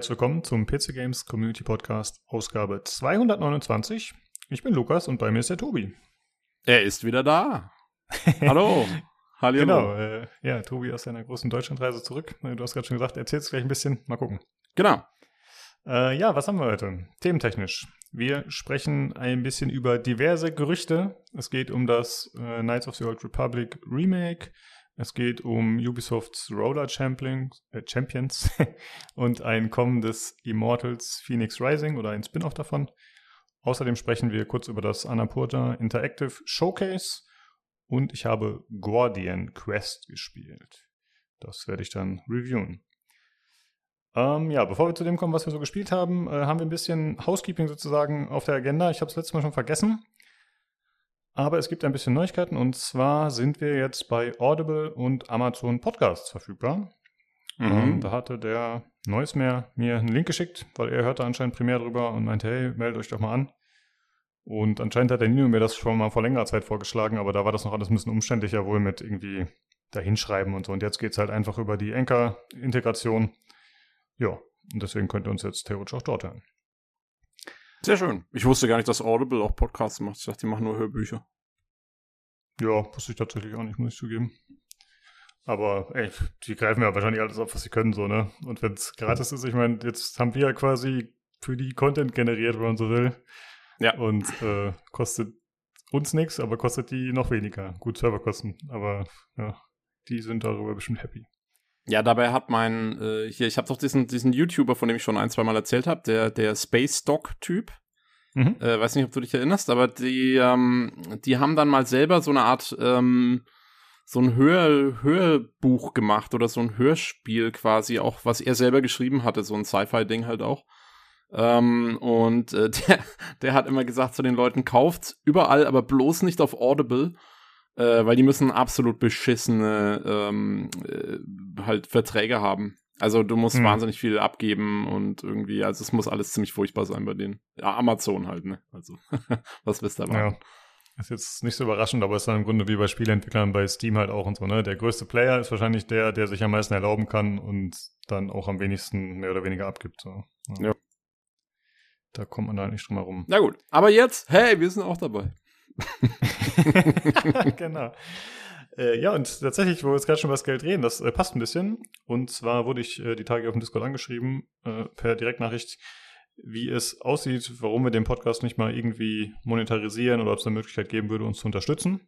Herzlich willkommen zum PC Games Community Podcast, Ausgabe 229. Ich bin Lukas und bei mir ist der Tobi. Er ist wieder da. Hallo. Hallo. Genau, äh, ja, Tobi aus seiner großen Deutschlandreise zurück. Du hast gerade schon gesagt, erzählst gleich ein bisschen. Mal gucken. Genau. Äh, ja, was haben wir heute? Thementechnisch. Wir sprechen ein bisschen über diverse Gerüchte. Es geht um das äh, Knights of the Old Republic Remake. Es geht um Ubisofts Roller Champions, äh, Champions und ein kommendes Immortals Phoenix Rising oder ein Spin-off davon. Außerdem sprechen wir kurz über das Annapurna Interactive Showcase und ich habe Guardian Quest gespielt. Das werde ich dann reviewen. Ähm, ja, bevor wir zu dem kommen, was wir so gespielt haben, äh, haben wir ein bisschen Housekeeping sozusagen auf der Agenda. Ich habe es letztes Mal schon vergessen. Aber es gibt ein bisschen Neuigkeiten und zwar sind wir jetzt bei Audible und Amazon Podcasts verfügbar. Mhm. Ähm, da hatte der Neues mehr mir einen Link geschickt, weil er hörte anscheinend primär drüber und meinte, hey, meldet euch doch mal an. Und anscheinend hat der Nino mir das schon mal vor längerer Zeit vorgeschlagen, aber da war das noch alles ein bisschen umständlicher wohl mit irgendwie dahinschreiben und so. Und jetzt geht es halt einfach über die Anchor-Integration. Ja, und deswegen könnt ihr uns jetzt theoretisch auch dort hören. Sehr schön. Ich wusste gar nicht, dass Audible auch Podcasts macht. Ich dachte, die machen nur Hörbücher. Ja, wusste ich tatsächlich auch nicht, muss ich zugeben. Aber ey, die greifen ja wahrscheinlich alles auf, was sie können, so, ne? Und wenn es gratis ist, ich meine, jetzt haben wir ja quasi für die Content generiert, wenn man so will. Ja. Und äh, kostet uns nichts, aber kostet die noch weniger. Gut, Serverkosten, aber ja, die sind darüber bestimmt happy. Ja, dabei hat mein, äh, hier, ich habe doch diesen, diesen YouTuber, von dem ich schon ein, zwei Mal erzählt habe, der, der Space Dog-Typ. Mhm. Äh, weiß nicht, ob du dich erinnerst, aber die, ähm, die haben dann mal selber so eine Art, ähm, so ein Hör Hörbuch gemacht oder so ein Hörspiel quasi, auch was er selber geschrieben hatte, so ein Sci-Fi-Ding halt auch. Ähm, und äh, der, der hat immer gesagt zu den Leuten, kauft überall, aber bloß nicht auf Audible, äh, weil die müssen absolut beschissene ähm, äh, halt Verträge haben. Also du musst hm. wahnsinnig viel abgeben und irgendwie, also es muss alles ziemlich furchtbar sein bei denen. Ja, Amazon halt, ne? Also, was wisst ihr aber? Ja. Ist jetzt nicht so überraschend, aber ist dann im Grunde wie bei Spieleentwicklern bei Steam halt auch und so, ne? Der größte Player ist wahrscheinlich der, der sich am meisten erlauben kann und dann auch am wenigsten mehr oder weniger abgibt. So. Ja. ja. Da kommt man da nicht drum herum. Na gut, aber jetzt, hey, wir sind auch dabei. genau. Äh, ja, und tatsächlich, wo wir jetzt gerade schon über das Geld reden, das äh, passt ein bisschen. Und zwar wurde ich äh, die Tage auf dem Discord angeschrieben, äh, per Direktnachricht, wie es aussieht, warum wir den Podcast nicht mal irgendwie monetarisieren oder ob es eine Möglichkeit geben würde, uns zu unterstützen.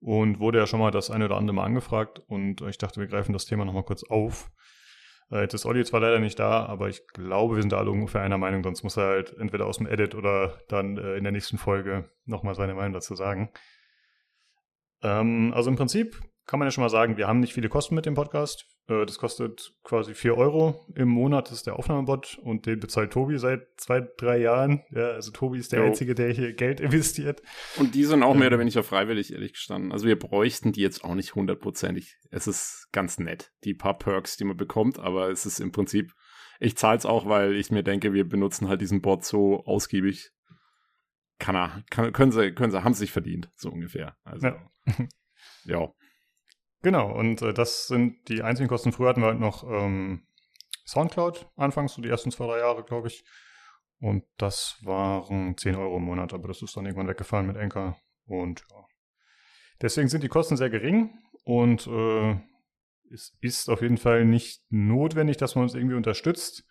Und wurde ja schon mal das eine oder andere Mal angefragt und ich dachte, wir greifen das Thema nochmal kurz auf. Äh, jetzt ist Olli zwar leider nicht da, aber ich glaube, wir sind da alle ungefähr einer Meinung, sonst muss er halt entweder aus dem Edit oder dann äh, in der nächsten Folge nochmal seine Meinung dazu sagen. Ähm, also im Prinzip kann man ja schon mal sagen, wir haben nicht viele Kosten mit dem Podcast. Äh, das kostet quasi 4 Euro im Monat, das ist der Aufnahmebot und den bezahlt Tobi seit zwei, drei Jahren. Ja, also Tobi ist der jo. Einzige, der hier Geld investiert. Und die sind auch ähm, mehr oder weniger freiwillig, ehrlich gestanden. Also wir bräuchten die jetzt auch nicht hundertprozentig. Es ist ganz nett, die paar Perks, die man bekommt, aber es ist im Prinzip, ich zahle es auch, weil ich mir denke, wir benutzen halt diesen Bot so ausgiebig. Kann er, kann, können sie, können sie, haben sie sich verdient, so ungefähr. Also, ja. ja. Genau, und äh, das sind die einzigen Kosten. Früher hatten wir halt noch ähm, Soundcloud anfangs, so die ersten zwei, drei Jahre, glaube ich. Und das waren 10 Euro im Monat, aber das ist dann irgendwann weggefallen mit Enker. Und ja. Deswegen sind die Kosten sehr gering und äh, es ist auf jeden Fall nicht notwendig, dass man uns irgendwie unterstützt.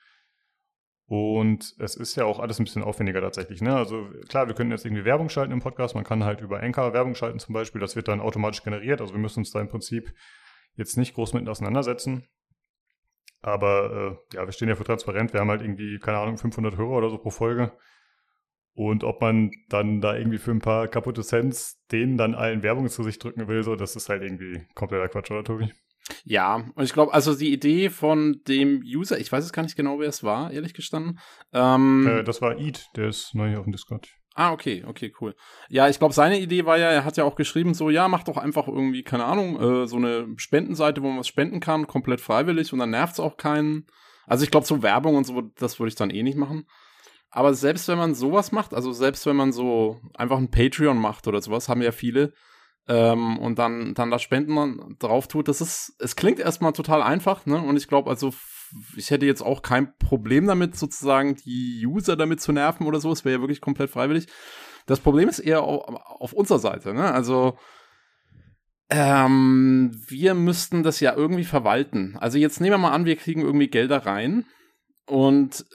Und es ist ja auch alles ein bisschen aufwendiger tatsächlich. Ne? Also klar, wir können jetzt irgendwie Werbung schalten im Podcast. Man kann halt über Anchor Werbung schalten zum Beispiel. Das wird dann automatisch generiert. Also wir müssen uns da im Prinzip jetzt nicht groß mit auseinandersetzen. Aber äh, ja, wir stehen ja für transparent. Wir haben halt irgendwie, keine Ahnung, 500 Hörer oder so pro Folge. Und ob man dann da irgendwie für ein paar kaputte Cents denen dann allen Werbung zu sich drücken will, so, das ist halt irgendwie kompletter Quatsch, oder Tobi? Ja, und ich glaube, also die Idee von dem User, ich weiß es gar nicht genau, wer es war, ehrlich gestanden. Ähm, äh, das war Eid, der ist neu auf dem Discord. Ah, okay, okay, cool. Ja, ich glaube, seine Idee war ja, er hat ja auch geschrieben, so, ja, mach doch einfach irgendwie, keine Ahnung, äh, so eine Spendenseite, wo man was spenden kann, komplett freiwillig und dann nervt es auch keinen. Also ich glaube, so Werbung und so, das würde ich dann eh nicht machen. Aber selbst wenn man sowas macht, also selbst wenn man so einfach ein Patreon macht oder sowas, haben ja viele, ähm, und dann, dann das Spenden drauf tut, das ist, es klingt erstmal total einfach, ne? Und ich glaube, also ich hätte jetzt auch kein Problem damit, sozusagen die User damit zu nerven oder so. Es wäre ja wirklich komplett freiwillig. Das Problem ist eher auf, auf unserer Seite, ne? Also ähm, wir müssten das ja irgendwie verwalten. Also jetzt nehmen wir mal an, wir kriegen irgendwie Gelder rein und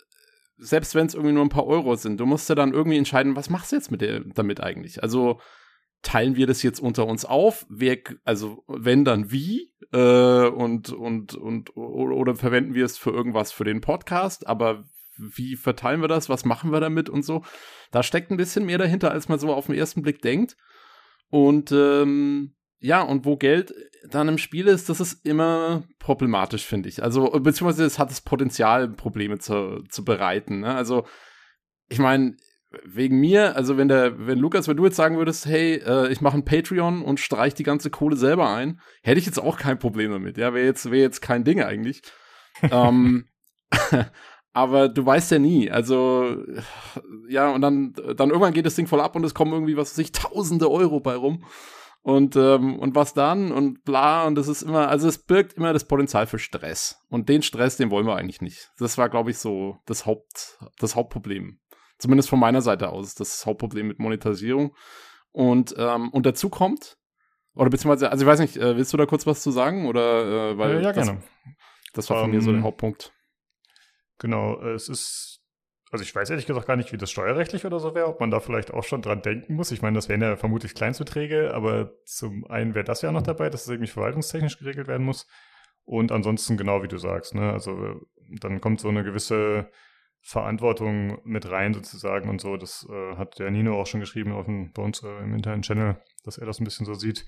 selbst wenn es irgendwie nur ein paar Euro sind, du musst ja dann irgendwie entscheiden, was machst du jetzt mit der, damit eigentlich? Also teilen wir das jetzt unter uns auf? Wer, also wenn dann wie? Äh, und, und, und, oder verwenden wir es für irgendwas für den Podcast? Aber wie verteilen wir das? Was machen wir damit und so? Da steckt ein bisschen mehr dahinter, als man so auf den ersten Blick denkt. Und ähm, ja, und wo Geld dann im Spiel ist, das ist immer problematisch, finde ich. Also, beziehungsweise es hat das Potenzial, Probleme zu, zu bereiten. Ne? Also, ich meine, wegen mir, also wenn der, wenn Lukas, wenn du jetzt sagen würdest, hey, äh, ich mache ein Patreon und streich die ganze Kohle selber ein, hätte ich jetzt auch kein Problem damit. Ja, wäre jetzt, wäre jetzt kein Ding eigentlich. ähm, aber du weißt ja nie. Also, ja, und dann, dann irgendwann geht das Ding voll ab und es kommen irgendwie, was weiß ich, tausende Euro bei rum. Und, ähm, und was dann und bla, und das ist immer, also es birgt immer das Potenzial für Stress. Und den Stress, den wollen wir eigentlich nicht. Das war, glaube ich, so das Haupt, das Hauptproblem Zumindest von meiner Seite aus, das Hauptproblem mit Monetarisierung. Und, ähm, und dazu kommt, oder beziehungsweise, also ich weiß nicht, äh, willst du da kurz was zu sagen? Oder äh, weil ja, ja das, gerne. Das war von um, mir so der ähm, Hauptpunkt. Genau, es ist, also ich weiß ehrlich gesagt gar nicht, wie das steuerrechtlich oder so wäre, ob man da vielleicht auch schon dran denken muss. Ich meine, das wären ja vermutlich Kleinstbeträge, aber zum einen wäre das ja noch dabei, dass es irgendwie verwaltungstechnisch geregelt werden muss. Und ansonsten genau wie du sagst, ne? Also dann kommt so eine gewisse Verantwortung mit rein sozusagen und so. Das äh, hat der Nino auch schon geschrieben auf dem, bei uns äh, im internen Channel, dass er das ein bisschen so sieht.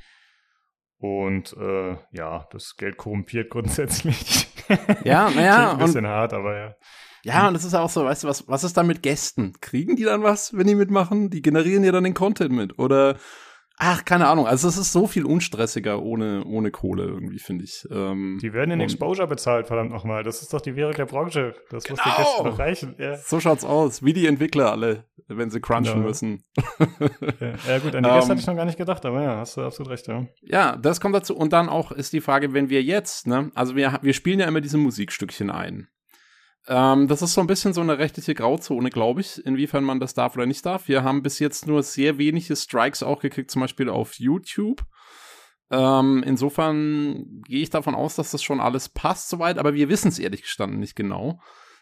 Und äh, ja, das Geld korrumpiert grundsätzlich. Ja, naja. ein bisschen und, hart, aber ja. Ja, und das ist auch so, weißt du, was, was ist da mit Gästen? Kriegen die dann was, wenn die mitmachen? Die generieren ja dann den Content mit. Oder Ach, keine Ahnung. Also es ist so viel unstressiger ohne, ohne Kohle irgendwie, finde ich. Ähm, die werden in Exposure bezahlt, verdammt nochmal. Das ist doch die Währung der Branche. Das genau. muss den Gästen noch reichen. Ja. So schaut's aus. Wie die Entwickler alle, wenn sie crunchen genau. müssen. ja. ja. gut, an die Gäste um, hatte ich noch gar nicht gedacht, aber ja, hast du absolut recht, ja. Ja, das kommt dazu. Und dann auch ist die Frage, wenn wir jetzt, ne, also wir, wir spielen ja immer diese Musikstückchen ein. Ähm, das ist so ein bisschen so eine rechtliche Grauzone, glaube ich, inwiefern man das darf oder nicht darf. Wir haben bis jetzt nur sehr wenige Strikes auch gekriegt, zum Beispiel auf YouTube. Ähm, insofern gehe ich davon aus, dass das schon alles passt soweit, aber wir wissen es ehrlich gestanden nicht genau.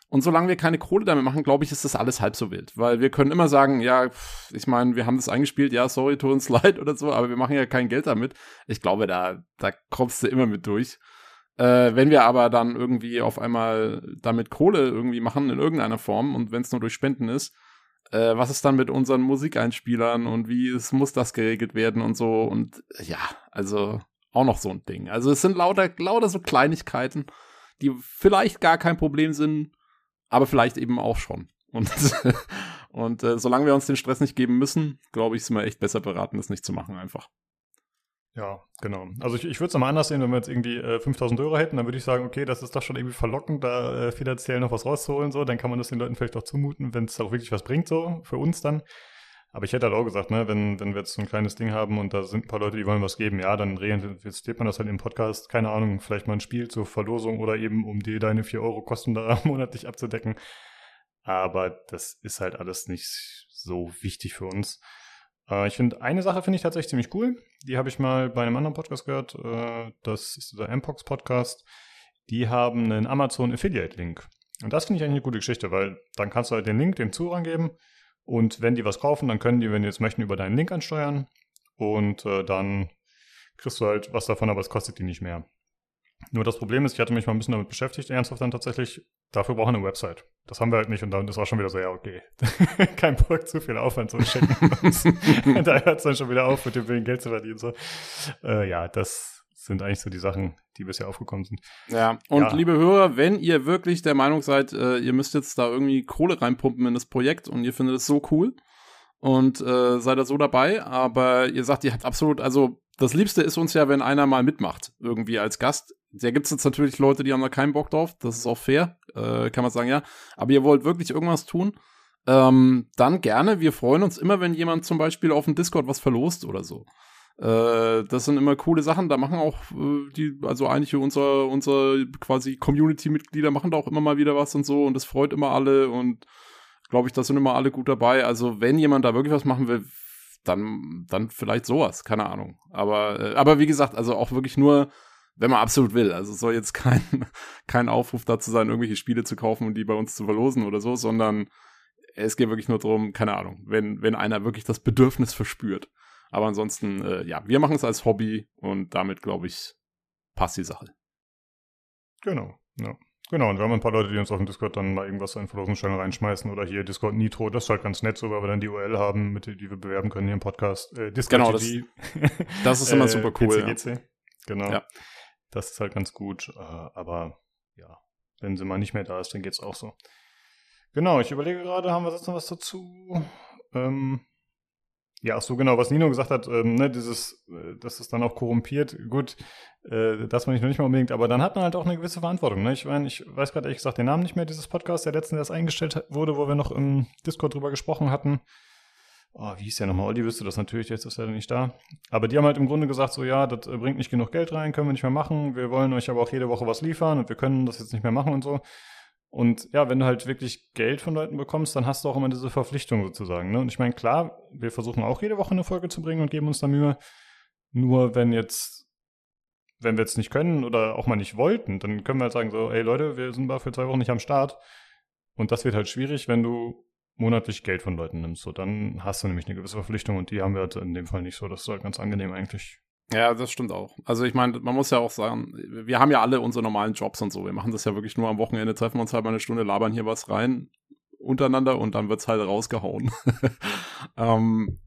Und solange wir keine Kohle damit machen, glaube ich, ist das alles halb so wild. Weil wir können immer sagen, ja, ich meine, wir haben das eingespielt, ja, sorry, tut uns leid oder so, aber wir machen ja kein Geld damit. Ich glaube, da, da kommst du immer mit durch. Äh, wenn wir aber dann irgendwie auf einmal damit Kohle irgendwie machen in irgendeiner Form und wenn es nur durch Spenden ist, äh, was ist dann mit unseren Musikeinspielern und wie es muss das geregelt werden und so und ja, also auch noch so ein Ding. Also es sind lauter, lauter so Kleinigkeiten, die vielleicht gar kein Problem sind, aber vielleicht eben auch schon. Und, und äh, solange wir uns den Stress nicht geben müssen, glaube ich, sind wir echt besser beraten, das nicht zu machen einfach. Ja, genau. Also ich, ich würde es nochmal anders sehen, wenn wir jetzt irgendwie äh, 5000 Euro hätten, dann würde ich sagen, okay, das ist doch schon irgendwie verlockend, da äh, finanziell noch was rauszuholen, so, dann kann man das den Leuten vielleicht auch zumuten, wenn es auch wirklich was bringt, so, für uns dann. Aber ich hätte halt auch gesagt, ne, wenn, wenn wir jetzt so ein kleines Ding haben und da sind ein paar Leute, die wollen was geben, ja, dann reinvestiert man das halt im Podcast, keine Ahnung, vielleicht mal ein Spiel zur Verlosung oder eben, um dir deine 4 Euro Kosten da monatlich abzudecken. Aber das ist halt alles nicht so wichtig für uns. Äh, ich finde, eine Sache finde ich tatsächlich ziemlich cool. Die habe ich mal bei einem anderen Podcast gehört. Äh, das ist der Mpox Podcast. Die haben einen Amazon Affiliate Link. Und das finde ich eigentlich eine gute Geschichte, weil dann kannst du halt den Link dem Zuhörer geben. Und wenn die was kaufen, dann können die, wenn die jetzt möchten, über deinen Link ansteuern. Und äh, dann kriegst du halt was davon, aber es kostet die nicht mehr. Nur das Problem ist, ich hatte mich mal ein bisschen damit beschäftigt, ernsthaft dann tatsächlich, dafür brauchen wir eine Website. Das haben wir halt nicht und dann ist auch schon wieder so, ja, okay, kein Bock, zu viel Aufwand zu schenken. da hört es dann schon wieder auf, mit dem Willen Geld zu verdienen. So. Äh, ja, das sind eigentlich so die Sachen, die bisher aufgekommen sind. Ja, und ja. liebe Hörer, wenn ihr wirklich der Meinung seid, äh, ihr müsst jetzt da irgendwie Kohle reinpumpen in das Projekt und ihr findet es so cool und äh, seid da so dabei, aber ihr sagt, ihr habt absolut, also das Liebste ist uns ja, wenn einer mal mitmacht, irgendwie als Gast. Da gibt es jetzt natürlich Leute, die haben da keinen Bock drauf, das ist auch fair, äh, kann man sagen, ja. Aber ihr wollt wirklich irgendwas tun, ähm, dann gerne. Wir freuen uns immer, wenn jemand zum Beispiel auf dem Discord was verlost oder so. Äh, das sind immer coole Sachen. Da machen auch äh, die, also einige unserer, unserer quasi Community-Mitglieder machen da auch immer mal wieder was und so und das freut immer alle und glaube ich, da sind immer alle gut dabei. Also wenn jemand da wirklich was machen will, dann, dann vielleicht sowas, keine Ahnung. Aber, äh, aber wie gesagt, also auch wirklich nur, wenn man absolut will. Also es soll jetzt kein, kein Aufruf dazu sein, irgendwelche Spiele zu kaufen und die bei uns zu verlosen oder so, sondern es geht wirklich nur darum, keine Ahnung, wenn, wenn einer wirklich das Bedürfnis verspürt. Aber ansonsten, äh, ja, wir machen es als Hobby und damit, glaube ich, passt die Sache. Genau, ja. Genau, und wir haben ein paar Leute, die uns auf dem Discord dann mal irgendwas in Verlosungsscheine reinschmeißen oder hier Discord Nitro, das ist halt ganz nett so, weil wir dann die URL haben, mit der die wir bewerben können hier im Podcast. Äh, Discord genau, das, das ist immer super cool. PCGC. Ja. Genau. Ja. Das ist halt ganz gut, äh, aber ja, wenn sie mal nicht mehr da ist, dann geht's auch so. Genau, ich überlege gerade, haben wir jetzt noch was dazu? Ähm, ja, ach so genau, was Nino gesagt hat, ähm, ne, dieses, äh, dass es dann auch korrumpiert, gut, äh, das meine ich noch nicht mal unbedingt, aber dann hat man halt auch eine gewisse Verantwortung. Ne? Ich meine, ich weiß gerade ehrlich gesagt den Namen nicht mehr dieses Podcast, der letzten, der das eingestellt wurde, wo wir noch im Discord drüber gesprochen hatten. Oh, wie hieß der nochmal? Olli wüsste das natürlich, jetzt ist er nicht da. Aber die haben halt im Grunde gesagt, so ja, das äh, bringt nicht genug Geld rein, können wir nicht mehr machen. Wir wollen euch aber auch jede Woche was liefern und wir können das jetzt nicht mehr machen und so. Und ja, wenn du halt wirklich Geld von Leuten bekommst, dann hast du auch immer diese Verpflichtung sozusagen. Ne? Und ich meine, klar, wir versuchen auch jede Woche eine Folge zu bringen und geben uns da Mühe. Nur wenn jetzt, wenn wir jetzt nicht können oder auch mal nicht wollten, dann können wir halt sagen so, ey Leute, wir sind mal für zwei Wochen nicht am Start. Und das wird halt schwierig, wenn du monatlich Geld von Leuten nimmst. So, dann hast du nämlich eine gewisse Verpflichtung und die haben wir halt in dem Fall nicht so. Das ist halt ganz angenehm eigentlich. Ja, das stimmt auch. Also ich meine, man muss ja auch sagen, wir haben ja alle unsere normalen Jobs und so. Wir machen das ja wirklich nur am Wochenende, treffen uns halt mal eine Stunde, labern hier was rein untereinander und dann wird's halt rausgehauen. ähm,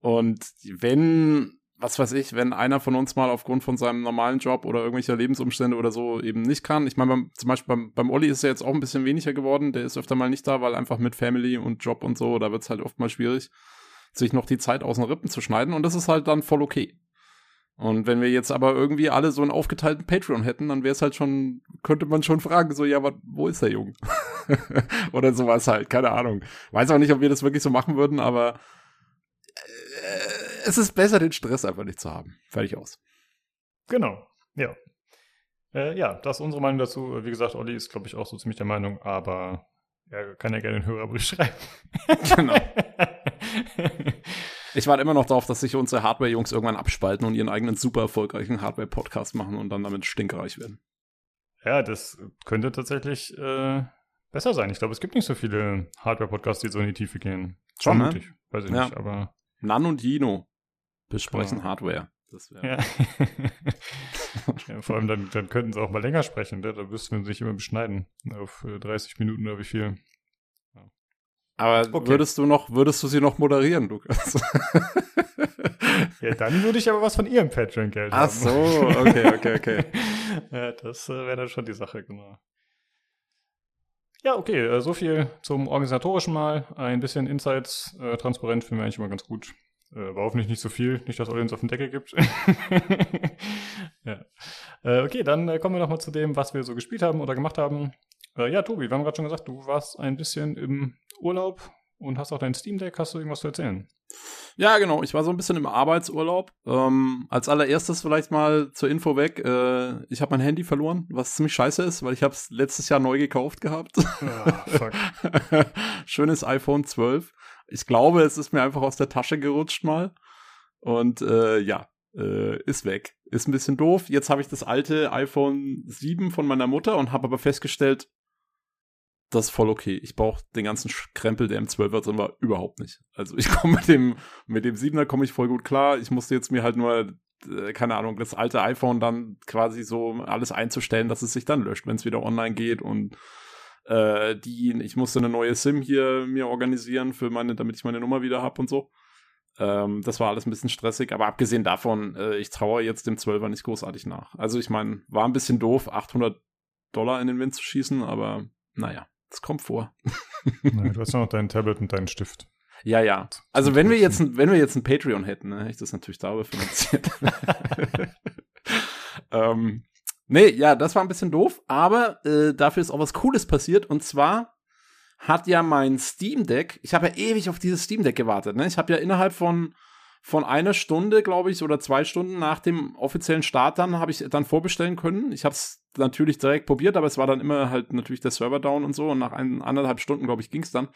und wenn, was weiß ich, wenn einer von uns mal aufgrund von seinem normalen Job oder irgendwelcher Lebensumstände oder so eben nicht kann. Ich meine, zum Beispiel beim, beim Olli ist er jetzt auch ein bisschen weniger geworden. Der ist öfter mal nicht da, weil einfach mit Family und Job und so, da wird's halt oft mal schwierig, sich noch die Zeit aus den Rippen zu schneiden. Und das ist halt dann voll okay. Und wenn wir jetzt aber irgendwie alle so einen aufgeteilten Patreon hätten, dann wäre es halt schon, könnte man schon fragen, so, ja, wat, wo ist der Junge? Oder sowas halt, keine Ahnung. Weiß auch nicht, ob wir das wirklich so machen würden, aber äh, es ist besser, den Stress einfach nicht zu haben. Fertig aus. Genau, ja. Äh, ja, das ist unsere Meinung dazu. Wie gesagt, Olli ist, glaube ich, auch so ziemlich der Meinung, aber er kann ja gerne einen Hörerbrief schreiben. genau. Ich warte immer noch darauf, dass sich unsere Hardware-Jungs irgendwann abspalten und ihren eigenen super erfolgreichen Hardware-Podcast machen und dann damit stinkreich werden. Ja, das könnte tatsächlich äh, besser sein. Ich glaube, es gibt nicht so viele Hardware-Podcasts, die so in die Tiefe gehen. Schon, ne? Weiß ich ja. nicht, aber. Nan und Jino besprechen genau. Hardware. Das ja. ja. Vor allem dann, dann könnten sie auch mal länger sprechen. Ne? Da müssten wir sich immer beschneiden. Auf 30 äh, Minuten oder wie viel. Aber okay. würdest du noch, würdest du sie noch moderieren, Lukas? ja, dann würde ich aber was von ihrem Patreon-Geld haben. Ach so, okay, okay, okay. ja, das äh, wäre dann schon die Sache, genau. Ja, okay, äh, so viel zum organisatorischen Mal. Ein bisschen Insights, äh, transparent finden wir eigentlich immer ganz gut. Äh, war hoffentlich nicht so viel, nicht, dass Audience auf den Deckel gibt. ja. Äh, okay, dann äh, kommen wir nochmal zu dem, was wir so gespielt haben oder gemacht haben. Äh, ja, Tobi, wir haben gerade schon gesagt, du warst ein bisschen im Urlaub und hast auch dein Steam Deck. Hast du irgendwas zu erzählen? Ja, genau. Ich war so ein bisschen im Arbeitsurlaub. Ähm, als allererstes vielleicht mal zur Info weg. Äh, ich habe mein Handy verloren, was ziemlich scheiße ist, weil ich habe es letztes Jahr neu gekauft gehabt. Oh, Schönes iPhone 12. Ich glaube, es ist mir einfach aus der Tasche gerutscht mal. Und äh, ja, äh, ist weg. Ist ein bisschen doof. Jetzt habe ich das alte iPhone 7 von meiner Mutter und habe aber festgestellt, das ist voll okay. Ich brauche den ganzen Krempel, der im 12er drin war, überhaupt nicht. Also ich komme mit dem, mit dem 7er komme ich voll gut klar. Ich musste jetzt mir halt nur, äh, keine Ahnung, das alte iPhone dann quasi so alles einzustellen, dass es sich dann löscht, wenn es wieder online geht und äh, die, ich musste eine neue SIM hier mir organisieren für meine, damit ich meine Nummer wieder habe und so. Ähm, das war alles ein bisschen stressig, aber abgesehen davon, äh, ich traue jetzt dem 12er nicht großartig nach. Also ich meine, war ein bisschen doof, 800 Dollar in den Wind zu schießen, aber naja. Das kommt vor. Nein, du hast ja noch dein Tablet und deinen Stift. Ja, ja. Also wenn wir jetzt, ein, wenn wir jetzt ein Patreon hätten, ne, hätte ich das natürlich darüber finanziert. ähm, nee, ja, das war ein bisschen doof, aber äh, dafür ist auch was Cooles passiert und zwar hat ja mein Steam Deck, ich habe ja ewig auf dieses Steam Deck gewartet, ne? Ich habe ja innerhalb von von einer Stunde, glaube ich, oder zwei Stunden nach dem offiziellen Start dann habe ich dann vorbestellen können. Ich habe es natürlich direkt probiert, aber es war dann immer halt natürlich der Server down und so und nach ein, anderthalb Stunden, glaube ich, ging es dann.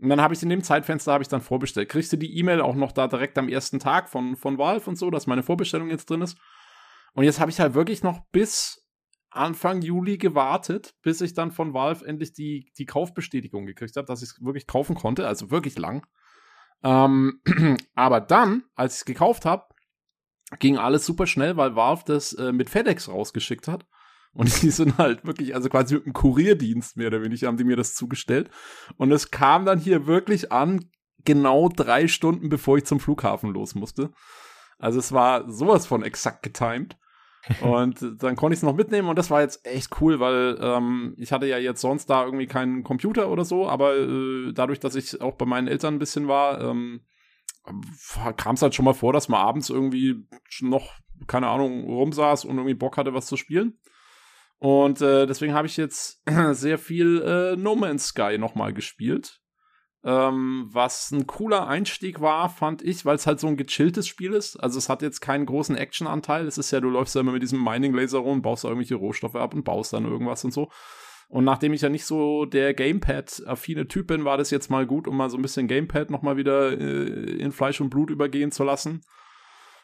Und dann habe ich in dem Zeitfenster habe ich dann vorbestellt. Kriegst du die E-Mail auch noch da direkt am ersten Tag von, von Valve und so, dass meine Vorbestellung jetzt drin ist. Und jetzt habe ich halt wirklich noch bis Anfang Juli gewartet, bis ich dann von Valve endlich die, die Kaufbestätigung gekriegt habe, dass ich es wirklich kaufen konnte, also wirklich lang. Ähm, aber dann, als ich es gekauft habe, ging alles super schnell, weil Valve das äh, mit FedEx rausgeschickt hat. Und die sind halt wirklich, also quasi mit einem Kurierdienst mehr oder weniger, haben die mir das zugestellt. Und es kam dann hier wirklich an, genau drei Stunden bevor ich zum Flughafen los musste. Also es war sowas von exakt getimed und dann konnte ich es noch mitnehmen und das war jetzt echt cool, weil ähm, ich hatte ja jetzt sonst da irgendwie keinen Computer oder so, aber äh, dadurch, dass ich auch bei meinen Eltern ein bisschen war, ähm, kam es halt schon mal vor, dass man abends irgendwie noch, keine Ahnung, rumsaß und irgendwie Bock hatte, was zu spielen. Und äh, deswegen habe ich jetzt sehr viel äh, No Man's Sky nochmal gespielt. Ähm, was ein cooler Einstieg war, fand ich, weil es halt so ein gechilltes Spiel ist. Also es hat jetzt keinen großen Actionanteil. Es ist ja, du läufst ja immer mit diesem Mining-Laser rum, baust da irgendwelche Rohstoffe ab und baust dann irgendwas und so. Und nachdem ich ja nicht so der Gamepad-affine Typ bin, war das jetzt mal gut, um mal so ein bisschen Gamepad nochmal wieder äh, in Fleisch und Blut übergehen zu lassen.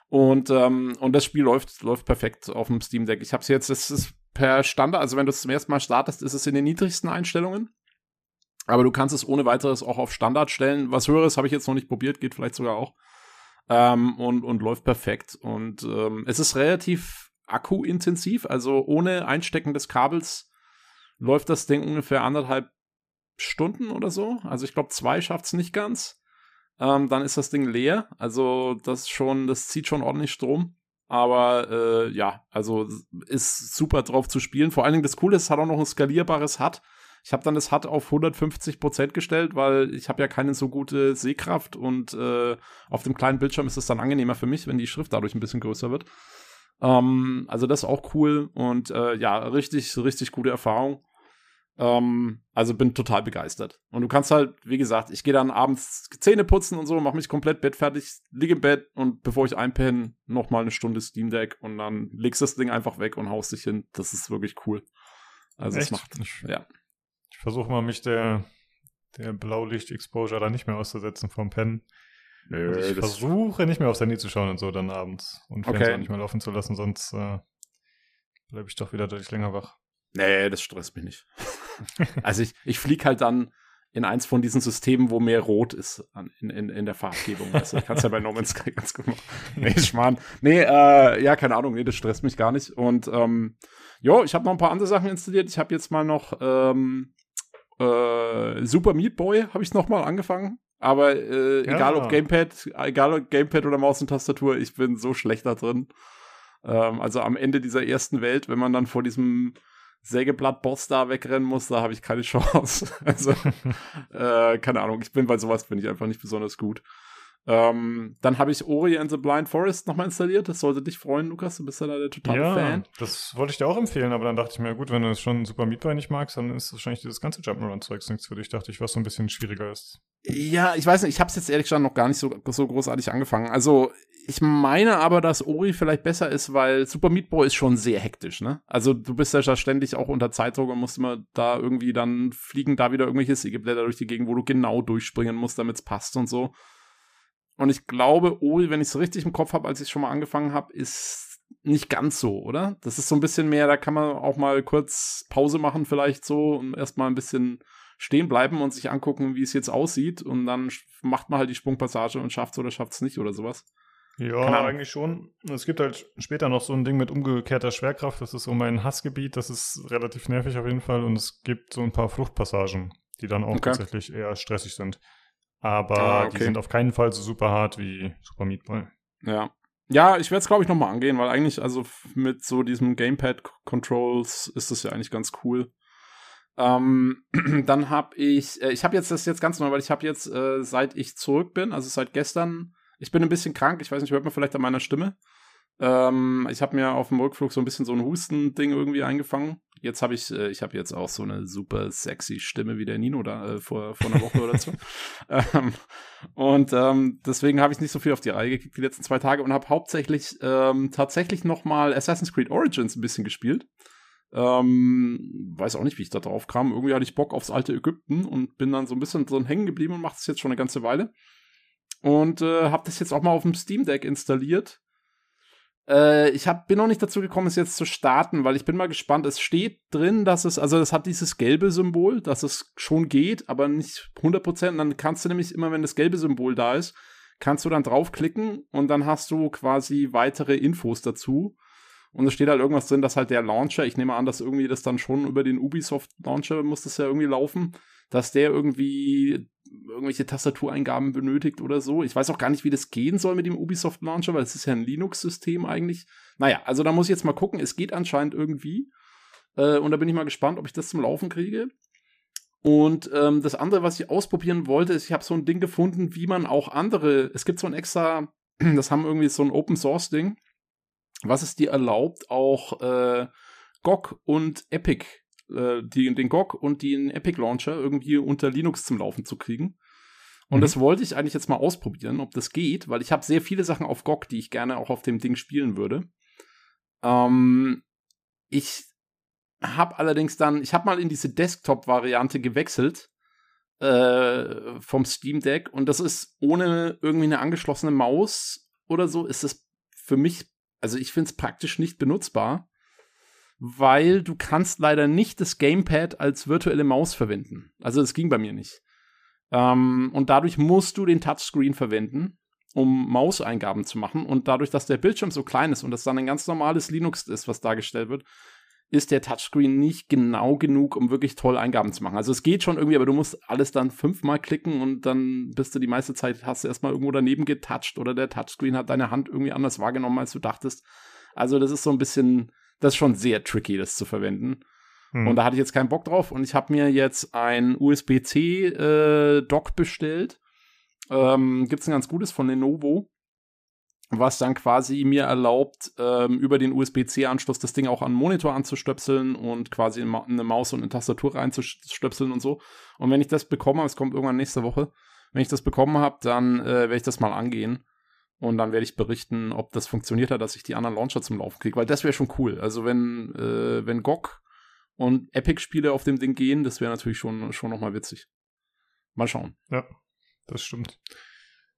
Und, ähm, und das Spiel läuft, läuft perfekt auf dem Steam Deck. Ich habe es jetzt, das ist per Standard, also wenn du es zum ersten Mal startest, ist es in den niedrigsten Einstellungen. Aber du kannst es ohne weiteres auch auf Standard stellen. Was höheres habe ich jetzt noch nicht probiert, geht vielleicht sogar auch. Ähm, und, und läuft perfekt. Und ähm, es ist relativ akkuintensiv, also ohne Einstecken des Kabels läuft das Ding ungefähr anderthalb Stunden oder so. Also ich glaube, zwei schafft es nicht ganz. Ähm, dann ist das Ding leer. Also das schon, das zieht schon ordentlich Strom. Aber äh, ja, also ist super drauf zu spielen. Vor allen Dingen das Coole ist, es hat auch noch ein skalierbares HUD. Ich habe dann das HUD auf 150 Prozent gestellt, weil ich habe ja keine so gute Sehkraft und äh, auf dem kleinen Bildschirm ist es dann angenehmer für mich, wenn die Schrift dadurch ein bisschen größer wird. Ähm, also das ist auch cool und äh, ja, richtig, richtig gute Erfahrung. Ähm, also bin total begeistert. Und du kannst halt, wie gesagt, ich gehe dann abends Zähne putzen und so, mache mich komplett bettfertig, liege im Bett und bevor ich einpenne, noch mal eine Stunde Steam Deck und dann legst das Ding einfach weg und haust dich hin. Das ist wirklich cool. Also es macht, ja versuche mal, mich der, der Blaulicht-Exposure da nicht mehr auszusetzen vom Pen. Nö, ich versuche nicht mehr aufs Handy zu schauen und so dann abends und Fernseher okay. nicht mehr laufen zu lassen, sonst äh, bleibe ich doch wieder deutlich länger wach. Nee, das stresst mich nicht. also ich, ich fliege halt dann in eins von diesen Systemen, wo mehr rot ist an, in, in, in der Farbgebung. Weißt du? Kannst ja bei No Man's Sky ganz gut machen. Nee, Schmarrn. Nee, äh, ja, keine Ahnung, nee, das stresst mich gar nicht. Und ähm, jo, ich habe noch ein paar andere Sachen installiert. Ich habe jetzt mal noch ähm, äh, Super Meat Boy habe ich nochmal angefangen. Aber äh, ja. egal ob Gamepad, egal ob Gamepad oder Maus und Tastatur, ich bin so schlecht da drin. Ähm, also am Ende dieser ersten Welt, wenn man dann vor diesem Sägeblatt-Boss da wegrennen muss, da habe ich keine Chance. also, äh, keine Ahnung, ich bin bei sowas bin ich einfach nicht besonders gut. Ähm, dann habe ich Ori and the Blind Forest nochmal installiert. Das sollte dich freuen, Lukas. Du bist ja da der totale ja, Fan. Das wollte ich dir auch empfehlen, aber dann dachte ich mir, gut, wenn du es schon Super Meat Boy nicht magst, dann ist wahrscheinlich dieses ganze Jump'n'Run-Zeugs nichts für dich. Dachte ich, was so ein bisschen schwieriger ist. Ja, ich weiß nicht, ich habe es jetzt ehrlich gesagt noch gar nicht so, so großartig angefangen. Also, ich meine aber, dass Ori vielleicht besser ist, weil Super Meat Boy ist schon sehr hektisch, ne? Also, du bist ja ständig auch unter Zeitdruck und musst immer da irgendwie dann fliegen da wieder irgendwelche Sägeblätter durch die Gegend, wo du genau durchspringen musst, damit es passt und so. Und ich glaube, Ori, wenn ich es richtig im Kopf habe, als ich schon mal angefangen habe, ist nicht ganz so, oder? Das ist so ein bisschen mehr, da kann man auch mal kurz Pause machen, vielleicht so, und erstmal ein bisschen stehen bleiben und sich angucken, wie es jetzt aussieht. Und dann macht man halt die Sprungpassage und schafft es oder schafft es nicht oder sowas. Ja, eigentlich schon. Es gibt halt später noch so ein Ding mit umgekehrter Schwerkraft. Das ist so mein Hassgebiet. Das ist relativ nervig auf jeden Fall. Und es gibt so ein paar Fluchtpassagen, die dann auch okay. tatsächlich eher stressig sind. Aber ah, okay. die sind auf keinen Fall so super hart wie Super Meat Boy. Ja. Ja, ich werde es, glaube ich, nochmal angehen, weil eigentlich, also mit so diesem Gamepad-Controls ist das ja eigentlich ganz cool. Ähm, dann habe ich, äh, ich habe jetzt das jetzt ganz neu, weil ich habe jetzt, äh, seit ich zurück bin, also seit gestern, ich bin ein bisschen krank, ich weiß nicht, hört man vielleicht an meiner Stimme. Ähm, ich habe mir auf dem Rückflug so ein bisschen so ein Husten-Ding irgendwie eingefangen. Jetzt habe ich, äh, ich habe jetzt auch so eine super sexy Stimme wie der Nino da äh, vor, vor einer Woche oder so. ähm, und ähm, deswegen habe ich nicht so viel auf die Reihe gekriegt die letzten zwei Tage und habe hauptsächlich ähm, tatsächlich noch mal Assassin's Creed Origins ein bisschen gespielt. Ähm, weiß auch nicht, wie ich da drauf kam. Irgendwie hatte ich Bock aufs alte Ägypten und bin dann so ein bisschen drin hängen geblieben und mache das jetzt schon eine ganze Weile. Und äh, habe das jetzt auch mal auf dem Steam Deck installiert äh, ich hab, bin noch nicht dazu gekommen, es jetzt zu starten, weil ich bin mal gespannt. Es steht drin, dass es, also es hat dieses gelbe Symbol, dass es schon geht, aber nicht 100%. Und dann kannst du nämlich immer, wenn das gelbe Symbol da ist, kannst du dann draufklicken und dann hast du quasi weitere Infos dazu. Und es steht halt irgendwas drin, dass halt der Launcher, ich nehme an, dass irgendwie das dann schon über den Ubisoft Launcher muss das ja irgendwie laufen, dass der irgendwie irgendwelche Tastatureingaben benötigt oder so. Ich weiß auch gar nicht, wie das gehen soll mit dem Ubisoft Launcher, weil es ist ja ein Linux-System eigentlich. Naja, also da muss ich jetzt mal gucken. Es geht anscheinend irgendwie. Äh, und da bin ich mal gespannt, ob ich das zum Laufen kriege. Und ähm, das andere, was ich ausprobieren wollte, ist, ich habe so ein Ding gefunden, wie man auch andere, es gibt so ein extra, das haben irgendwie so ein Open Source Ding, was es dir erlaubt, auch äh, GOG und Epic äh, die, den GOG und den Epic Launcher irgendwie unter Linux zum Laufen zu kriegen. Und mhm. das wollte ich eigentlich jetzt mal ausprobieren, ob das geht, weil ich habe sehr viele Sachen auf GOG, die ich gerne auch auf dem Ding spielen würde. Ähm, ich habe allerdings dann, ich habe mal in diese Desktop-Variante gewechselt äh, vom Steam Deck und das ist ohne irgendwie eine angeschlossene Maus oder so, ist das für mich, also ich finde es praktisch nicht benutzbar weil du kannst leider nicht das Gamepad als virtuelle Maus verwenden. Also das ging bei mir nicht. Ähm, und dadurch musst du den Touchscreen verwenden, um Mauseingaben zu machen. Und dadurch, dass der Bildschirm so klein ist und das dann ein ganz normales Linux ist, was dargestellt wird, ist der Touchscreen nicht genau genug, um wirklich toll Eingaben zu machen. Also es geht schon irgendwie, aber du musst alles dann fünfmal klicken und dann bist du die meiste Zeit, hast du erstmal irgendwo daneben getoucht oder der Touchscreen hat deine Hand irgendwie anders wahrgenommen, als du dachtest. Also das ist so ein bisschen das ist schon sehr tricky, das zu verwenden. Hm. Und da hatte ich jetzt keinen Bock drauf und ich habe mir jetzt ein USB-C-Dock äh, bestellt. Ähm, Gibt es ein ganz gutes von Lenovo, was dann quasi mir erlaubt, ähm, über den USB-C-Anschluss das Ding auch an den Monitor anzustöpseln und quasi eine Maus und eine Tastatur reinzustöpseln und so. Und wenn ich das bekomme, es kommt irgendwann nächste Woche, wenn ich das bekommen habe, dann äh, werde ich das mal angehen. Und dann werde ich berichten, ob das funktioniert hat, dass ich die anderen Launcher zum Laufen kriege, weil das wäre schon cool. Also wenn, äh, wenn GOG und Epic-Spiele auf dem Ding gehen, das wäre natürlich schon, schon nochmal witzig. Mal schauen. Ja, das stimmt.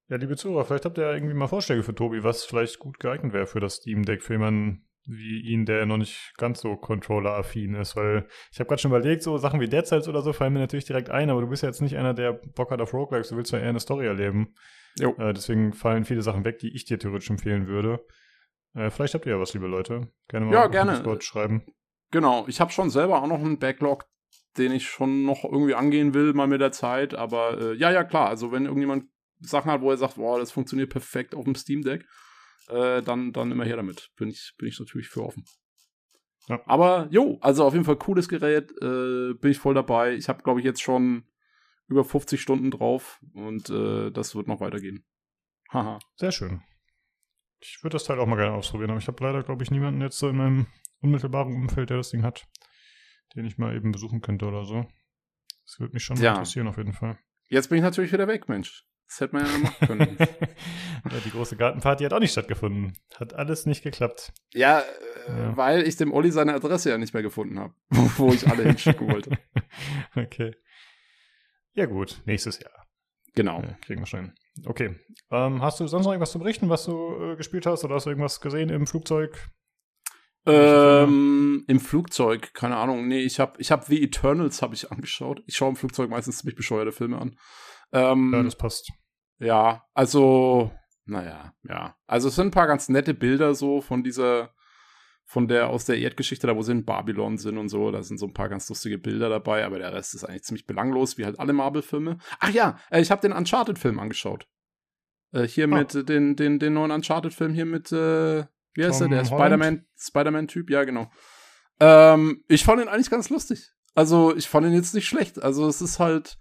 Ja, liebe Zuhörer, vielleicht habt ihr ja irgendwie mal Vorschläge für Tobi, was vielleicht gut geeignet wäre für das Steam Deck, für jemanden wie ihn, der noch nicht ganz so Controller-affin ist, weil ich habe gerade schon überlegt, so Sachen wie Dead Cells oder so fallen mir natürlich direkt ein, aber du bist ja jetzt nicht einer, der Bock hat auf Roguelikes, du willst ja eher eine Story erleben. Äh, deswegen fallen viele Sachen weg, die ich dir theoretisch empfehlen würde. Äh, vielleicht habt ihr ja was, liebe Leute. Gerne mal ja, gerne. Discord schreiben. Genau, ich habe schon selber auch noch einen Backlog, den ich schon noch irgendwie angehen will, mal mit der Zeit. Aber äh, ja, ja, klar. Also wenn irgendjemand Sachen hat, wo er sagt, wow, das funktioniert perfekt auf dem Steam Deck, äh, dann, dann immer her damit. Bin ich, bin ich natürlich für offen. Ja. Aber jo, also auf jeden Fall cooles Gerät, äh, bin ich voll dabei. Ich habe, glaube ich, jetzt schon über 50 Stunden drauf und äh, das wird noch weitergehen. Haha. Sehr schön. Ich würde das Teil auch mal gerne ausprobieren, aber ich habe leider, glaube ich, niemanden jetzt so in meinem unmittelbaren Umfeld, der das Ding hat, den ich mal eben besuchen könnte oder so. Das würde mich schon ja. interessieren, auf jeden Fall. Jetzt bin ich natürlich wieder weg, Mensch. Das hätte man ja machen können. ja, die große Gartenparty hat auch nicht stattgefunden. Hat alles nicht geklappt. Ja, äh, ja. weil ich dem Olli seine Adresse ja nicht mehr gefunden habe, wo ich alle hinschicken wollte. okay. Ja, gut, nächstes Jahr. Genau. Ja, kriegen wir schon. Okay. Ähm, hast du sonst noch irgendwas zu berichten, was du äh, gespielt hast? Oder hast du irgendwas gesehen im Flugzeug? Ähm, Im Flugzeug, keine Ahnung. Nee, ich habe ich hab The Eternals habe ich angeschaut. Ich schaue im Flugzeug meistens ziemlich bescheuerte Filme an. Ähm, ja, das passt. Ja, also, naja, ja. Also es sind ein paar ganz nette Bilder so von dieser von der aus der Erdgeschichte, da wo sie in Babylon sind und so. Da sind so ein paar ganz lustige Bilder dabei, aber der Rest ist eigentlich ziemlich belanglos, wie halt alle Marvel-Filme. Ach ja, äh, ich habe den Uncharted-Film angeschaut. Äh, hier oh. mit den, den, den neuen Uncharted-Film hier mit, äh, wie heißt Tom der? Der Spider-Man, Spider-Man-Typ, ja, genau. Ähm, ich fand ihn eigentlich ganz lustig. Also, ich fand ihn jetzt nicht schlecht. Also, es ist halt,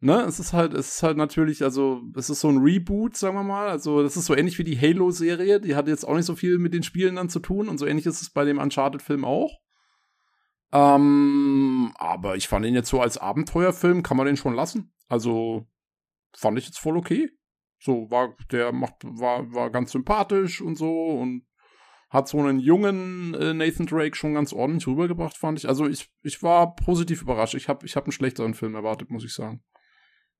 ne, es ist halt, es ist halt natürlich, also, es ist so ein Reboot, sagen wir mal. Also, das ist so ähnlich wie die Halo-Serie. Die hat jetzt auch nicht so viel mit den Spielen dann zu tun und so ähnlich ist es bei dem Uncharted-Film auch. Ähm, aber ich fand ihn jetzt so als Abenteuerfilm, kann man den schon lassen. Also fand ich jetzt voll okay. So war der macht war war ganz sympathisch und so und hat so einen jungen äh, Nathan Drake schon ganz ordentlich rübergebracht, fand ich. Also ich ich war positiv überrascht. Ich habe ich habe einen schlechteren Film erwartet, muss ich sagen.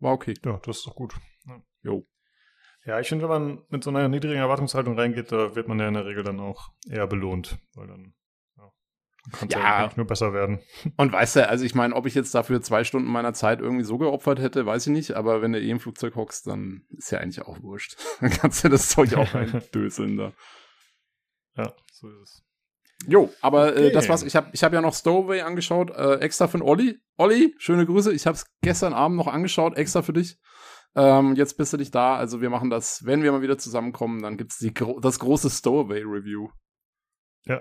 War okay. Ja, das ist doch gut. Ja. Jo. Ja, ich finde, wenn man mit so einer niedrigen Erwartungshaltung reingeht, da wird man ja in der Regel dann auch eher belohnt, weil dann kann ja, ja eigentlich nur besser werden. Und weißt du, also ich meine, ob ich jetzt dafür zwei Stunden meiner Zeit irgendwie so geopfert hätte, weiß ich nicht, aber wenn du eh im Flugzeug hockst, dann ist ja eigentlich auch wurscht. dann kannst du das Zeug auch eindöseln da. Ja, so ist es. Jo, aber okay. äh, das war's. Ich habe ich hab ja noch Stowaway angeschaut, äh, extra für den Olli. Olli, schöne Grüße. Ich habe es gestern Abend noch angeschaut, extra für dich. Ähm, jetzt bist du nicht da. Also wir machen das, wenn wir mal wieder zusammenkommen, dann gibt's die, das große Stowaway-Review. Ja.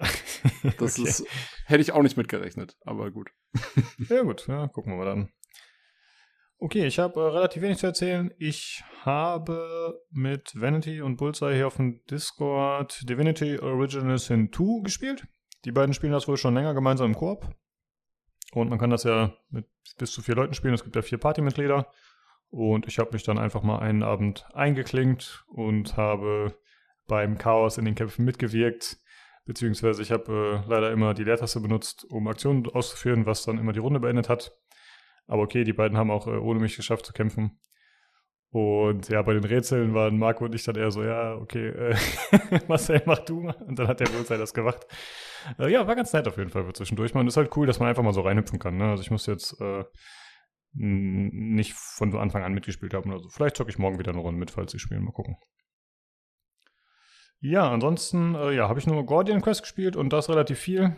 das okay. ist, hätte ich auch nicht mitgerechnet, aber gut. ja, gut, ja, gucken wir mal dann. Okay, ich habe äh, relativ wenig zu erzählen. Ich habe mit Vanity und Bullseye hier auf dem Discord Divinity Original Sin 2 gespielt. Die beiden spielen das wohl schon länger gemeinsam im Koop. Und man kann das ja mit bis zu vier Leuten spielen. Es gibt ja vier Partymitglieder. Und ich habe mich dann einfach mal einen Abend eingeklinkt und habe beim Chaos in den Kämpfen mitgewirkt. Beziehungsweise ich habe äh, leider immer die Leertaste benutzt, um Aktionen auszuführen, was dann immer die Runde beendet hat. Aber okay, die beiden haben auch äh, ohne mich geschafft zu kämpfen. Und ja, bei den Rätseln waren Marco und ich dann eher so, ja, okay, äh, Marcel, mach du mal. Und dann hat der Bullseye das gemacht. Äh, ja, war ganz nett auf jeden Fall für zwischendurch. Man ist halt cool, dass man einfach mal so reinhüpfen kann. Ne? Also ich muss jetzt äh, nicht von Anfang an mitgespielt haben oder so. Vielleicht zocke ich morgen wieder eine Runde mit, falls sie spielen. Mal gucken. Ja, ansonsten äh, ja, habe ich nur Guardian Quest gespielt und das relativ viel.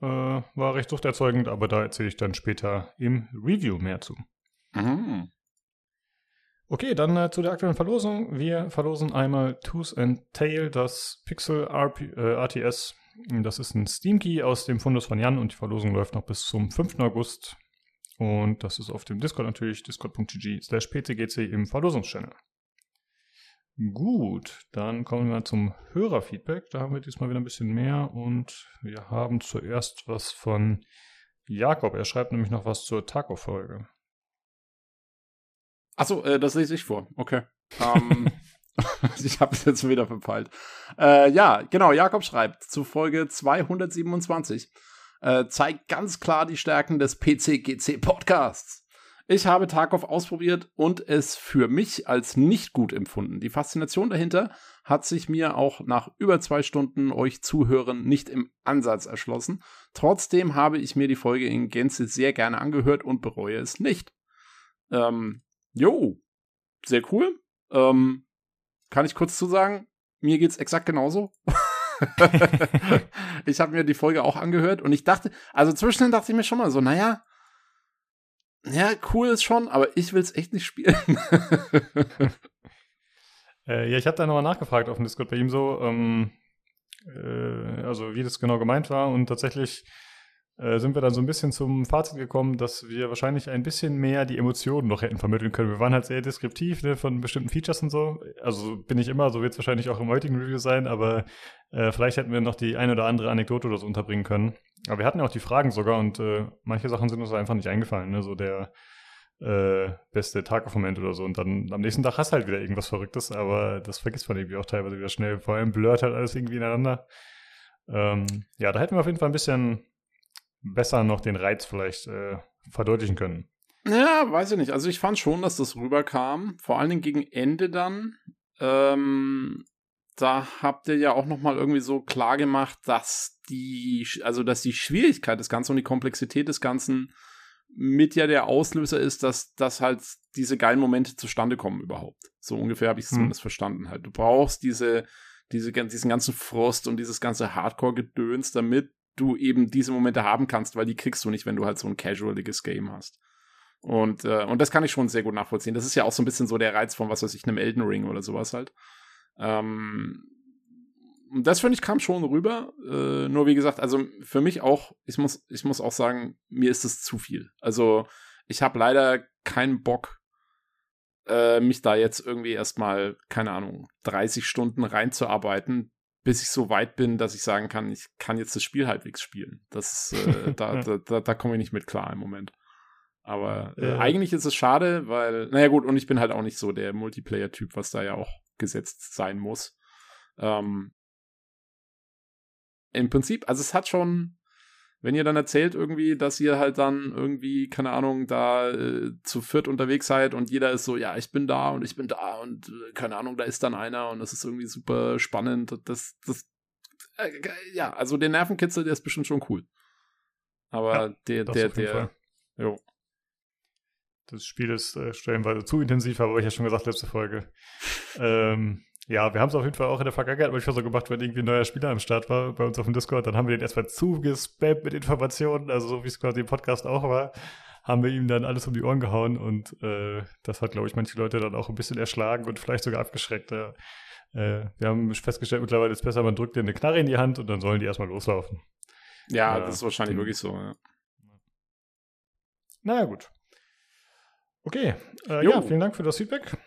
Äh, war recht suchterzeugend, aber da erzähle ich dann später im Review mehr zu. Mhm. Okay, dann äh, zu der aktuellen Verlosung. Wir verlosen einmal Tooth and Tail, das Pixel RP, äh, RTS. Das ist ein Steam Key aus dem Fundus von Jan und die Verlosung läuft noch bis zum 5. August. Und das ist auf dem Discord natürlich, discord.gg slash pcgc im Verlosungschannel. Gut, dann kommen wir zum Hörerfeedback. Da haben wir diesmal wieder ein bisschen mehr und wir haben zuerst was von Jakob. Er schreibt nämlich noch was zur Taco-Folge. Achso, äh, das lese ich vor. Okay. Ähm, ich habe es jetzt wieder verpeilt. Äh, ja, genau. Jakob schreibt zu Folge 227. Äh, zeigt ganz klar die Stärken des PCGC Podcasts. Ich habe Tarkov ausprobiert und es für mich als nicht gut empfunden. Die Faszination dahinter hat sich mir auch nach über zwei Stunden euch zuhören nicht im Ansatz erschlossen. Trotzdem habe ich mir die Folge in Gänze sehr gerne angehört und bereue es nicht. Ähm, jo, sehr cool. Ähm, kann ich kurz zu sagen, mir geht's exakt genauso. ich habe mir die Folge auch angehört und ich dachte, also zwischendurch dachte ich mir schon mal so, naja, ja, cool ist schon, aber ich will es echt nicht spielen. äh, ja, ich habe da nochmal nachgefragt auf dem Discord bei ihm so, ähm, äh, also wie das genau gemeint war und tatsächlich sind wir dann so ein bisschen zum Fazit gekommen, dass wir wahrscheinlich ein bisschen mehr die Emotionen noch hätten vermitteln können. Wir waren halt sehr deskriptiv ne, von bestimmten Features und so. Also bin ich immer, so wird es wahrscheinlich auch im heutigen Review sein, aber äh, vielleicht hätten wir noch die eine oder andere Anekdote oder so unterbringen können. Aber wir hatten ja auch die Fragen sogar und äh, manche Sachen sind uns einfach nicht eingefallen. Ne? So der äh, beste Tag auf Moment oder so. Und dann am nächsten Tag hast du halt wieder irgendwas Verrücktes, aber das vergisst man irgendwie auch teilweise wieder schnell. Vor allem blurrt halt alles irgendwie ineinander. Ähm, ja, da hätten wir auf jeden Fall ein bisschen besser noch den Reiz vielleicht äh, verdeutlichen können. Ja, weiß ich nicht. Also ich fand schon, dass das rüberkam. Vor allen Dingen gegen Ende dann. Ähm, da habt ihr ja auch noch mal irgendwie so klar gemacht, dass die, also dass die Schwierigkeit des Ganzen und die Komplexität des Ganzen mit ja der Auslöser ist, dass, dass halt diese geilen Momente zustande kommen überhaupt. So ungefähr habe ich es hm. zumindest verstanden halt. Du brauchst diese, diese, diesen ganzen Frost und dieses ganze Hardcore-Gedöns, damit du eben diese Momente haben kannst, weil die kriegst du nicht, wenn du halt so ein casualiges Game hast. Und, äh, und das kann ich schon sehr gut nachvollziehen. Das ist ja auch so ein bisschen so der Reiz von, was weiß ich, einem Elden Ring oder sowas halt. Ähm, das finde ich kam schon rüber. Äh, nur wie gesagt, also für mich auch, ich muss, ich muss auch sagen, mir ist es zu viel. Also ich habe leider keinen Bock, äh, mich da jetzt irgendwie erstmal, keine Ahnung, 30 Stunden reinzuarbeiten, bis ich so weit bin, dass ich sagen kann, ich kann jetzt das Spiel halbwegs spielen. Das äh, da, da, da, da komme ich nicht mit klar im Moment. Aber äh, ja. eigentlich ist es schade, weil, naja gut, und ich bin halt auch nicht so der Multiplayer-Typ, was da ja auch gesetzt sein muss. Ähm, Im Prinzip, also es hat schon, wenn ihr dann erzählt irgendwie, dass ihr halt dann irgendwie, keine Ahnung, da äh, zu viert unterwegs seid und jeder ist so, ja, ich bin da und ich bin da und äh, keine Ahnung, da ist dann einer und das ist irgendwie super spannend. Das, das, äh, ja, also der Nervenkitzel, der ist bestimmt schon cool. Aber ja, der, der, der, jo. Das Spiel ist äh, stellenweise zu intensiv, habe ich ja schon gesagt, letzte Folge. ähm, ja, wir haben es auf jeden Fall auch in der Vergangenheit manchmal so gemacht, wenn irgendwie ein neuer Spieler am Start war bei uns auf dem Discord, dann haben wir den erstmal zugespammt mit Informationen, also so wie es quasi im Podcast auch war, haben wir ihm dann alles um die Ohren gehauen und äh, das hat, glaube ich, manche Leute dann auch ein bisschen erschlagen und vielleicht sogar abgeschreckt. Äh, wir haben festgestellt, mittlerweile ist es besser, man drückt dir eine Knarre in die Hand und dann sollen die erstmal loslaufen. Ja, das ist wahrscheinlich wirklich so, ja. Naja, gut. Okay, äh, ja, vielen Dank für das Feedback.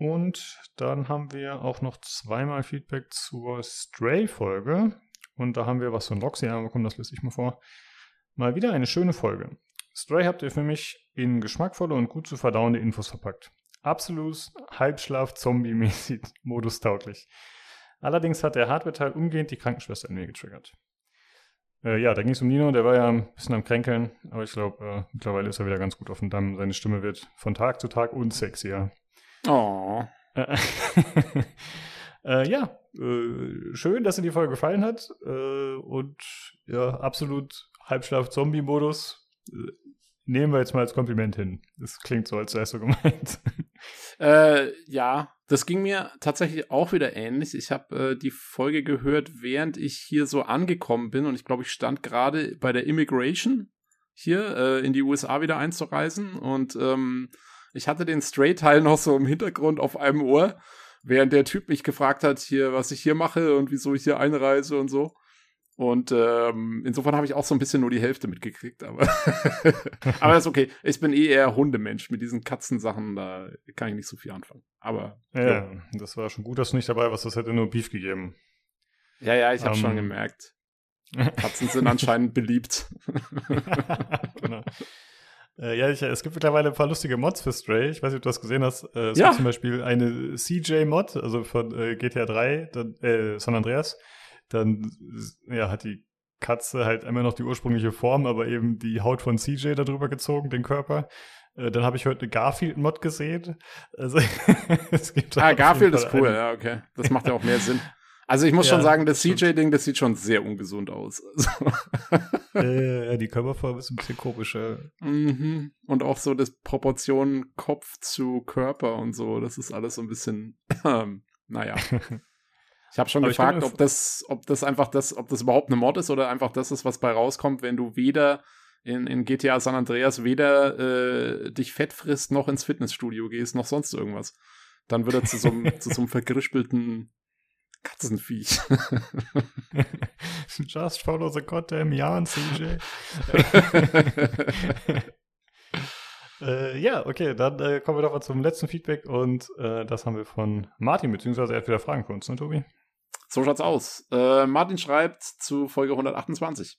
Und dann haben wir auch noch zweimal Feedback zur Stray-Folge. Und da haben wir was von Roxy bekommen, das lese ich mal vor. Mal wieder eine schöne Folge. Stray habt ihr für mich in geschmackvolle und gut zu verdauende Infos verpackt. Absolut Halbschlaf-Zombie-mäßig Modus tauglich. Allerdings hat der Hardware-Teil umgehend die Krankenschwester in mir getriggert. Äh, ja, da ging es um Nino, der war ja ein bisschen am Kränkeln, aber ich glaube, äh, mittlerweile ist er wieder ganz gut auf dem Damm. Seine Stimme wird von Tag zu Tag unsexier. Oh. äh, ja, äh, schön, dass dir die Folge gefallen hat. Äh, und ja, absolut Halbschlaf-Zombie-Modus. Äh, nehmen wir jetzt mal als Kompliment hin. Das klingt so, als sei es so gemeint. Äh, ja, das ging mir tatsächlich auch wieder ähnlich. Ich habe äh, die Folge gehört, während ich hier so angekommen bin und ich glaube, ich stand gerade bei der Immigration hier äh, in die USA wieder einzureisen und ähm, ich hatte den Stray-Teil noch so im Hintergrund auf einem Ohr, während der Typ mich gefragt hat, hier, was ich hier mache und wieso ich hier einreise und so. Und ähm, insofern habe ich auch so ein bisschen nur die Hälfte mitgekriegt, aber aber ist okay. Ich bin eh eher Hundemensch. Mit diesen Katzensachen, da kann ich nicht so viel anfangen. Aber ja, ja. das war schon gut, dass du nicht dabei warst. Das hätte nur Beef gegeben. Ja, ja, ich habe um, schon ähm. gemerkt. Katzen sind anscheinend beliebt. genau. Äh, ja, ich, es gibt mittlerweile ein paar lustige Mods für Stray. Ich weiß nicht, ob du das gesehen hast. Äh, es ja. gibt zum Beispiel eine CJ-Mod, also von äh, GTA 3, dann, äh, San Andreas dann ja, hat die Katze halt immer noch die ursprüngliche Form, aber eben die Haut von CJ darüber gezogen, den Körper. Äh, dann habe ich heute eine Garfield-Mod gesehen. Also, es gibt ah, Garfield ist cool, einen. ja, okay. Das macht ja auch mehr Sinn. Also ich muss ja, schon sagen, das CJ-Ding, das sieht schon sehr ungesund aus. äh, die Körperform ist ein bisschen komischer. Mhm. Und auch so das Proportion Kopf zu Körper und so, das ist alles so ein bisschen, ähm, naja. Ich habe schon Aber gefragt, ob das, ob das einfach das, ob das überhaupt eine Mod ist oder einfach das ist, was bei rauskommt, wenn du weder in, in GTA San Andreas weder äh, dich fett frisst, noch ins Fitnessstudio gehst, noch sonst irgendwas. Dann wird er zu so, einem, zu so einem vergrispelten Katzenviech. Just follow the goddamn yarn, CJ. äh, ja, okay, dann äh, kommen wir doch mal zum letzten Feedback und äh, das haben wir von Martin, beziehungsweise er hat wieder Fragen für uns, ne, Tobi? So schaut's aus. Äh, Martin schreibt zu Folge 128.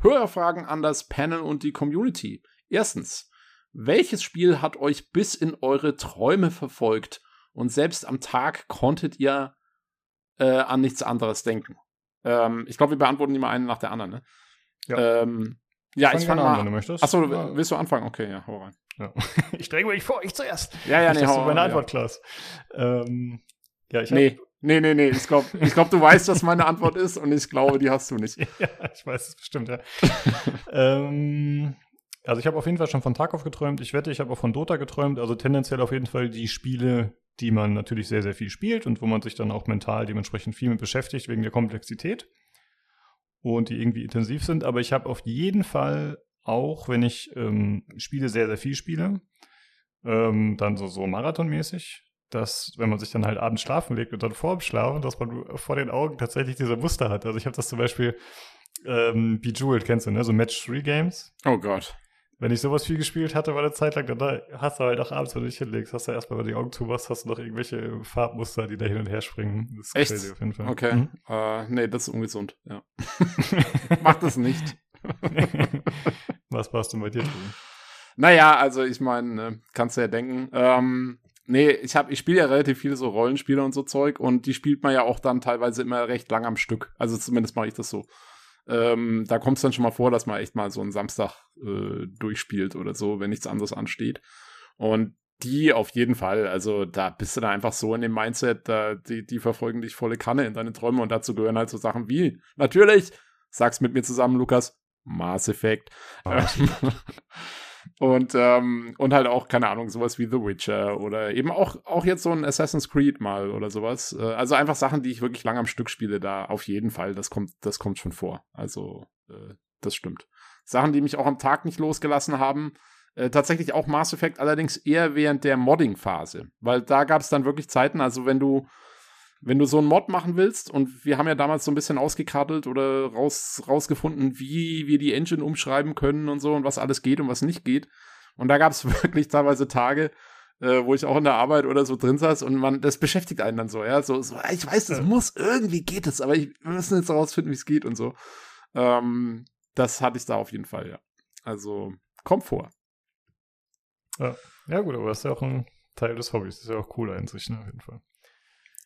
Hörerfragen an das Panel und die Community. Erstens, welches Spiel hat euch bis in eure Träume verfolgt und selbst am Tag konntet ihr äh, an nichts anderes denken? Ähm, ich glaube, wir beantworten die mal einen nach der anderen. Ne? Ja. Ähm, ja, ich fange fang mal. An, wenn du möchtest. Achso, ja. willst du anfangen? Okay, ja, hau rein. Ja. Ich dränge mich vor, ich zuerst. Ja, ja, nee, hau, meine Antwort, ja. Klaus. Ähm, ja, ich nee. Nee, nee, nee. Ich glaube, ich glaub, du weißt, was meine Antwort ist und ich glaube, die hast du nicht. Ja, ich weiß es bestimmt, ja. ähm, also ich habe auf jeden Fall schon von Tarkov geträumt. Ich wette, ich habe auch von Dota geträumt. Also tendenziell auf jeden Fall die Spiele, die man natürlich sehr, sehr viel spielt und wo man sich dann auch mental dementsprechend viel mit beschäftigt wegen der Komplexität und die irgendwie intensiv sind. Aber ich habe auf jeden Fall auch, wenn ich ähm, Spiele sehr, sehr viel spiele, ähm, dann so, so marathonmäßig, dass, wenn man sich dann halt abends schlafen legt und dann vor dem Schlafen, dass man vor den Augen tatsächlich diese Muster hat. Also ich habe das zum Beispiel ähm, Bejeweled, kennst du, ne? So Match-3-Games. Oh Gott. Wenn ich sowas viel gespielt hatte, war eine Zeit lang, dann hast du halt auch abends, wenn du dich hinlegst, hast du erstmal, wenn du die Augen zumachst, hast du noch irgendwelche Farbmuster, die da hin und her springen. Das ist Echt? crazy auf jeden Fall. Okay. Mhm. Uh, nee, das ist ungesund, ja. Mach das nicht. Was warst du bei dir tun? Naja, also ich meine, ne, kannst du ja denken. Ähm, nee, ich hab, ich spiele ja relativ viele so Rollenspiele und so Zeug und die spielt man ja auch dann teilweise immer recht lang am Stück. Also zumindest mache ich das so. Ähm, da kommt es dann schon mal vor, dass man echt mal so einen Samstag äh, durchspielt oder so, wenn nichts anderes ansteht. Und die auf jeden Fall, also da bist du da einfach so in dem Mindset, da, die, die verfolgen dich volle Kanne in deine Träume und dazu gehören halt so Sachen wie, natürlich, sag's mit mir zusammen, Lukas, Mass Effect. Oh. Und, ähm, und halt auch, keine Ahnung, sowas wie The Witcher oder eben auch, auch jetzt so ein Assassin's Creed mal oder sowas. Äh, also einfach Sachen, die ich wirklich lang am Stück spiele, da auf jeden Fall, das kommt, das kommt schon vor. Also, äh, das stimmt. Sachen, die mich auch am Tag nicht losgelassen haben, äh, tatsächlich auch Mass Effect, allerdings eher während der Modding-Phase. Weil da gab es dann wirklich Zeiten, also wenn du wenn du so einen Mod machen willst, und wir haben ja damals so ein bisschen ausgekartelt oder raus, rausgefunden, wie wir die Engine umschreiben können und so und was alles geht und was nicht geht. Und da gab es wirklich teilweise Tage, äh, wo ich auch in der Arbeit oder so drin saß und man, das beschäftigt einen dann so, ja, so, so ich weiß, das muss, irgendwie geht es, aber ich, wir müssen jetzt herausfinden, wie es geht und so. Ähm, das hatte ich da auf jeden Fall, ja. Also, kommt vor. Ja, ja gut, aber das ist ja auch ein Teil des Hobbys, das ist ja auch cooler in sich, ne, auf jeden Fall.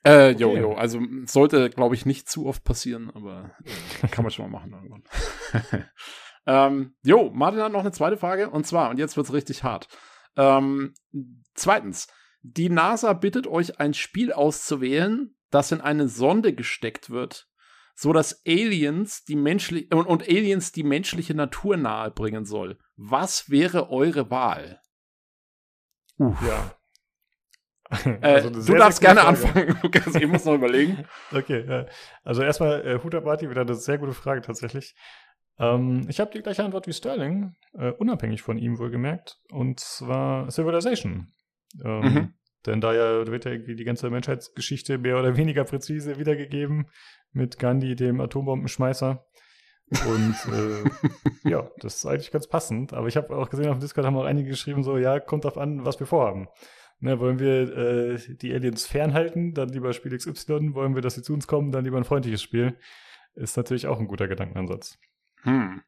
Äh, jo, okay. jo. Also sollte, glaube ich, nicht zu oft passieren, aber äh, kann man schon mal machen irgendwann. ähm, jo, Martin hat noch eine zweite Frage und zwar, und jetzt wird's richtig hart. Ähm, zweitens, die NASA bittet euch, ein Spiel auszuwählen, das in eine Sonde gesteckt wird, so dass Aliens die menschliche und, und Aliens die menschliche Natur nahebringen soll. Was wäre eure Wahl? Uff. Ja, äh, also du sehr, darfst sehr gerne anfangen, Lukas. Ich muss noch überlegen. Okay, also erstmal äh, Huda Bati, wieder eine sehr gute Frage tatsächlich. Ähm, ich habe die gleiche Antwort wie Sterling, äh, unabhängig von ihm wohlgemerkt, und zwar Civilization. Ähm, mhm. Denn da ja wird ja irgendwie die ganze Menschheitsgeschichte mehr oder weniger präzise wiedergegeben mit Gandhi, dem Atombombenschmeißer. Und äh, ja, das ist eigentlich ganz passend. Aber ich habe auch gesehen, auf dem Discord haben auch einige geschrieben, so, ja, kommt drauf an, was wir vorhaben. Ne, wollen wir äh, die Aliens fernhalten, dann lieber Spiel XY. Wollen wir, dass sie zu uns kommen, dann lieber ein freundliches Spiel. Ist natürlich auch ein guter Gedankenansatz. Hm.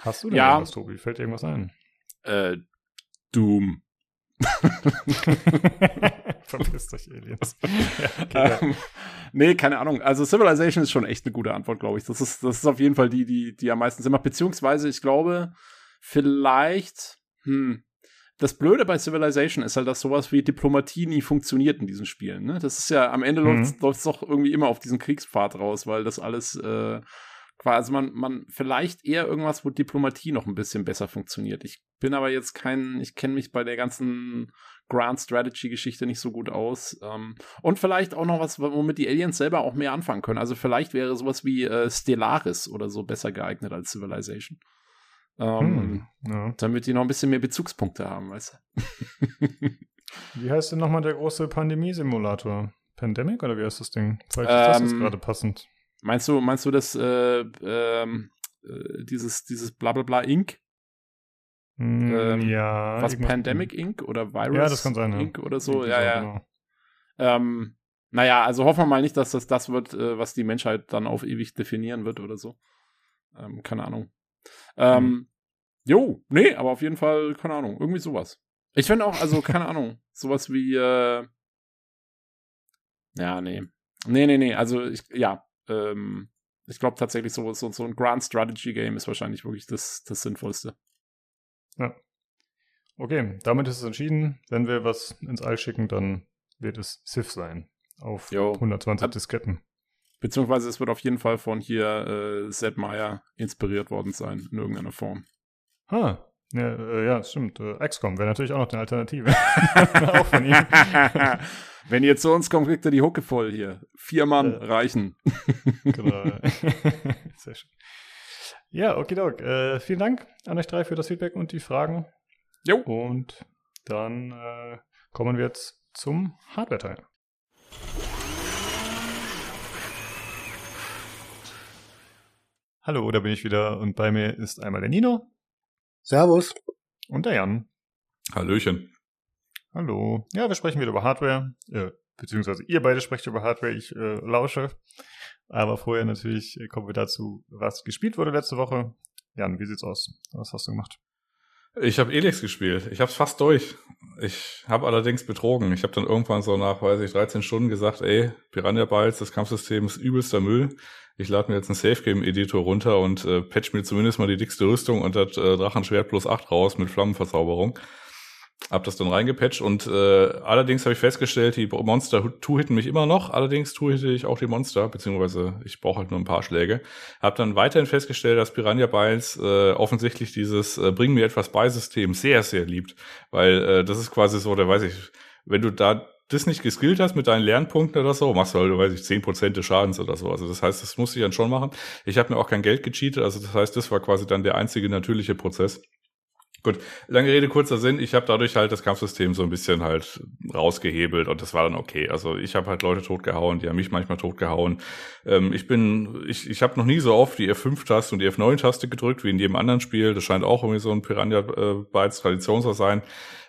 Hast du denn ja. irgendwas, Tobi? Fällt dir irgendwas ein? Äh, Doom. Verpisst euch, Aliens. ja, okay, ähm, nee, keine Ahnung. Also Civilization ist schon echt eine gute Antwort, glaube ich. Das ist, das ist auf jeden Fall die, die, die am meisten Sinn macht. Beziehungsweise, ich glaube, vielleicht, hm, das Blöde bei Civilization ist halt, dass sowas wie Diplomatie nie funktioniert in diesen Spielen. Ne? Das ist ja am Ende mhm. läuft es doch irgendwie immer auf diesen Kriegspfad raus, weil das alles äh, quasi man, man vielleicht eher irgendwas, wo Diplomatie noch ein bisschen besser funktioniert. Ich bin aber jetzt kein, ich kenne mich bei der ganzen Grand Strategy Geschichte nicht so gut aus. Ähm, und vielleicht auch noch was, womit die Aliens selber auch mehr anfangen können. Also vielleicht wäre sowas wie äh, Stellaris oder so besser geeignet als Civilization. Ähm, hm, ja. Damit die noch ein bisschen mehr Bezugspunkte haben, weißt du. wie heißt denn nochmal der große Pandemie-Simulator? Pandemic oder wie heißt das Ding? Vielleicht ist ähm, das jetzt gerade passend. Meinst du, meinst du das, äh, ähm, äh, dieses, dieses Blablabla Inc.? Mm, ähm, ja. Was, Pandemic Inc. oder Virus ja, das kann sein, Inc. oder so? Ja, ja. Genau. Ähm, naja, also hoffen wir mal nicht, dass das das wird, äh, was die Menschheit dann auf ewig definieren wird oder so. Ähm, keine Ahnung. Ähm, mhm. Jo, nee, aber auf jeden Fall, keine Ahnung, irgendwie sowas. Ich finde auch, also, keine Ahnung, sowas wie, äh, ja, nee. Nee, nee, nee, also, ich, ja, ähm, ich glaube tatsächlich, so, so, so ein Grand Strategy Game ist wahrscheinlich wirklich das, das Sinnvollste. Ja. Okay, damit ist es entschieden. Wenn wir was ins All schicken, dann wird es Sif sein. Auf jo. 120 Disketten. Beziehungsweise es wird auf jeden Fall von hier äh, Zed Meyer inspiriert worden sein, in irgendeiner Form. Ha, ja, äh, ja stimmt. Äh, XCOM wäre natürlich auch noch eine Alternative. auch von ihm. Wenn ihr zu uns kommt, kriegt ihr die Hucke voll hier. Vier Mann äh, reichen. genau. Sehr schön. Ja, okay, Äh, vielen Dank an euch drei für das Feedback und die Fragen. Jo. Und dann äh, kommen wir jetzt zum Hardware-Teil. Hallo, da bin ich wieder und bei mir ist einmal der Nino. Servus. Und der Jan. Hallöchen. Hallo. Ja, wir sprechen wieder über Hardware. Äh, beziehungsweise ihr beide sprecht über Hardware, ich äh, lausche. Aber vorher natürlich kommen wir dazu, was gespielt wurde letzte Woche. Jan, wie sieht's aus? Was hast du gemacht? Ich habe Elix gespielt. Ich habe es fast durch. Ich habe allerdings betrogen. Ich habe dann irgendwann so nach, weiß ich, 13 Stunden gesagt, ey, Piranha Bytes, das Kampfsystem ist übelster Müll. Ich lade mir jetzt einen Safe Game Editor runter und äh, patch mir zumindest mal die dickste Rüstung und das äh, Drachenschwert plus 8 raus mit Flammenverzauberung. Hab das dann reingepatcht und äh, allerdings habe ich festgestellt, die Monster two-hitten mich immer noch, allerdings two-hitte ich auch die Monster, beziehungsweise ich brauche halt nur ein paar Schläge. Hab dann weiterhin festgestellt, dass Piranha Bytes äh, offensichtlich dieses äh, Bring mir etwas bei System sehr, sehr liebt, weil äh, das ist quasi so, da weiß ich, wenn du da das nicht geskillt hast mit deinen Lernpunkten oder so, machst du halt, weiß ich, zehn Prozent des Schadens oder so. Also das heißt, das musste ich dann schon machen. Ich habe mir auch kein Geld gecheatet, also das heißt, das war quasi dann der einzige natürliche Prozess. Gut, lange Rede, kurzer Sinn. Ich habe dadurch halt das Kampfsystem so ein bisschen halt rausgehebelt und das war dann okay. Also ich habe halt Leute totgehauen, die haben mich manchmal totgehauen. Ähm, ich bin, ich, ich habe noch nie so oft die F5-Taste und die F9-Taste gedrückt wie in jedem anderen Spiel. Das scheint auch irgendwie so ein Piranha-Bytes-Tradition zu sein.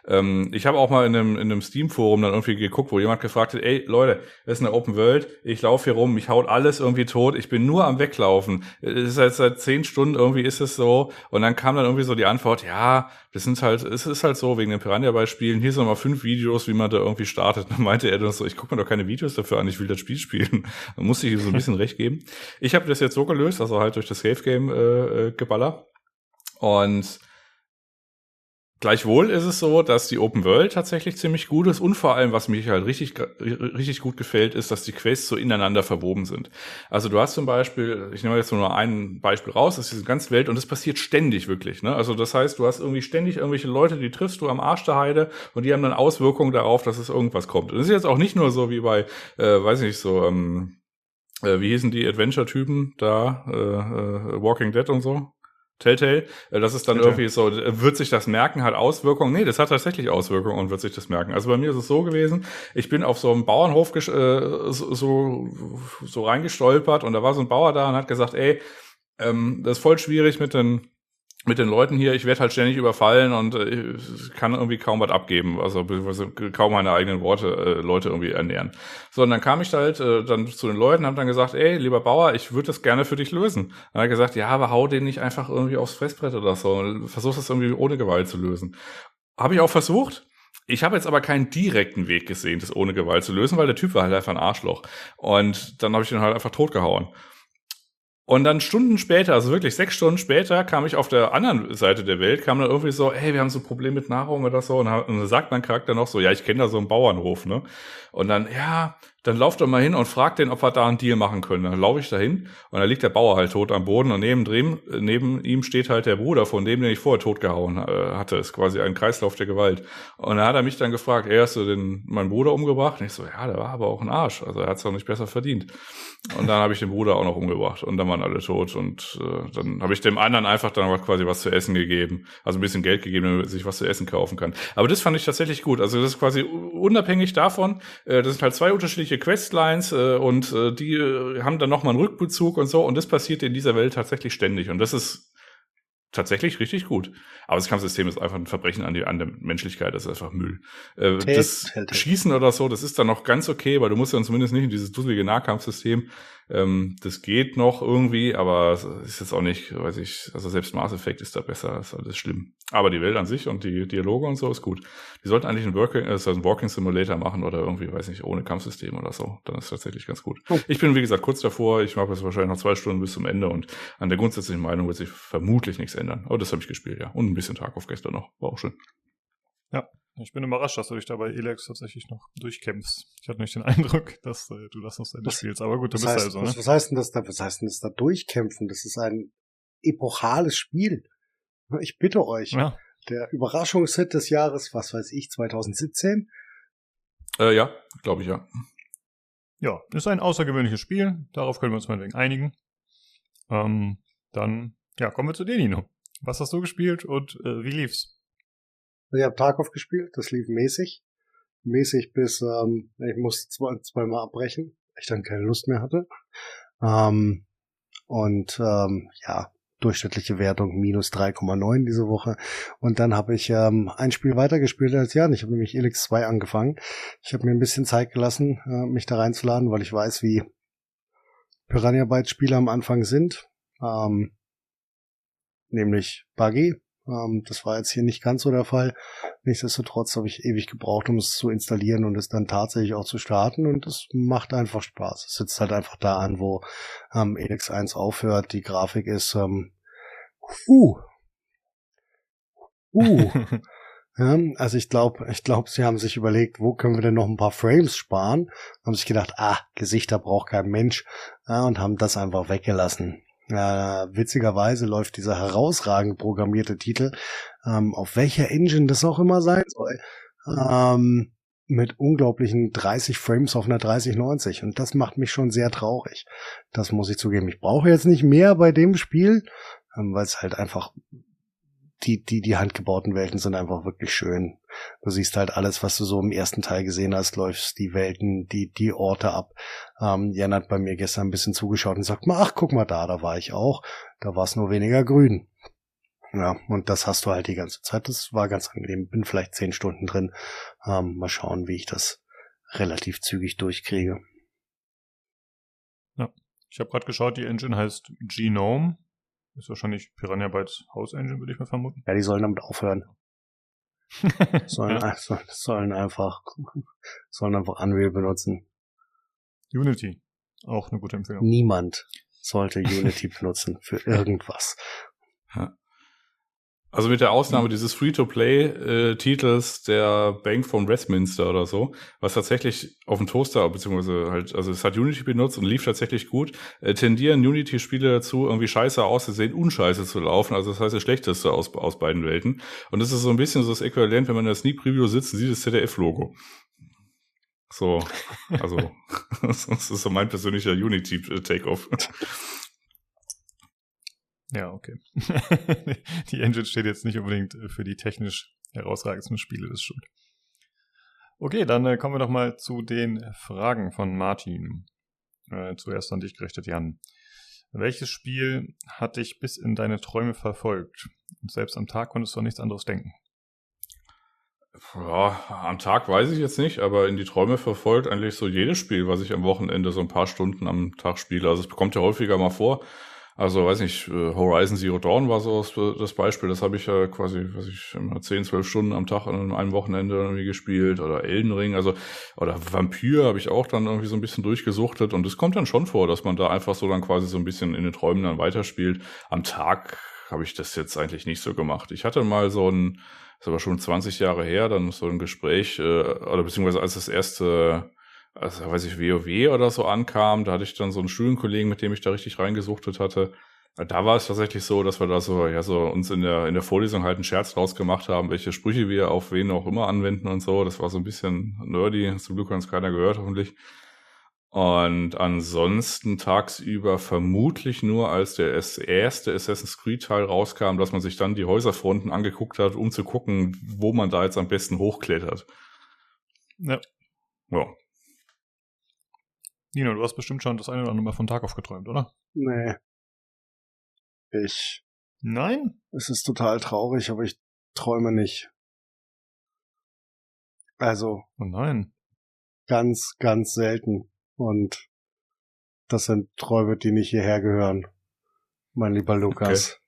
Ähm, ich habe auch mal in einem, in einem Steam-Forum dann irgendwie geguckt, wo jemand gefragt hat, ey Leute, das ist eine Open World, ich laufe hier rum, ich haut alles irgendwie tot, ich bin nur am Weglaufen. Es ist halt seit zehn Stunden irgendwie ist es so. Und dann kam dann irgendwie so die Antwort, ja, das sind halt, es ist halt so, wegen den Piranha-Beispielen, hier sind mal fünf Videos, wie man da irgendwie startet. Dann meinte er dann so, ich gucke mir doch keine Videos dafür an, ich will das Spiel spielen. Dann musste ich ihm so ein bisschen recht geben. Ich habe das jetzt so gelöst, also halt durch das Safe-Game äh, äh, Geballer. Und Gleichwohl ist es so, dass die Open World tatsächlich ziemlich gut ist und vor allem, was mich halt richtig, richtig gut gefällt, ist, dass die Quests so ineinander verwoben sind. Also du hast zum Beispiel, ich nehme jetzt nur ein Beispiel raus, das ist diese ganze Welt und das passiert ständig wirklich. Ne? Also das heißt, du hast irgendwie ständig irgendwelche Leute, die triffst du am Arsch der Heide und die haben dann Auswirkungen darauf, dass es irgendwas kommt. Und das ist jetzt auch nicht nur so wie bei, äh, weiß ich nicht, so, ähm, äh, wie hießen die Adventure-Typen da, äh, äh, Walking Dead und so? Telltale, äh, das ist dann Telltale. irgendwie so, äh, wird sich das merken, hat Auswirkungen? Nee, das hat tatsächlich Auswirkungen und wird sich das merken. Also bei mir ist es so gewesen, ich bin auf so einem Bauernhof äh, so, so reingestolpert und da war so ein Bauer da und hat gesagt, ey, ähm, das ist voll schwierig mit den mit den Leuten hier, ich werde halt ständig überfallen und äh, kann irgendwie kaum was abgeben, also kaum meine eigenen Worte äh, Leute irgendwie ernähren. So, und dann kam ich halt äh, dann zu den Leuten, haben dann gesagt, ey, lieber Bauer, ich würde das gerne für dich lösen. Dann hat er gesagt, ja, aber hau den nicht einfach irgendwie aufs Fressbrett oder so, versuch das irgendwie ohne Gewalt zu lösen. Habe ich auch versucht, ich habe jetzt aber keinen direkten Weg gesehen, das ohne Gewalt zu lösen, weil der Typ war halt einfach ein Arschloch. Und dann habe ich den halt einfach totgehauen. Und dann Stunden später, also wirklich sechs Stunden später, kam ich auf der anderen Seite der Welt, kam dann irgendwie so, hey, wir haben so ein Problem mit Nahrung oder so. Und dann sagt mein Charakter noch so, ja, ich kenne da so einen Bauernhof, ne? Und dann, ja, dann lauft er mal hin und fragt den, ob wir da einen Deal machen können. Dann laufe ich da hin und da liegt der Bauer halt tot am Boden und neben, dem, neben ihm steht halt der Bruder von dem, den ich vorher totgehauen äh, hatte. ist quasi ein Kreislauf der Gewalt. Und da hat er mich dann gefragt, ey, hast du den, meinen Bruder umgebracht? Und ich so, ja, der war aber auch ein Arsch. Also er hat es auch nicht besser verdient. Und dann habe ich den Bruder auch noch umgebracht und dann waren alle tot. Und äh, dann habe ich dem anderen einfach dann quasi was zu essen gegeben. Also ein bisschen Geld gegeben, damit er sich was zu essen kaufen kann. Aber das fand ich tatsächlich gut. Also das ist quasi unabhängig davon, das sind halt zwei unterschiedliche Questlines äh, und äh, die äh, haben dann nochmal einen Rückbezug und so. Und das passiert in dieser Welt tatsächlich ständig. Und das ist tatsächlich richtig gut. Aber das Kampfsystem ist einfach ein Verbrechen an, die, an der Menschlichkeit, das ist einfach Müll. Äh, das Schießen oder so, das ist dann noch ganz okay, weil du musst ja zumindest nicht in dieses dusselige Nahkampfsystem ähm, das geht noch irgendwie, aber es ist jetzt auch nicht, weiß ich, also selbst Mass Effect ist da besser, ist alles schlimm. Aber die Welt an sich und die Dialoge und so ist gut. Die sollten eigentlich einen Working, also einen Walking Simulator machen oder irgendwie, weiß nicht, ohne Kampfsystem oder so. Dann ist es tatsächlich ganz gut. Oh. Ich bin, wie gesagt, kurz davor. Ich mache jetzt wahrscheinlich noch zwei Stunden bis zum Ende und an der grundsätzlichen Meinung wird sich vermutlich nichts ändern. Aber das habe ich gespielt, ja. Und ein bisschen Tag auf gestern noch. War auch schön. Ja, ich bin überrascht, dass du dich dabei Elex tatsächlich noch durchkämpfst. Ich hatte nicht den Eindruck, dass äh, du das noch zu Ende spielst. Aber gut, du bist heißt, also. Ne? Was, heißt denn das da? Was heißt denn das da durchkämpfen? Das ist ein epochales Spiel. Ich bitte euch. Ja. Der Überraschungshit des Jahres, was weiß ich, 2017? Äh, ja, glaube ich, ja. Ja, ist ein außergewöhnliches Spiel. Darauf können wir uns meinetwegen einigen. Ähm, dann, ja, kommen wir zu dir, Nino. Was hast du gespielt und äh, wie lief's? Ich habe Tarkov gespielt, das lief mäßig. Mäßig bis, ähm, ich musste zwei, zweimal abbrechen, ich dann keine Lust mehr hatte. Ähm, und ähm, ja, durchschnittliche Wertung minus 3,9 diese Woche. Und dann habe ich ähm, ein Spiel weitergespielt als Jan. Ich habe nämlich Elix 2 angefangen. Ich habe mir ein bisschen Zeit gelassen, äh, mich da reinzuladen, weil ich weiß, wie Piranha Bytes Spiele am Anfang sind. Ähm, nämlich buggy. Ähm, das war jetzt hier nicht ganz so der Fall. Nichtsdestotrotz habe ich ewig gebraucht, um es zu installieren und es dann tatsächlich auch zu starten und es macht einfach Spaß. Es sitzt halt einfach da an, wo ähm, Elix 1 aufhört. Die Grafik ist ähm, uh, uh. Ja, also ich glaube, ich glaube, sie haben sich überlegt, wo können wir denn noch ein paar Frames sparen? Haben sich gedacht, ah, Gesichter braucht kein Mensch, ja, und haben das einfach weggelassen. Ja, witzigerweise läuft dieser herausragend programmierte Titel, ähm, auf welcher Engine das auch immer sein soll, ähm, mit unglaublichen 30 Frames auf einer 3090. Und das macht mich schon sehr traurig. Das muss ich zugeben. Ich brauche jetzt nicht mehr bei dem Spiel, ähm, weil es halt einfach die, die, die handgebauten Welten sind einfach wirklich schön. Du siehst halt alles, was du so im ersten Teil gesehen hast, läufst die Welten, die, die Orte ab. Ähm, Jan hat bei mir gestern ein bisschen zugeschaut und sagt ach, guck mal da, da war ich auch. Da war es nur weniger grün. Ja, und das hast du halt die ganze Zeit. Das war ganz angenehm. Bin vielleicht zehn Stunden drin. Ähm, mal schauen, wie ich das relativ zügig durchkriege. Ja, ich habe gerade geschaut, die Engine heißt Genome. Ist wahrscheinlich Piranha Bytes House Engine, würde ich mal vermuten. Ja, die sollen damit aufhören. sollen, ja. sollen einfach, sollen einfach Unreal benutzen. Unity. Auch eine gute Empfehlung. Niemand sollte Unity benutzen für irgendwas. Ja. Also mit der Ausnahme mhm. dieses Free-to-Play-Titels der Bank von Westminster oder so, was tatsächlich auf dem Toaster, beziehungsweise halt, also es hat Unity benutzt und lief tatsächlich gut, äh, tendieren Unity-Spiele dazu, irgendwie scheiße auszusehen, unscheiße zu laufen. Also das heißt das Schlechteste aus, aus beiden Welten. Und das ist so ein bisschen so das Äquivalent, wenn man in der Sneak Preview sitzt und sieht das ZDF-Logo. So, also das ist so mein persönlicher Unity-Takeoff. Ja, okay. die Engine steht jetzt nicht unbedingt äh, für die technisch herausragendsten Spiele des Schuld. Okay, dann äh, kommen wir doch mal zu den Fragen von Martin. Äh, zuerst an dich gerichtet, Jan. Welches Spiel hat dich bis in deine Träume verfolgt? Und selbst am Tag konntest du an nichts anderes denken. Ja, am Tag weiß ich jetzt nicht, aber in die Träume verfolgt eigentlich so jedes Spiel, was ich am Wochenende so ein paar Stunden am Tag spiele. Also es kommt ja häufiger mal vor, also, weiß nicht, äh, Horizon Zero Dawn war so das Beispiel. Das habe ich ja quasi, weiß ich, immer 10, 12 Stunden am Tag an einem Wochenende irgendwie gespielt. Oder Elden Ring, also, oder Vampyr habe ich auch dann irgendwie so ein bisschen durchgesuchtet. Und es kommt dann schon vor, dass man da einfach so dann quasi so ein bisschen in den Träumen dann weiterspielt. Am Tag habe ich das jetzt eigentlich nicht so gemacht. Ich hatte mal so ein, das ist aber schon 20 Jahre her, dann so ein Gespräch, äh, oder beziehungsweise als das erste also weiß ich, WoW oder so ankam, da hatte ich dann so einen Studienkollegen, mit dem ich da richtig reingesuchtet hatte. Da war es tatsächlich so, dass wir da so, ja, so uns in der, in der Vorlesung halt einen Scherz draus gemacht haben, welche Sprüche wir auf wen auch immer anwenden und so. Das war so ein bisschen nerdy. Zum Glück hat uns keiner gehört, hoffentlich. Und ansonsten tagsüber vermutlich nur, als der erste Assassin's Creed Teil rauskam, dass man sich dann die Häuserfronten angeguckt hat, um zu gucken, wo man da jetzt am besten hochklettert. Ja. Ja, Nino, du hast bestimmt schon das eine oder andere Mal von Tag aufgeträumt, oder? Nee. Ich. Nein? Es ist total traurig, aber ich träume nicht. Also. Oh nein. Ganz, ganz selten. Und das sind Träume, die nicht hierher gehören. Mein lieber Lukas.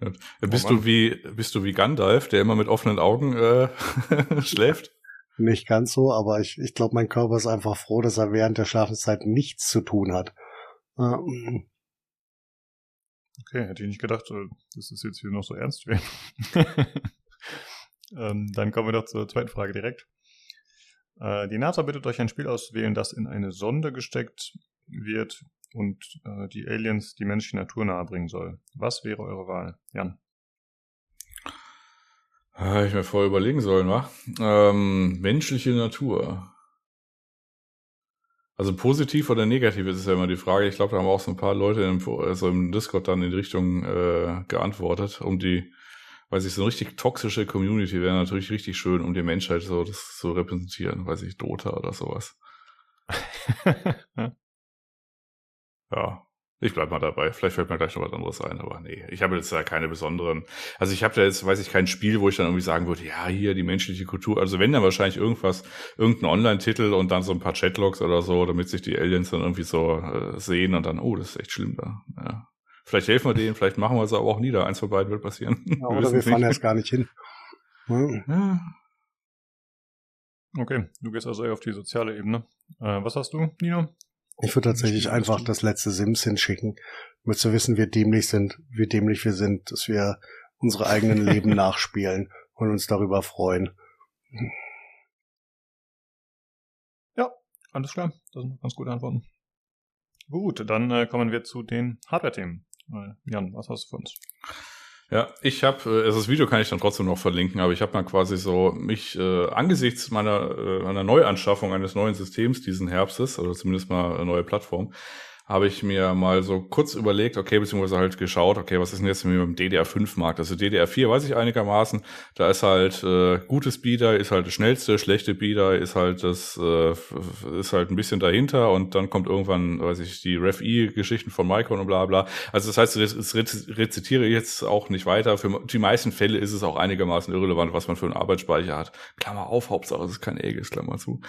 Okay. Bist oh du wie, bist du wie Gandalf, der immer mit offenen Augen äh, schläft? Nicht ganz so, aber ich, ich glaube, mein Körper ist einfach froh, dass er während der Schlafenszeit nichts zu tun hat. Ähm. Okay, hätte ich nicht gedacht, dass es jetzt hier noch so ernst wäre. ähm, dann kommen wir doch zur zweiten Frage direkt. Äh, die NASA bittet euch ein Spiel auszuwählen, das in eine Sonde gesteckt wird und äh, die Aliens die menschliche Natur nahebringen soll. Was wäre eure Wahl? Jan. Habe ich mir vorher überlegen sollen, wa? Ähm, menschliche Natur. Also positiv oder negativ ist es ja immer die Frage. Ich glaube, da haben auch so ein paar Leute im, also im Discord dann in die Richtung äh, geantwortet, um die, weiß ich, so eine richtig toxische Community wäre natürlich richtig schön, um die Menschheit so das zu repräsentieren, weiß ich, Dota oder sowas. ja. Ich bleib mal dabei. Vielleicht fällt mir gleich noch was anderes ein, aber nee. Ich habe jetzt ja keine besonderen. Also ich habe da jetzt, weiß ich, kein Spiel, wo ich dann irgendwie sagen würde, ja, hier die menschliche Kultur. Also wenn dann wahrscheinlich irgendwas, irgendein Online-Titel und dann so ein paar Chatlogs oder so, damit sich die Aliens dann irgendwie so äh, sehen und dann, oh, das ist echt schlimm da. Ja. Vielleicht helfen wir denen, vielleicht machen wir es aber auch nieder. Eins von beiden wird passieren. Ja, oder wir, wir fahren erst gar nicht hin. Ja. Okay, du gehst also eher auf die soziale Ebene. Äh, was hast du, Nino? Ich würde tatsächlich einfach das letzte Sims hinschicken, damit zu wissen, wie dämlich sind, wie dämlich wir sind, dass wir unsere eigenen Leben nachspielen und uns darüber freuen. Ja, alles klar. Das sind ganz gute Antworten. Gut, dann äh, kommen wir zu den Hardware-Themen. Äh, Jan, was hast du für uns? Ja, ich habe, äh, also das Video kann ich dann trotzdem noch verlinken, aber ich habe mal quasi so mich äh, angesichts meiner, äh, meiner Neuanschaffung eines neuen Systems diesen Herbstes, oder zumindest mal eine neue Plattform, habe ich mir mal so kurz überlegt, okay, beziehungsweise halt geschaut, okay, was ist denn jetzt mit dem DDR5-Markt? Also DDR4 weiß ich einigermaßen, da ist halt äh, gutes Bieder, ist halt das schnellste, schlechte Bieder ist halt das, äh, ist halt ein bisschen dahinter und dann kommt irgendwann, weiß ich, die Ref-I-Geschichten von Micron und bla bla. Also das heißt, das rezitiere ich jetzt auch nicht weiter. Für die meisten Fälle ist es auch einigermaßen irrelevant, was man für einen Arbeitsspeicher hat. Klammer auf, Hauptsache es ist kein Aegis, Klammer zu.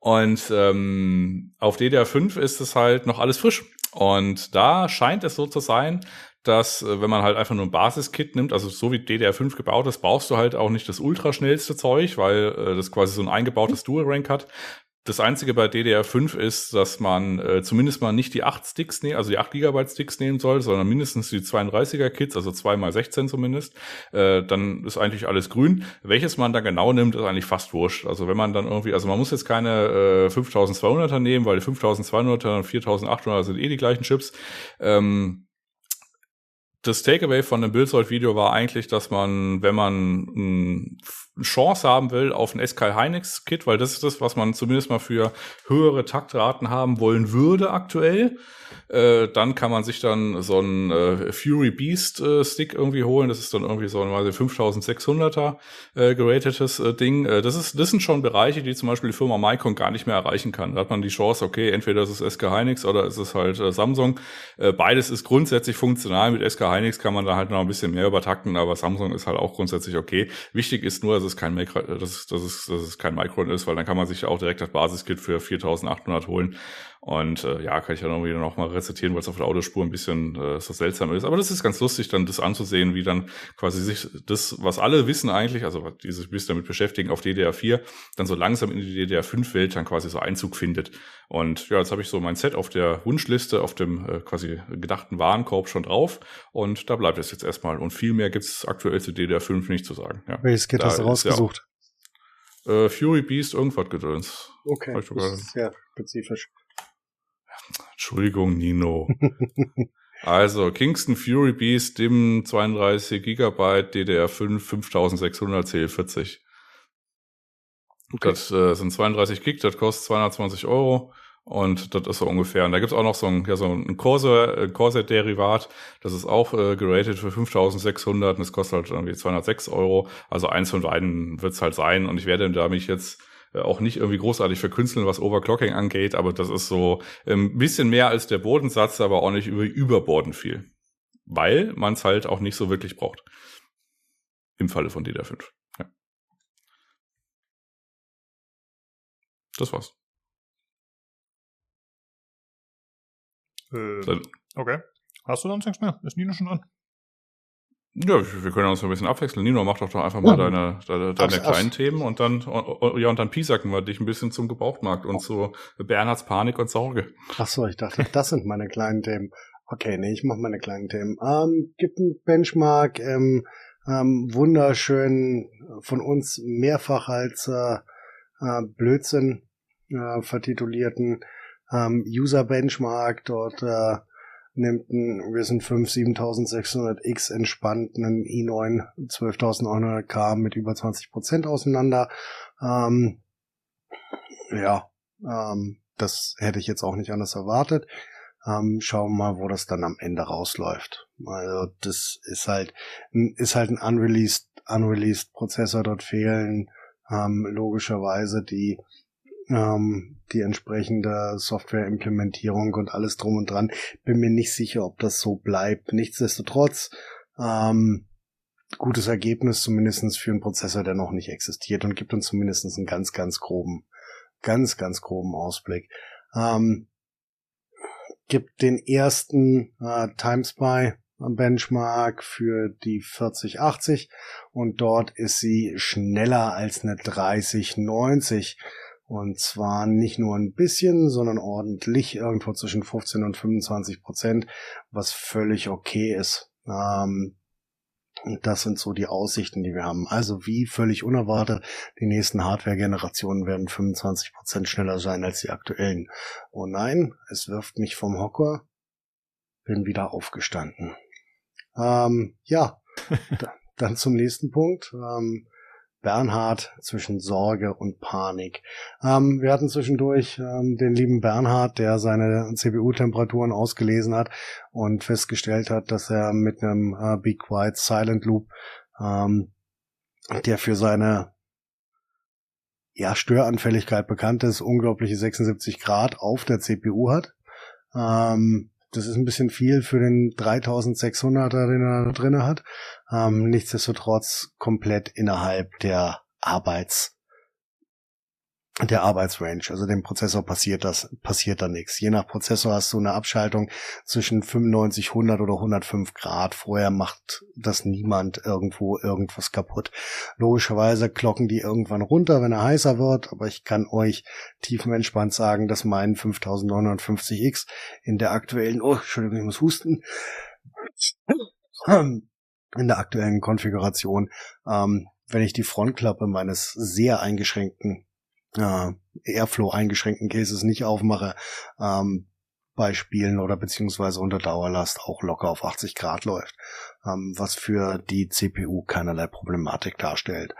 Und ähm, auf DDR5 ist es halt noch alles frisch und da scheint es so zu sein, dass äh, wenn man halt einfach nur ein Basiskit nimmt, also so wie DDR5 gebaut ist, brauchst du halt auch nicht das ultraschnellste Zeug, weil äh, das quasi so ein eingebautes Dual-Rank hat. Das Einzige bei DDR5 ist, dass man äh, zumindest mal nicht die 8 Sticks nehmen, also die 8 GB Sticks nehmen soll, sondern mindestens die 32er Kits, also 2 x 16 zumindest. Äh, dann ist eigentlich alles grün. Welches man da genau nimmt, ist eigentlich fast wurscht. Also wenn man dann irgendwie, also man muss jetzt keine äh, 5200er nehmen, weil die 5200er und 4800er sind eh die gleichen Chips. Ähm, das Takeaway von dem Bildsold-Video war eigentlich, dass man, wenn man eine Chance haben will auf ein SK Hynix Kit, weil das ist das, was man zumindest mal für höhere Taktraten haben wollen würde aktuell, äh, dann kann man sich dann so ein äh, Fury Beast äh, Stick irgendwie holen. Das ist dann irgendwie so ein 5600er äh, geratetes äh, Ding. Äh, das ist, das sind schon Bereiche, die zum Beispiel die Firma Micron gar nicht mehr erreichen kann. Da hat man die Chance, okay, entweder ist es SK Hynix oder ist es halt äh, Samsung. Äh, beides ist grundsätzlich funktional. Mit SK Hynix kann man da halt noch ein bisschen mehr übertakten, aber Samsung ist halt auch grundsätzlich okay. Wichtig ist nur, dass es kein Micro, dass, dass, es, dass es kein Micron ist, weil dann kann man sich auch direkt das Basiskit für 4800 holen. Und äh, ja, kann ich dann irgendwie noch mal rezitieren, weil es auf der Autospur ein bisschen äh, so seltsam ist. Aber das ist ganz lustig, dann das anzusehen, wie dann quasi sich das, was alle wissen eigentlich, also die sich ein bisschen damit beschäftigen, auf DDR4, dann so langsam in die DDR5-Welt dann quasi so Einzug findet. Und ja, jetzt habe ich so mein Set auf der Wunschliste, auf dem äh, quasi gedachten Warenkorb schon drauf. Und da bleibt es jetzt erstmal. Und viel mehr gibt es aktuell zu DDR5 nicht zu sagen. Ja. Welches Kit hast du rausgesucht? Ja, äh, Fury Beast, irgendwas gedöns. Okay, das ist sehr spezifisch. Entschuldigung, Nino. also, Kingston Fury Beast, DIM 32 GB, DDR5 5600 CL40. Okay. Das äh, sind 32 Gig, das kostet 220 Euro. Und das ist so ungefähr. Und da gibt's auch noch so ein, ja, so ein Corsair-Derivat. Das ist auch äh, geratet für 5600 und das kostet halt irgendwie 206 Euro. Also eins von beiden wird's halt sein. Und ich werde da mich jetzt äh, auch nicht irgendwie großartig verkünsteln, was Overclocking angeht, aber das ist so ein ähm, bisschen mehr als der Bodensatz, aber auch nicht über überborden viel. Weil man es halt auch nicht so wirklich braucht. Im Falle von DDR5. Ja. Das war's. Äh, okay. Hast du sonst nichts mehr? Ist Nino schon dran? Ja, wir können uns ein bisschen abwechseln. Nino, mach doch doch einfach mal ja. deine, deine, deine ach, kleinen ach. Themen und dann, ja, und dann piesacken wir dich ein bisschen zum Gebrauchtmarkt und zu Bernhards Panik und Sorge. Ach so, ich dachte, das sind meine kleinen Themen. Okay, nee, ich mach meine kleinen Themen. Ähm, gibt ein Benchmark, ähm, ähm, wunderschön von uns mehrfach als äh, äh, Blödsinn äh, vertitulierten ähm, User Benchmark. Dort äh, nimmt ein Risen 5 7600X entspannt einen i9 12900K mit über 20% auseinander. Ähm, ja, ähm, das hätte ich jetzt auch nicht anders erwartet. Ähm, schauen wir mal, wo das dann am Ende rausläuft. Also das ist halt, ist halt ein unreleased, unreleased Prozessor. Dort fehlen ähm, logischerweise die ähm, die entsprechende Softwareimplementierung und alles drum und dran. Bin mir nicht sicher, ob das so bleibt. Nichtsdestotrotz, ähm, gutes Ergebnis, zumindestens für einen Prozessor, der noch nicht existiert und gibt uns zumindestens einen ganz, ganz groben, ganz, ganz groben Ausblick. Ähm, gibt den ersten äh, TimeSpy Benchmark für die 4080 und dort ist sie schneller als eine 3090 und zwar nicht nur ein bisschen, sondern ordentlich irgendwo zwischen 15 und 25 Prozent, was völlig okay ist. Ähm, und das sind so die Aussichten, die wir haben. Also wie völlig unerwartet, die nächsten Hardware-Generationen werden 25 Prozent schneller sein als die aktuellen. Oh nein, es wirft mich vom Hocker. Bin wieder aufgestanden. Ähm, ja, dann zum nächsten Punkt. Ähm, Bernhard zwischen Sorge und Panik. Ähm, wir hatten zwischendurch ähm, den lieben Bernhard, der seine CPU-Temperaturen ausgelesen hat und festgestellt hat, dass er mit einem äh, Be Quiet Silent Loop, ähm, der für seine ja, Störanfälligkeit bekannt ist, unglaubliche 76 Grad auf der CPU hat. Ähm, das ist ein bisschen viel für den 3600er, den er da drin hat. Ähm, nichtsdestotrotz komplett innerhalb der Arbeits, der Arbeitsrange. Also dem Prozessor passiert das, passiert da nichts. Je nach Prozessor hast du eine Abschaltung zwischen 95, 100 oder 105 Grad. Vorher macht das niemand irgendwo irgendwas kaputt. Logischerweise klocken die irgendwann runter, wenn er heißer wird. Aber ich kann euch tiefenentspannt sagen, dass mein 5950X in der aktuellen, oh, Entschuldigung, ich muss husten. In der aktuellen Konfiguration, ähm, wenn ich die Frontklappe meines sehr eingeschränkten äh, Airflow eingeschränkten Cases nicht aufmache, ähm, bei Spielen oder beziehungsweise unter Dauerlast auch locker auf 80 Grad läuft, ähm, was für die CPU keinerlei Problematik darstellt.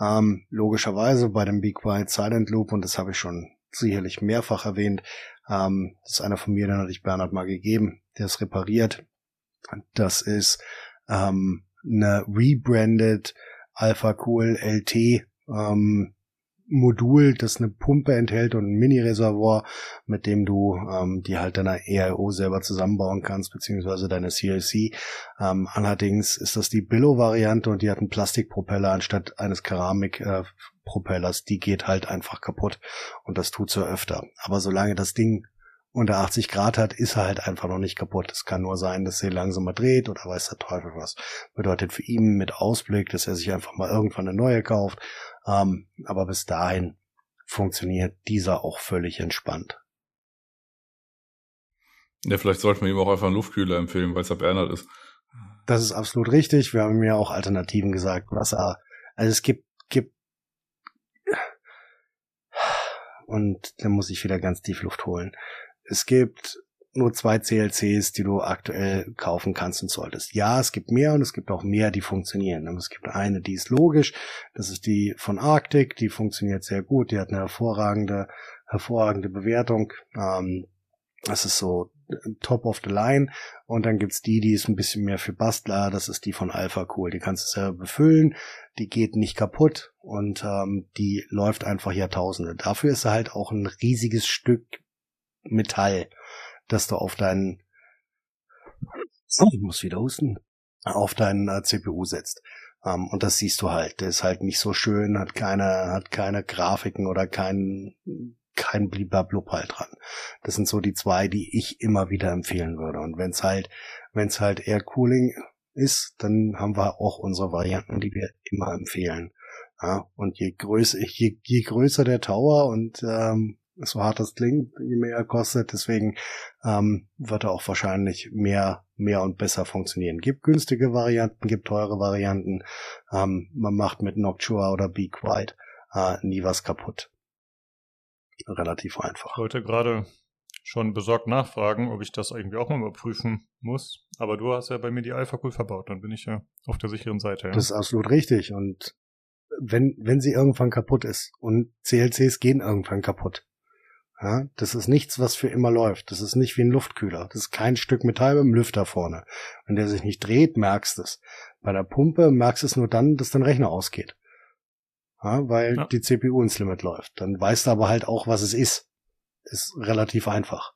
Ähm, logischerweise bei dem Be Quiet Silent Loop, und das habe ich schon sicherlich mehrfach erwähnt, ähm, das ist einer von mir, den hatte ich Bernhard mal gegeben, der ist repariert. Das ist ähm, eine rebranded Alpha Cool LT ähm, Modul, das eine Pumpe enthält und ein Mini-Reservoir, mit dem du ähm, die halt deiner EIO selber zusammenbauen kannst, beziehungsweise deine CLC. Ähm, allerdings ist das die Billo-Variante und die hat einen Plastikpropeller anstatt eines Keramikpropellers. Die geht halt einfach kaputt und das tut so öfter. Aber solange das Ding unter 80 Grad hat, ist er halt einfach noch nicht kaputt. Es kann nur sein, dass er langsamer dreht oder weiß der Teufel was. Bedeutet für ihn mit Ausblick, dass er sich einfach mal irgendwann eine neue kauft. Ähm, aber bis dahin funktioniert dieser auch völlig entspannt. Ja, vielleicht sollte man ihm auch einfach einen Luftkühler empfehlen, weil es ja Bernhard ist. Das ist absolut richtig. Wir haben ja auch Alternativen gesagt, was er, also es gibt, gibt, und da muss ich wieder ganz tief Luft holen. Es gibt nur zwei CLCs, die du aktuell kaufen kannst und solltest. Ja, es gibt mehr und es gibt auch mehr, die funktionieren. es gibt eine, die ist logisch. Das ist die von Arctic. Die funktioniert sehr gut. Die hat eine hervorragende, hervorragende Bewertung. Ähm, das ist so top of the line. Und dann gibt's die, die ist ein bisschen mehr für Bastler. Das ist die von Alpha Cool. Die kannst du selber befüllen. Die geht nicht kaputt und ähm, die läuft einfach Jahrtausende. Dafür ist sie halt auch ein riesiges Stück Metall dass du auf deinen, oh, ich muss wieder husten, auf deinen äh, CPU setzt. Ähm, und das siehst du halt. Der ist halt nicht so schön, hat keine, hat keine Grafiken oder kein, kein Bliblablub halt dran. Das sind so die zwei, die ich immer wieder empfehlen würde. Und wenn es halt, wenn es halt Air Cooling ist, dann haben wir auch unsere Varianten, die wir immer empfehlen. Ja, und je größer, je, je größer der Tower und ähm, so hart das klingt, je mehr er kostet. Deswegen ähm, wird er auch wahrscheinlich mehr, mehr und besser funktionieren. Gibt günstige Varianten, gibt teure Varianten. Ähm, man macht mit Noctua oder Be Quiet äh, nie was kaputt. Relativ einfach. Ich wollte gerade schon besorgt nachfragen, ob ich das irgendwie auch mal überprüfen muss. Aber du hast ja bei mir die Alpha Cool verbaut, dann bin ich ja auf der sicheren Seite. Ja. Das ist absolut richtig. Und wenn, wenn sie irgendwann kaputt ist und CLCs gehen irgendwann kaputt, ja, das ist nichts, was für immer läuft. Das ist nicht wie ein Luftkühler. Das ist kein Stück Metall mit dem Lüfter vorne. Wenn der sich nicht dreht, merkst du es. Bei der Pumpe merkst du es nur dann, dass dein Rechner ausgeht. ja, weil ja. die CPU ins Limit läuft. Dann weißt du aber halt auch, was es ist. Ist relativ einfach.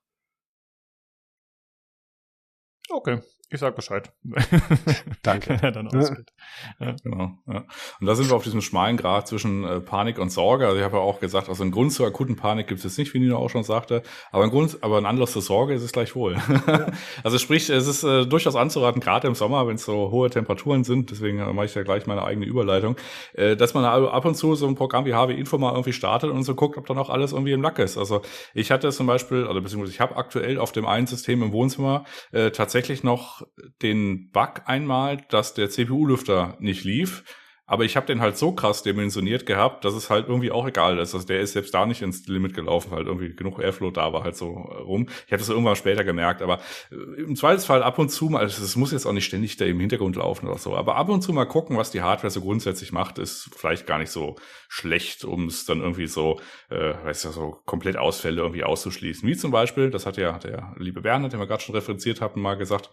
Okay, ich sag Bescheid. Danke. dann ja. ja. Genau, ja. Und da sind wir auf diesem schmalen Grad zwischen äh, Panik und Sorge. Also ich habe ja auch gesagt, also ein Grund zur akuten Panik gibt es nicht, wie Nino auch schon sagte, aber ein Grund, aber ein Anlass zur Sorge ist es gleichwohl. Ja. also sprich, es ist äh, durchaus anzuraten, gerade im Sommer, wenn es so hohe Temperaturen sind, deswegen äh, mache ich ja gleich meine eigene Überleitung, äh, dass man ab und zu so ein Programm wie HW Info mal irgendwie startet und so guckt, ob dann auch alles irgendwie im Lack ist. Also ich hatte zum Beispiel, oder beziehungsweise ich habe aktuell auf dem einen System im Wohnzimmer äh, tatsächlich noch den Bug einmal, dass der CPU-Lüfter nicht lief. Aber ich habe den halt so krass dimensioniert gehabt, dass es halt irgendwie auch egal ist. Also der ist selbst da nicht ins Limit gelaufen, halt irgendwie genug Airflow da war halt so rum. Ich habe das irgendwann später gemerkt, aber äh, im Zweifelsfall ab und zu mal, also es muss jetzt auch nicht ständig da im Hintergrund laufen oder so, aber ab und zu mal gucken, was die Hardware so grundsätzlich macht, ist vielleicht gar nicht so schlecht, um es dann irgendwie so, äh, weißt du, so komplett Ausfälle irgendwie auszuschließen. Wie zum Beispiel, das hat ja der liebe Bernhard, den wir gerade schon referenziert hatten, mal gesagt,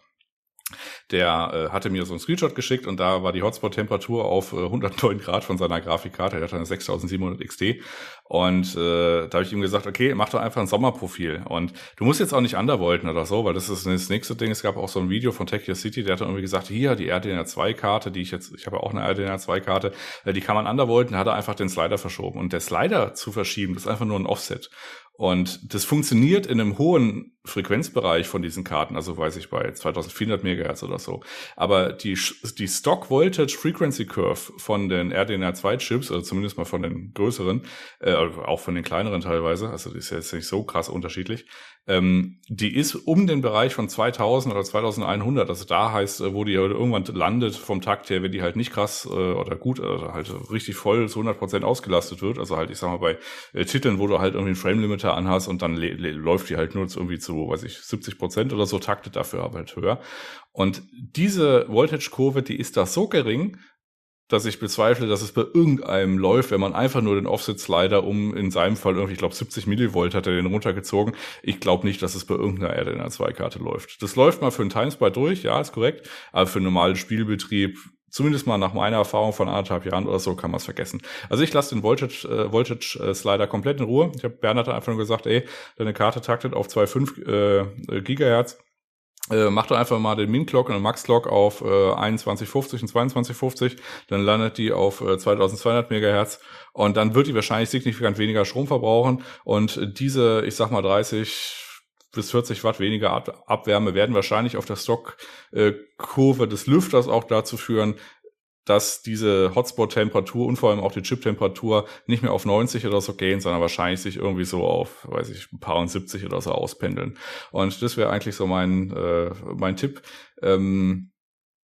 der äh, hatte mir so einen Screenshot geschickt und da war die Hotspot-Temperatur auf äh, 109 Grad von seiner Grafikkarte. Er hatte eine 6700 XT und äh, da habe ich ihm gesagt, okay, mach doch einfach ein Sommerprofil und du musst jetzt auch nicht undervolten oder so, weil das ist das nächste Ding. Es gab auch so ein Video von Tech City, der hat irgendwie gesagt, hier die RDNA 2 Karte, die ich jetzt, ich habe auch eine RDNA 2 Karte, äh, die kann man undervolten, da hat er einfach den Slider verschoben und der Slider zu verschieben, das ist einfach nur ein Offset und das funktioniert in einem hohen Frequenzbereich von diesen Karten, also weiß ich bei 2400 Megahertz oder so. Aber die, die Stock Voltage Frequency Curve von den RDNA2 Chips, also zumindest mal von den größeren, äh, auch von den kleineren teilweise, also die ist jetzt nicht so krass unterschiedlich, ähm, die ist um den Bereich von 2000 oder 2100. Also da heißt, äh, wo die irgendwann landet vom Takt her, wenn die halt nicht krass äh, oder gut, oder halt richtig voll zu 100 Prozent ausgelastet wird. Also halt, ich sag mal, bei äh, Titeln, wo du halt irgendwie einen Frame Limiter anhast und dann läuft die halt nur irgendwie zu, weiß ich, 70 Prozent oder so, taktet dafür aber halt höher. Und diese Voltage-Kurve, die ist da so gering, dass ich bezweifle, dass es bei irgendeinem läuft, wenn man einfach nur den Offset-Slider um, in seinem Fall irgendwie, ich glaube 70 Millivolt hat er den runtergezogen. Ich glaube nicht, dass es bei irgendeiner RDNA 2-Karte läuft. Das läuft mal für einen Timespy durch, ja, ist korrekt, aber für einen normalen Spielbetrieb, zumindest mal nach meiner Erfahrung von anderthalb Jahren oder so, kann man es vergessen. Also ich lasse den Voltage, äh, Voltage äh, komplett in Ruhe. Ich habe Bernhard einfach nur gesagt, ey, deine Karte taktet auf 2,5 äh, Gigahertz äh, mach doch einfach mal den Min-Clock und den Max-Clock auf äh, 2150 und 2250, dann landet die auf äh, 2200 Megahertz. Und dann wird die wahrscheinlich signifikant weniger Strom verbrauchen. Und diese, ich sag mal 30 bis 40 Watt weniger Ab Abwärme werden wahrscheinlich auf der Stockkurve äh, des Lüfters auch dazu führen, dass diese Hotspot-Temperatur und vor allem auch die Chip-Temperatur nicht mehr auf 90 oder so gehen, sondern wahrscheinlich sich irgendwie so auf, weiß ich, ein paar und 70 oder so auspendeln. Und das wäre eigentlich so mein, äh, mein Tipp. Ähm,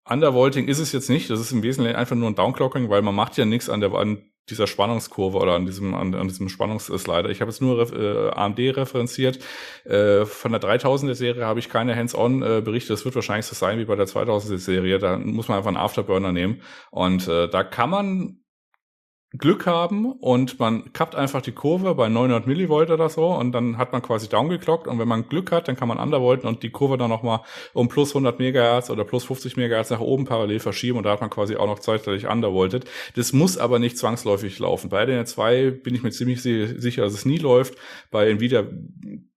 Undervolting ist es jetzt nicht, das ist im Wesentlichen einfach nur ein Downclocking, weil man macht ja nichts an der an dieser Spannungskurve oder an diesem an, an diesem Spannungsslider. Ich habe jetzt nur äh, AMD referenziert. Äh, von der 3000er Serie habe ich keine Hands-on äh. Das wird wahrscheinlich so sein wie bei der 2000er Serie. Da muss man einfach einen Afterburner nehmen und äh, da kann man Glück haben und man kappt einfach die Kurve bei 900 Millivolt oder so und dann hat man quasi downgeklockt und wenn man Glück hat, dann kann man undervolten und die Kurve dann nochmal um plus 100 Megahertz oder plus 50 Megahertz nach oben parallel verschieben und da hat man quasi auch noch zeitgleich undervoltet. Das muss aber nicht zwangsläufig laufen. Bei den 2 bin ich mir ziemlich sicher, dass es nie läuft. Bei Nvidia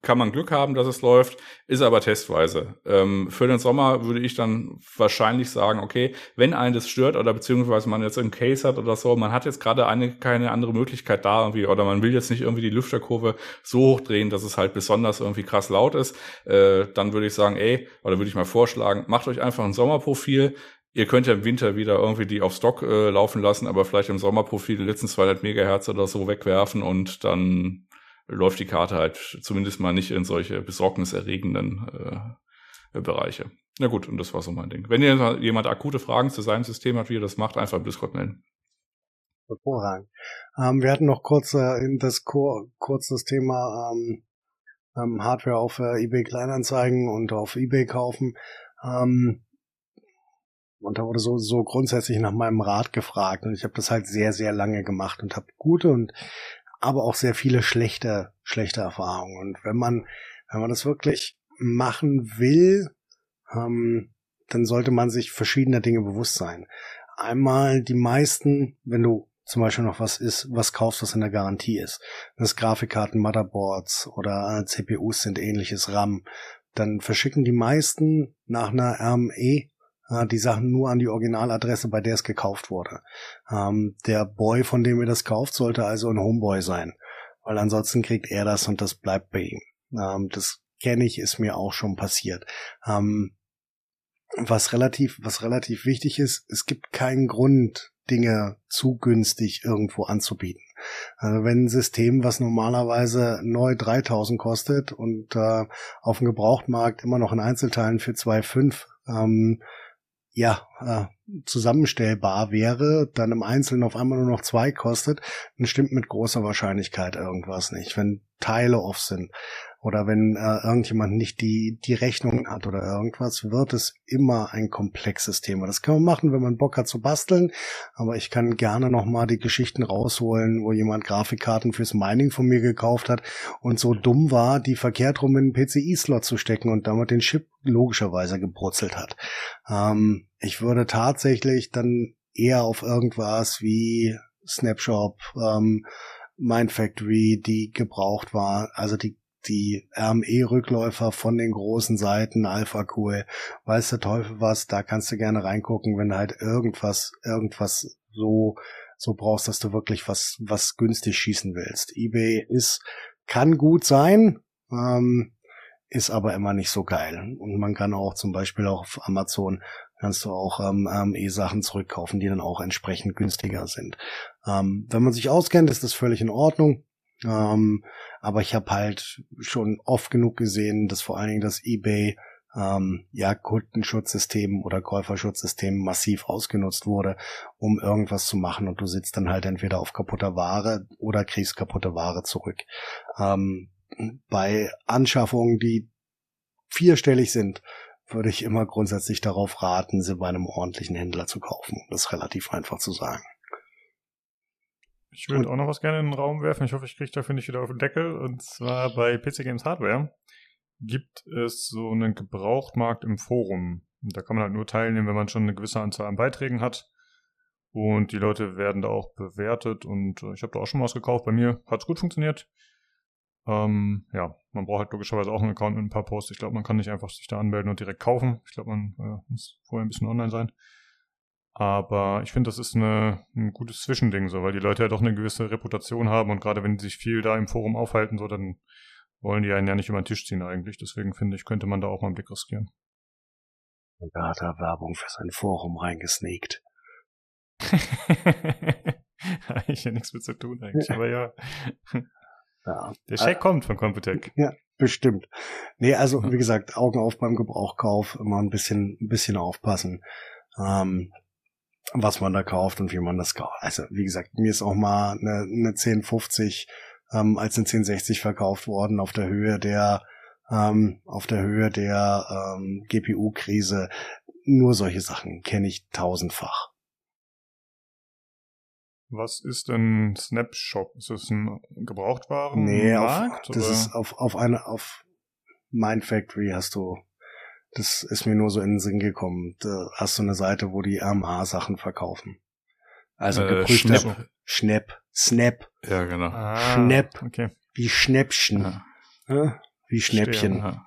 kann man Glück haben, dass es läuft, ist aber testweise. Ähm, für den Sommer würde ich dann wahrscheinlich sagen, okay, wenn einen das stört oder beziehungsweise man jetzt einen Case hat oder so, man hat jetzt gerade eine keine andere Möglichkeit da irgendwie oder man will jetzt nicht irgendwie die Lüfterkurve so hochdrehen, dass es halt besonders irgendwie krass laut ist, äh, dann würde ich sagen, ey, oder würde ich mal vorschlagen, macht euch einfach ein Sommerprofil, Ihr könnt ja im Winter wieder irgendwie die auf Stock äh, laufen lassen, aber vielleicht im Sommerprofil die letzten 200 Megahertz oder so wegwerfen und dann läuft die Karte halt zumindest mal nicht in solche besorgniserregenden äh, Bereiche. Na gut, und das war so mein Ding. Wenn jemand akute Fragen zu seinem System hat, wie ihr das macht, einfach im Discord melden. Hervorragend. Ähm, wir hatten noch kurz äh, das kurz das Thema ähm, ähm, Hardware auf äh, eBay Kleinanzeigen und auf eBay kaufen. Ähm, und da wurde so, so grundsätzlich nach meinem Rat gefragt. Und ich habe das halt sehr, sehr lange gemacht und habe gute und aber auch sehr viele schlechte, schlechte Erfahrungen. Und wenn man, wenn man das wirklich machen will, ähm, dann sollte man sich verschiedener Dinge bewusst sein. Einmal die meisten, wenn du zum Beispiel noch was ist, was kaufst, was in der Garantie ist. Das Grafikkarten, Motherboards oder äh, CPUs sind ähnliches RAM. Dann verschicken die meisten nach einer RME äh, die Sachen nur an die Originaladresse, bei der es gekauft wurde. Ähm, der Boy, von dem ihr das kauft, sollte also ein Homeboy sein, weil ansonsten kriegt er das und das bleibt bei ihm. Ähm, das kenne ich, ist mir auch schon passiert. Ähm, was relativ, was relativ wichtig ist, es gibt keinen Grund, Dinge zu günstig irgendwo anzubieten. Also wenn ein System, was normalerweise neu 3000 kostet und äh, auf dem Gebrauchtmarkt immer noch in Einzelteilen für 2,5 ähm, ja, äh, zusammenstellbar wäre, dann im Einzelnen auf einmal nur noch zwei kostet, dann stimmt mit großer Wahrscheinlichkeit irgendwas nicht. Wenn Teile off sind, oder wenn äh, irgendjemand nicht die, die Rechnung hat oder irgendwas, wird es immer ein komplexes Thema. Das kann man machen, wenn man Bock hat zu basteln, aber ich kann gerne nochmal die Geschichten rausholen, wo jemand Grafikkarten fürs Mining von mir gekauft hat und so dumm war, die verkehrt rum in den PCI-Slot zu stecken und damit den Chip logischerweise gebrutzelt hat. Ähm, ich würde tatsächlich dann eher auf irgendwas wie Snapshop, ähm, Mindfactory, die gebraucht war, also die die RME-Rückläufer von den großen Seiten, Alpha Cool, weiß der Teufel was, da kannst du gerne reingucken, wenn du halt irgendwas, irgendwas so, so brauchst, dass du wirklich was, was günstig schießen willst. eBay ist, kann gut sein, ähm, ist aber immer nicht so geil. Und man kann auch zum Beispiel auch auf Amazon kannst du auch ähm, RME-Sachen zurückkaufen, die dann auch entsprechend günstiger sind. Ähm, wenn man sich auskennt, ist das völlig in Ordnung. Ähm, aber ich habe halt schon oft genug gesehen, dass vor allen Dingen das eBay ähm, ja Kundenschutzsystem oder Käuferschutzsystem massiv ausgenutzt wurde, um irgendwas zu machen und du sitzt dann halt entweder auf kaputter Ware oder kriegst kaputte Ware zurück. Ähm, bei Anschaffungen, die vierstellig sind, würde ich immer grundsätzlich darauf raten, sie bei einem ordentlichen Händler zu kaufen. Das ist relativ einfach zu sagen. Ich würde auch noch was gerne in den Raum werfen. Ich hoffe, ich kriege dafür nicht wieder auf den Deckel. Und zwar bei PC Games Hardware gibt es so einen Gebrauchtmarkt im Forum. Und da kann man halt nur teilnehmen, wenn man schon eine gewisse Anzahl an Beiträgen hat. Und die Leute werden da auch bewertet. Und äh, ich habe da auch schon mal was gekauft. Bei mir hat es gut funktioniert. Ähm, ja, man braucht halt logischerweise auch einen Account mit ein paar Posts. Ich glaube, man kann nicht einfach sich da anmelden und direkt kaufen. Ich glaube, man äh, muss vorher ein bisschen online sein. Aber ich finde, das ist eine, ein gutes Zwischending, so, weil die Leute ja doch eine gewisse Reputation haben und gerade wenn die sich viel da im Forum aufhalten, so, dann wollen die einen ja nicht über den Tisch ziehen eigentlich. Deswegen finde ich, könnte man da auch mal einen Blick riskieren. Und da hat er Werbung für sein Forum reingesneakt. ich ja nichts mit zu tun eigentlich, aber ja. ja. Der Scheck kommt von Computec. Ja, bestimmt. Nee, also wie gesagt, Augen auf beim Gebrauchkauf, immer ein bisschen, ein bisschen aufpassen. Ähm, was man da kauft und wie man das kauft. Also wie gesagt, mir ist auch mal eine, eine 1050 ähm, als eine 1060 verkauft worden auf der Höhe der ähm, auf der Höhe der ähm, GPU-Krise. Nur solche Sachen kenne ich tausendfach. Was ist denn Snapshop? Ist das ein Gebrauchtwarenmarkt? Nee, auf, das ist auf, auf eine, auf Mindfactory hast du das ist mir nur so in den Sinn gekommen. Da hast du eine Seite, wo die RMA-Sachen verkaufen. Also äh, geprüfte Schnapp. Schnapp. Snap. Ja, genau. Ah, Schnapp. Okay. Wie Schnäppchen. Ja. Wie Schnäppchen. Verstehe, ja.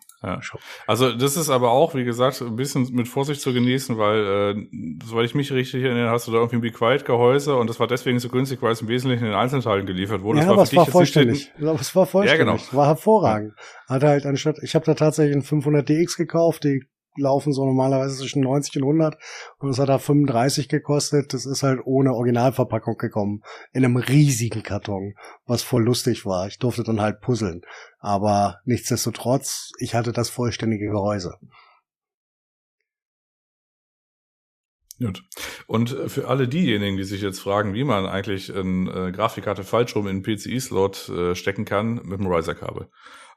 Also das ist aber auch, wie gesagt, ein bisschen mit Vorsicht zu genießen, weil, äh, soweit ich mich richtig erinnere, hast du da irgendwie ein Be Quiet Gehäuse und das war deswegen so günstig, weil es im Wesentlichen in Einzelteilen geliefert wurde. Ja, das war aber es war vollständig. Es war vollständig. Ja, genau. War hervorragend. Hat halt anstatt, ich habe da tatsächlich einen 500 DX gekauft, die laufen so normalerweise zwischen 90 und 100 und es hat da 35 gekostet. Das ist halt ohne Originalverpackung gekommen. In einem riesigen Karton, was voll lustig war. Ich durfte dann halt puzzeln. Aber nichtsdestotrotz, ich hatte das vollständige Gehäuse. Gut. Und für alle diejenigen, die sich jetzt fragen, wie man eigentlich eine äh, Grafikkarte falsch rum in PCI-Slot äh, stecken kann, mit dem Riser-Kabel.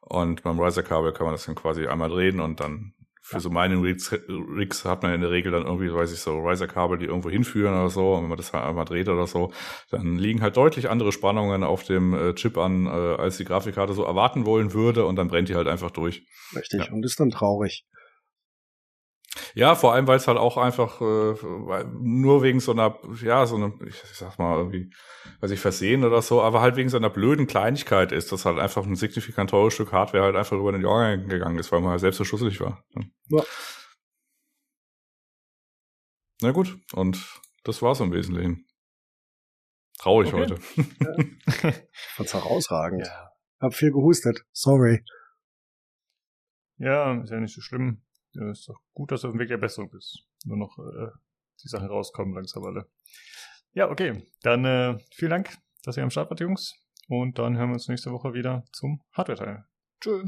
Und beim Riser-Kabel kann man das dann quasi einmal drehen und dann für so Mining Rigs, Rigs hat man in der Regel dann irgendwie, weiß ich, so Riser-Kabel, die irgendwo hinführen oder so. Und wenn man das halt einmal dreht oder so, dann liegen halt deutlich andere Spannungen auf dem äh, Chip an, äh, als die Grafikkarte so erwarten wollen würde. Und dann brennt die halt einfach durch. Richtig. Ja. Und ist dann traurig. Ja, vor allem, weil es halt auch einfach äh, nur wegen so einer, ja, so einer, ich, sag mal, irgendwie, weiß ich, versehen oder so, aber halt wegen so einer blöden Kleinigkeit ist, dass halt einfach ein signifikant teures Stück Hardware halt einfach über den Jahr gegangen ist, weil man halt selbst so schusselig war. Ja. Na gut, und das war's im Wesentlichen. Traurig okay. heute. Ja. Fand's herausragend. Ja. Hab viel gehustet. Sorry. Ja, ist ja nicht so schlimm. Ja, ist doch gut, dass du auf dem Weg der Besserung bist. Nur noch äh, die Sachen rauskommen langsam alle. Ja, okay. Dann äh, vielen Dank, dass ihr am Start wart, Jungs. Und dann hören wir uns nächste Woche wieder zum Hardware-Teil. Tschö.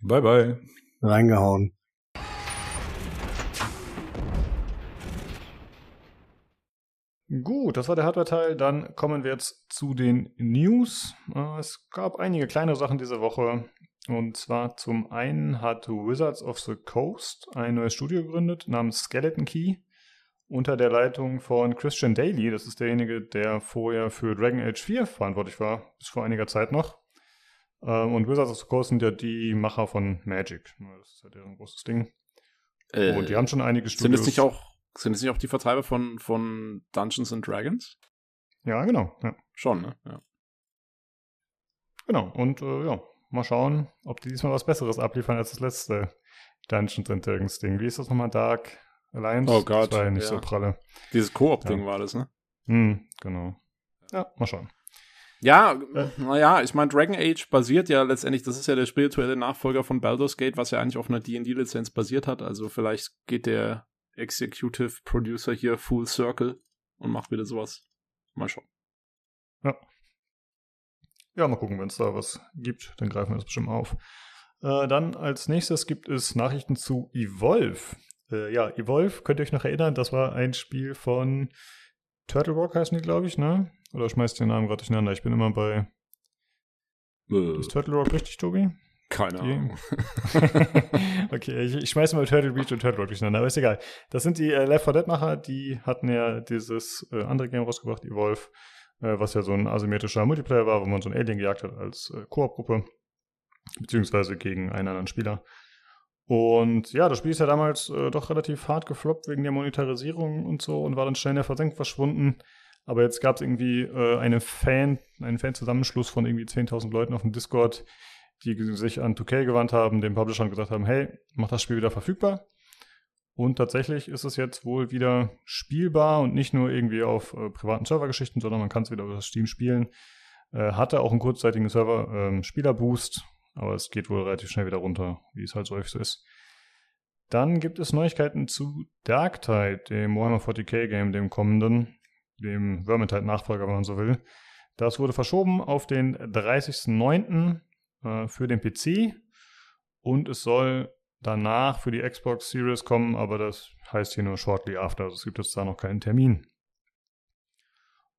Bye, bye. Reingehauen. Gut, das war der Hardware-Teil. Dann kommen wir jetzt zu den News. Äh, es gab einige kleine Sachen diese Woche. Und zwar zum einen hat Wizards of the Coast ein neues Studio gegründet namens Skeleton Key unter der Leitung von Christian Daly. Das ist derjenige, der vorher für Dragon Age 4 verantwortlich war, bis vor einiger Zeit noch. Ähm, und Wizards of the Coast sind ja die Macher von Magic. Das ist ja deren großes Ding. Äh, und die haben schon einige Studios. Sind es nicht auch, sind es nicht auch die Vertreiber von, von Dungeons and Dragons? Ja, genau. Ja. Schon, ne? Ja. Genau. Und äh, ja, Mal schauen, ob die diesmal was Besseres abliefern als das letzte Dungeons and Dragons Ding. Wie ist das nochmal? Dark Alliance? Oh Gott. Das war ja nicht ja. so pralle. Dieses Koop-Ding ja. war das, ne? Hm, genau. Ja, mal schauen. Ja, äh. naja, ich meine, Dragon Age basiert ja letztendlich, das ist ja der spirituelle Nachfolger von Baldur's Gate, was ja eigentlich auf einer D&D-Lizenz basiert hat. Also vielleicht geht der Executive Producer hier full circle und macht wieder sowas. Mal schauen. Ja. Ja, mal gucken, wenn es da was gibt, dann greifen wir das bestimmt auf. Äh, dann als nächstes gibt es Nachrichten zu Evolve. Äh, ja, Evolve, könnt ihr euch noch erinnern, das war ein Spiel von Turtle Rock heißen die, glaube ich, ne? Oder schmeißt den Namen gerade durcheinander? Ich bin immer bei. Äh. Ist Turtle Rock richtig, Tobi? Keine Ahnung. okay, ich, ich schmeiße mal Turtle Beach und Turtle Rock durcheinander, aber ist egal. Das sind die äh, Left 4 Dead Macher, die hatten ja dieses äh, andere Game rausgebracht, Evolve äh, was ja so ein asymmetrischer Multiplayer war, wo man so ein Alien gejagt hat als äh, Koop-Gruppe, beziehungsweise gegen einen anderen Spieler. Und ja, das Spiel ist ja damals äh, doch relativ hart gefloppt wegen der Monetarisierung und so und war dann schnell in der Versenkung verschwunden. Aber jetzt gab es irgendwie äh, eine Fan, einen Fan-Zusammenschluss von irgendwie 10.000 Leuten auf dem Discord, die sich an 2K gewandt haben, dem Publisher und gesagt haben, hey, mach das Spiel wieder verfügbar. Und tatsächlich ist es jetzt wohl wieder spielbar und nicht nur irgendwie auf äh, privaten Servergeschichten, sondern man kann es wieder über Steam spielen. Äh, hatte auch einen kurzzeitigen Server ähm, aber es geht wohl relativ schnell wieder runter, wie es halt so häufig so ist. Dann gibt es Neuigkeiten zu Darktide, dem Warhammer 40k Game, dem kommenden, dem Vermintide-Nachfolger, wenn man so will. Das wurde verschoben auf den 30.09. Äh, für den PC und es soll danach für die Xbox Series kommen, aber das heißt hier nur shortly after, also es gibt jetzt da noch keinen Termin.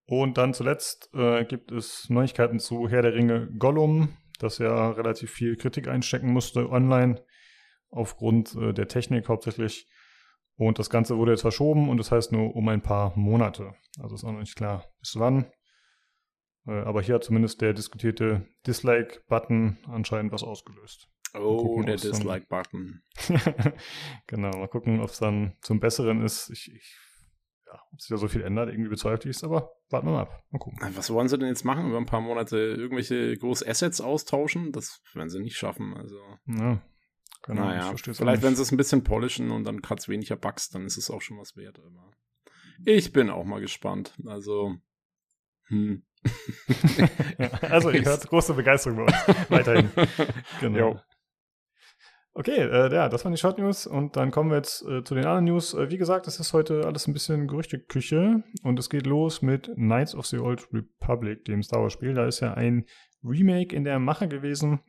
Und dann zuletzt äh, gibt es Neuigkeiten zu Herr der Ringe Gollum, das ja relativ viel Kritik einstecken musste online, aufgrund äh, der Technik hauptsächlich. Und das Ganze wurde jetzt verschoben und das heißt nur um ein paar Monate. Also ist auch noch nicht klar, bis wann. Äh, aber hier hat zumindest der diskutierte Dislike-Button anscheinend was ausgelöst. Oh, der Dislike-Button. genau, mal gucken, ob es dann zum Besseren ist. Ich, ich, ja, ob sich da so viel ändert, irgendwie bezweifle ich es, aber warten wir mal ab. Mal gucken. Was wollen sie denn jetzt machen? Über ein paar Monate irgendwelche große Assets austauschen? Das werden sie nicht schaffen. Also. Ja, genau. Naja, vielleicht, wenn sie es ein bisschen polischen und dann hat es weniger Bugs, dann ist es auch schon was wert. Aber ich bin auch mal gespannt. Also, hm. ja, also, ihr hört große Begeisterung bei uns. Weiterhin. Genau. Jo. Okay, äh, ja, das waren die Short News und dann kommen wir jetzt äh, zu den anderen News. Äh, wie gesagt, es ist heute alles ein bisschen Gerüchteküche und es geht los mit Knights of the Old Republic, dem Star Wars Spiel. Da ist ja ein Remake in der Mache gewesen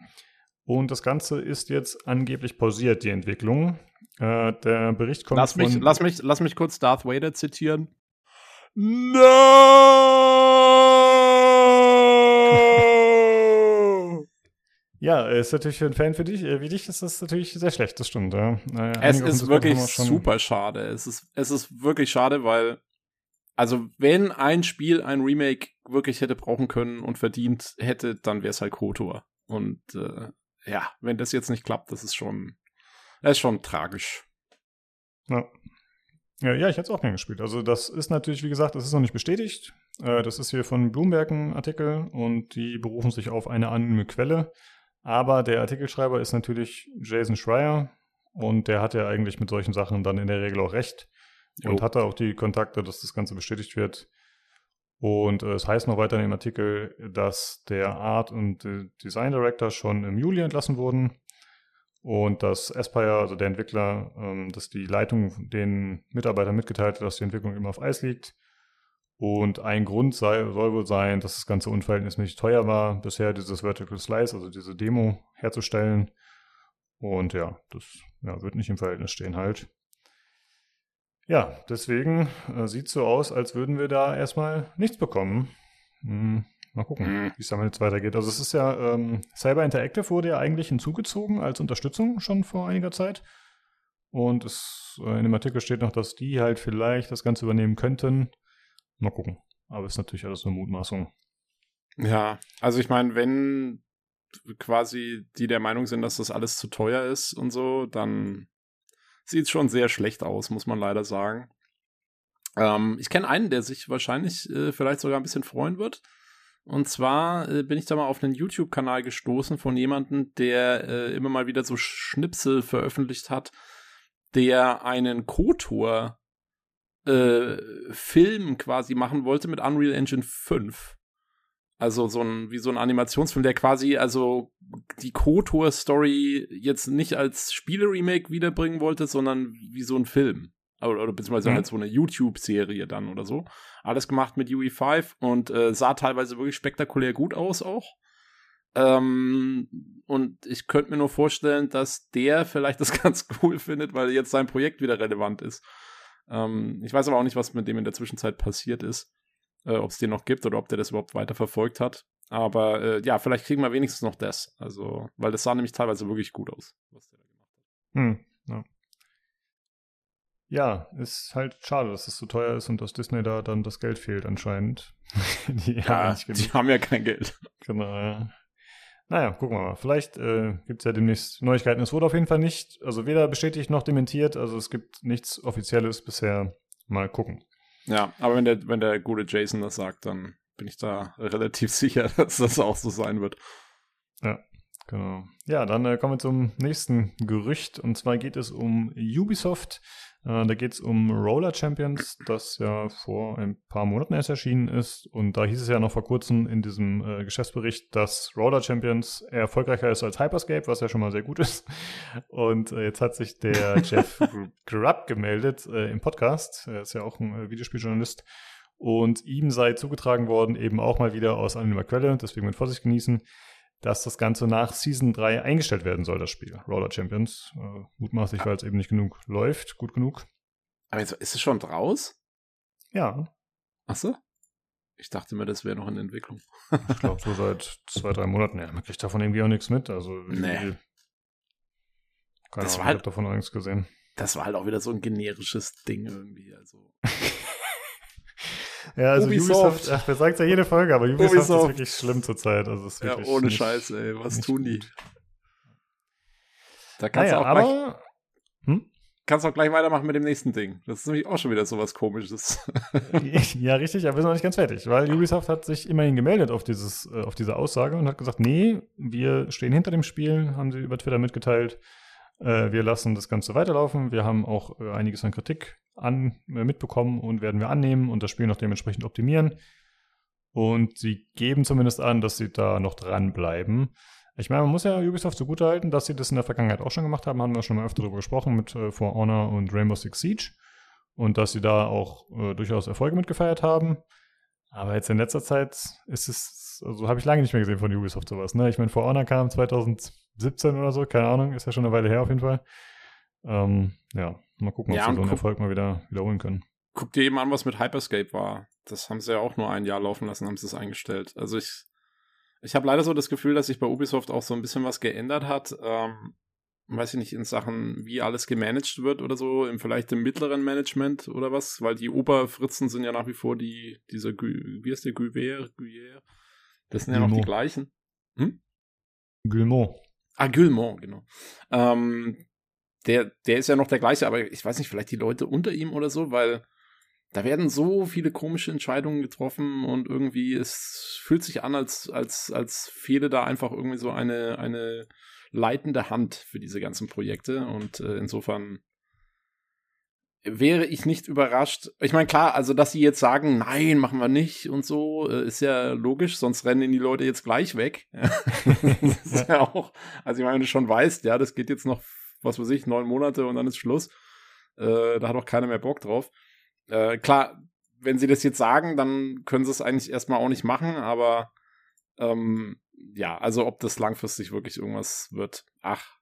und das Ganze ist jetzt angeblich pausiert, die Entwicklung. Äh, der Bericht kommt lass mich, von... Lass mich, lass mich kurz Darth Vader zitieren. No! Ja, ist natürlich für einen Fan für dich, äh, wie dich ist das natürlich sehr schlecht, das stimmt. Ja. es ist wirklich super schade. Es ist, es ist wirklich schade, weil, also wenn ein Spiel ein Remake wirklich hätte brauchen können und verdient hätte, dann wäre es halt KOTOR. Und äh, ja, wenn das jetzt nicht klappt, das ist schon, das ist schon tragisch. Ja. Ja, ja, ich hätte es auch gern gespielt. Also das ist natürlich, wie gesagt, das ist noch nicht bestätigt. Äh, das ist hier von Bloomberg ein Artikel und die berufen sich auf eine anonyme Quelle. Aber der Artikelschreiber ist natürlich Jason Schreier und der hat ja eigentlich mit solchen Sachen dann in der Regel auch recht jo. und hatte auch die Kontakte, dass das Ganze bestätigt wird. Und äh, es heißt noch weiter in dem Artikel, dass der Art und Design Director schon im Juli entlassen wurden und dass Aspire, also der Entwickler, ähm, dass die Leitung den Mitarbeitern mitgeteilt hat, dass die Entwicklung immer auf Eis liegt. Und ein Grund sei, soll wohl sein, dass das Ganze unverhältnismäßig teuer war, bisher dieses Vertical Slice, also diese Demo herzustellen. Und ja, das ja, wird nicht im Verhältnis stehen halt. Ja, deswegen äh, sieht so aus, als würden wir da erstmal nichts bekommen. Hm, Mal gucken, mhm. wie es damit jetzt weitergeht. Also es ist ja, ähm, Cyber Interactive wurde ja eigentlich hinzugezogen als Unterstützung schon vor einiger Zeit. Und es, äh, in dem Artikel steht noch, dass die halt vielleicht das Ganze übernehmen könnten. Mal gucken. Aber ist natürlich alles nur Mutmaßung. Ja, also ich meine, wenn quasi die der Meinung sind, dass das alles zu teuer ist und so, dann sieht es schon sehr schlecht aus, muss man leider sagen. Ähm, ich kenne einen, der sich wahrscheinlich äh, vielleicht sogar ein bisschen freuen wird. Und zwar äh, bin ich da mal auf einen YouTube-Kanal gestoßen von jemandem, der äh, immer mal wieder so Schnipsel veröffentlicht hat, der einen Kotor äh, Film quasi machen wollte mit Unreal Engine 5. Also so ein, wie so ein Animationsfilm, der quasi also die Kotor-Story jetzt nicht als Spiele-Remake wiederbringen wollte, sondern wie so ein Film. Oder, oder beziehungsweise mhm. halt so eine YouTube-Serie dann oder so. Alles gemacht mit UE5 und äh, sah teilweise wirklich spektakulär gut aus auch. Ähm, und ich könnte mir nur vorstellen, dass der vielleicht das ganz cool findet, weil jetzt sein Projekt wieder relevant ist. Ähm, ich weiß aber auch nicht, was mit dem in der Zwischenzeit passiert ist. Äh, ob es den noch gibt oder ob der das überhaupt weiter verfolgt hat. Aber äh, ja, vielleicht kriegen wir wenigstens noch das. Also, weil das sah nämlich teilweise wirklich gut aus, was der da gemacht hat. Hm, ja. Ja, ist halt schade, dass es so teuer ist und dass Disney da dann das Geld fehlt anscheinend. die, ja, haben die haben ja kein Geld. Genau, ja. Naja, gucken wir mal. Vielleicht äh, gibt es ja demnächst Neuigkeiten. Es wurde auf jeden Fall nicht, also weder bestätigt noch dementiert, also es gibt nichts Offizielles bisher. Mal gucken. Ja, aber wenn der, wenn der gute Jason das sagt, dann bin ich da relativ sicher, dass das auch so sein wird. Ja, genau. Ja, dann äh, kommen wir zum nächsten Gerücht. Und zwar geht es um Ubisoft. Äh, da geht es um Roller Champions, das ja vor ein paar Monaten erst erschienen ist. Und da hieß es ja noch vor kurzem in diesem äh, Geschäftsbericht, dass Roller Champions erfolgreicher ist als Hyperscape, was ja schon mal sehr gut ist. Und äh, jetzt hat sich der Jeff Grubb gemeldet äh, im Podcast. Er ist ja auch ein äh, Videospieljournalist. Und ihm sei zugetragen worden, eben auch mal wieder aus anonymer Quelle, deswegen mit Vorsicht genießen, dass das Ganze nach Season 3 eingestellt werden soll, das Spiel. Roller Champions. Äh, mutmaßlich, weil es eben nicht genug läuft, gut genug. Aber jetzt, ist es schon draus? Ja. Ach so? Ich dachte mir, das wäre noch in Entwicklung. ich glaube, so seit zwei, drei Monaten. Ja, man kriegt davon irgendwie auch nichts mit. Also, nee. Keine das Ahnung, war halt, ich habe davon auch nichts gesehen. Das war halt auch wieder so ein generisches Ding irgendwie. Also. Ja, also Ubisoft, Ubisoft ach, wir sagen es ja jede Folge, aber Ubisoft, Ubisoft, ist wirklich schlimm zurzeit. Also ist ja, ohne Scheiß, ey. Was tun die? Gut. Da kannst naja, du auch gleich, hm? kannst auch gleich weitermachen mit dem nächsten Ding. Das ist nämlich auch schon wieder so was komisches. ja, richtig, aber wir sind noch nicht ganz fertig, weil Ubisoft hat sich immerhin gemeldet auf dieses, äh, auf diese Aussage und hat gesagt, nee, wir stehen hinter dem Spiel, haben sie über Twitter mitgeteilt. Äh, wir lassen das Ganze weiterlaufen. Wir haben auch äh, einiges an Kritik an, äh, mitbekommen und werden wir annehmen und das Spiel noch dementsprechend optimieren. Und sie geben zumindest an, dass sie da noch dranbleiben. Ich meine, man muss ja Ubisoft zugutehalten, dass sie das in der Vergangenheit auch schon gemacht haben, haben wir schon mal öfter darüber gesprochen mit äh, For Honor und Rainbow Six Siege. Und dass sie da auch äh, durchaus Erfolge mitgefeiert haben. Aber jetzt in letzter Zeit ist es, also habe ich lange nicht mehr gesehen von Ubisoft sowas. Ne? Ich meine, For Honor kam 2017 oder so, keine Ahnung, ist ja schon eine Weile her auf jeden Fall. Ähm, ja, mal gucken, ob ja, sie so einen Erfolg mal wieder wiederholen können. Guck dir eben an, was mit Hyperscape war. Das haben sie ja auch nur ein Jahr laufen lassen, haben sie es eingestellt. Also ich, ich habe leider so das Gefühl, dass sich bei Ubisoft auch so ein bisschen was geändert hat. Ähm, weiß ich nicht, in Sachen, wie alles gemanagt wird oder so, im vielleicht im mittleren Management oder was, weil die Oberfritzen sind ja nach wie vor die, dieser, wie heißt der, Guiver, Guiver? Das sind ja noch die gleichen. Hm? Guillemot. Ah, Guillemot, genau. Ähm, der, der ist ja noch der gleiche, aber ich weiß nicht, vielleicht die Leute unter ihm oder so, weil da werden so viele komische Entscheidungen getroffen und irgendwie es fühlt sich an, als, als, als fehle da einfach irgendwie so eine, eine leitende Hand für diese ganzen Projekte und äh, insofern wäre ich nicht überrascht. Ich meine, klar, also dass sie jetzt sagen, nein, machen wir nicht und so, äh, ist ja logisch, sonst rennen die Leute jetzt gleich weg. das ist ja auch, also ich meine, wenn du schon weißt, ja, das geht jetzt noch, was weiß ich, neun Monate und dann ist Schluss. Äh, da hat auch keiner mehr Bock drauf. Äh, klar, wenn sie das jetzt sagen, dann können sie es eigentlich erstmal auch nicht machen, aber ähm, ja, also ob das langfristig wirklich irgendwas wird, ach,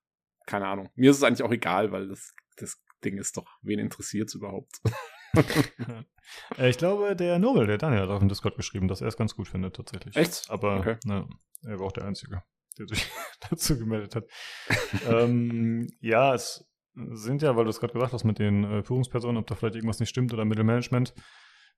keine Ahnung. Mir ist es eigentlich auch egal, weil das, das Ding ist doch, wen interessiert es überhaupt? Äh, ich glaube, der Nobel, der Daniel hat auf dem Discord geschrieben, dass er es ganz gut findet, tatsächlich. Echt? Aber okay. ne, er war auch der Einzige, der sich dazu gemeldet hat. ähm, ja, es sind ja, weil du es gerade gesagt hast mit den äh, Führungspersonen, ob da vielleicht irgendwas nicht stimmt oder Mittelmanagement.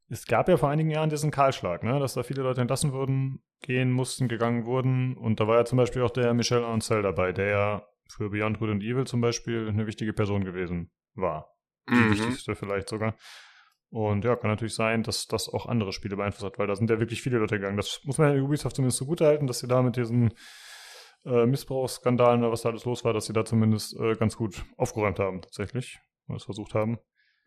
Es gab ja vor einigen Jahren diesen Kahlschlag, ne, dass da viele Leute entlassen wurden, gehen mussten, gegangen wurden. Und da war ja zum Beispiel auch der Michel Ancel dabei, der ja für Beyond Good and Evil zum Beispiel eine wichtige Person gewesen war. Die mhm. wichtigste vielleicht sogar. Und ja, kann natürlich sein, dass das auch andere Spiele beeinflusst hat, weil da sind ja wirklich viele Leute gegangen. Das muss man ja Ubisoft zumindest so gut halten, dass sie da mit diesen äh, Missbrauchsskandalen oder was da alles los war, dass sie da zumindest äh, ganz gut aufgeräumt haben, tatsächlich. Oder es versucht haben.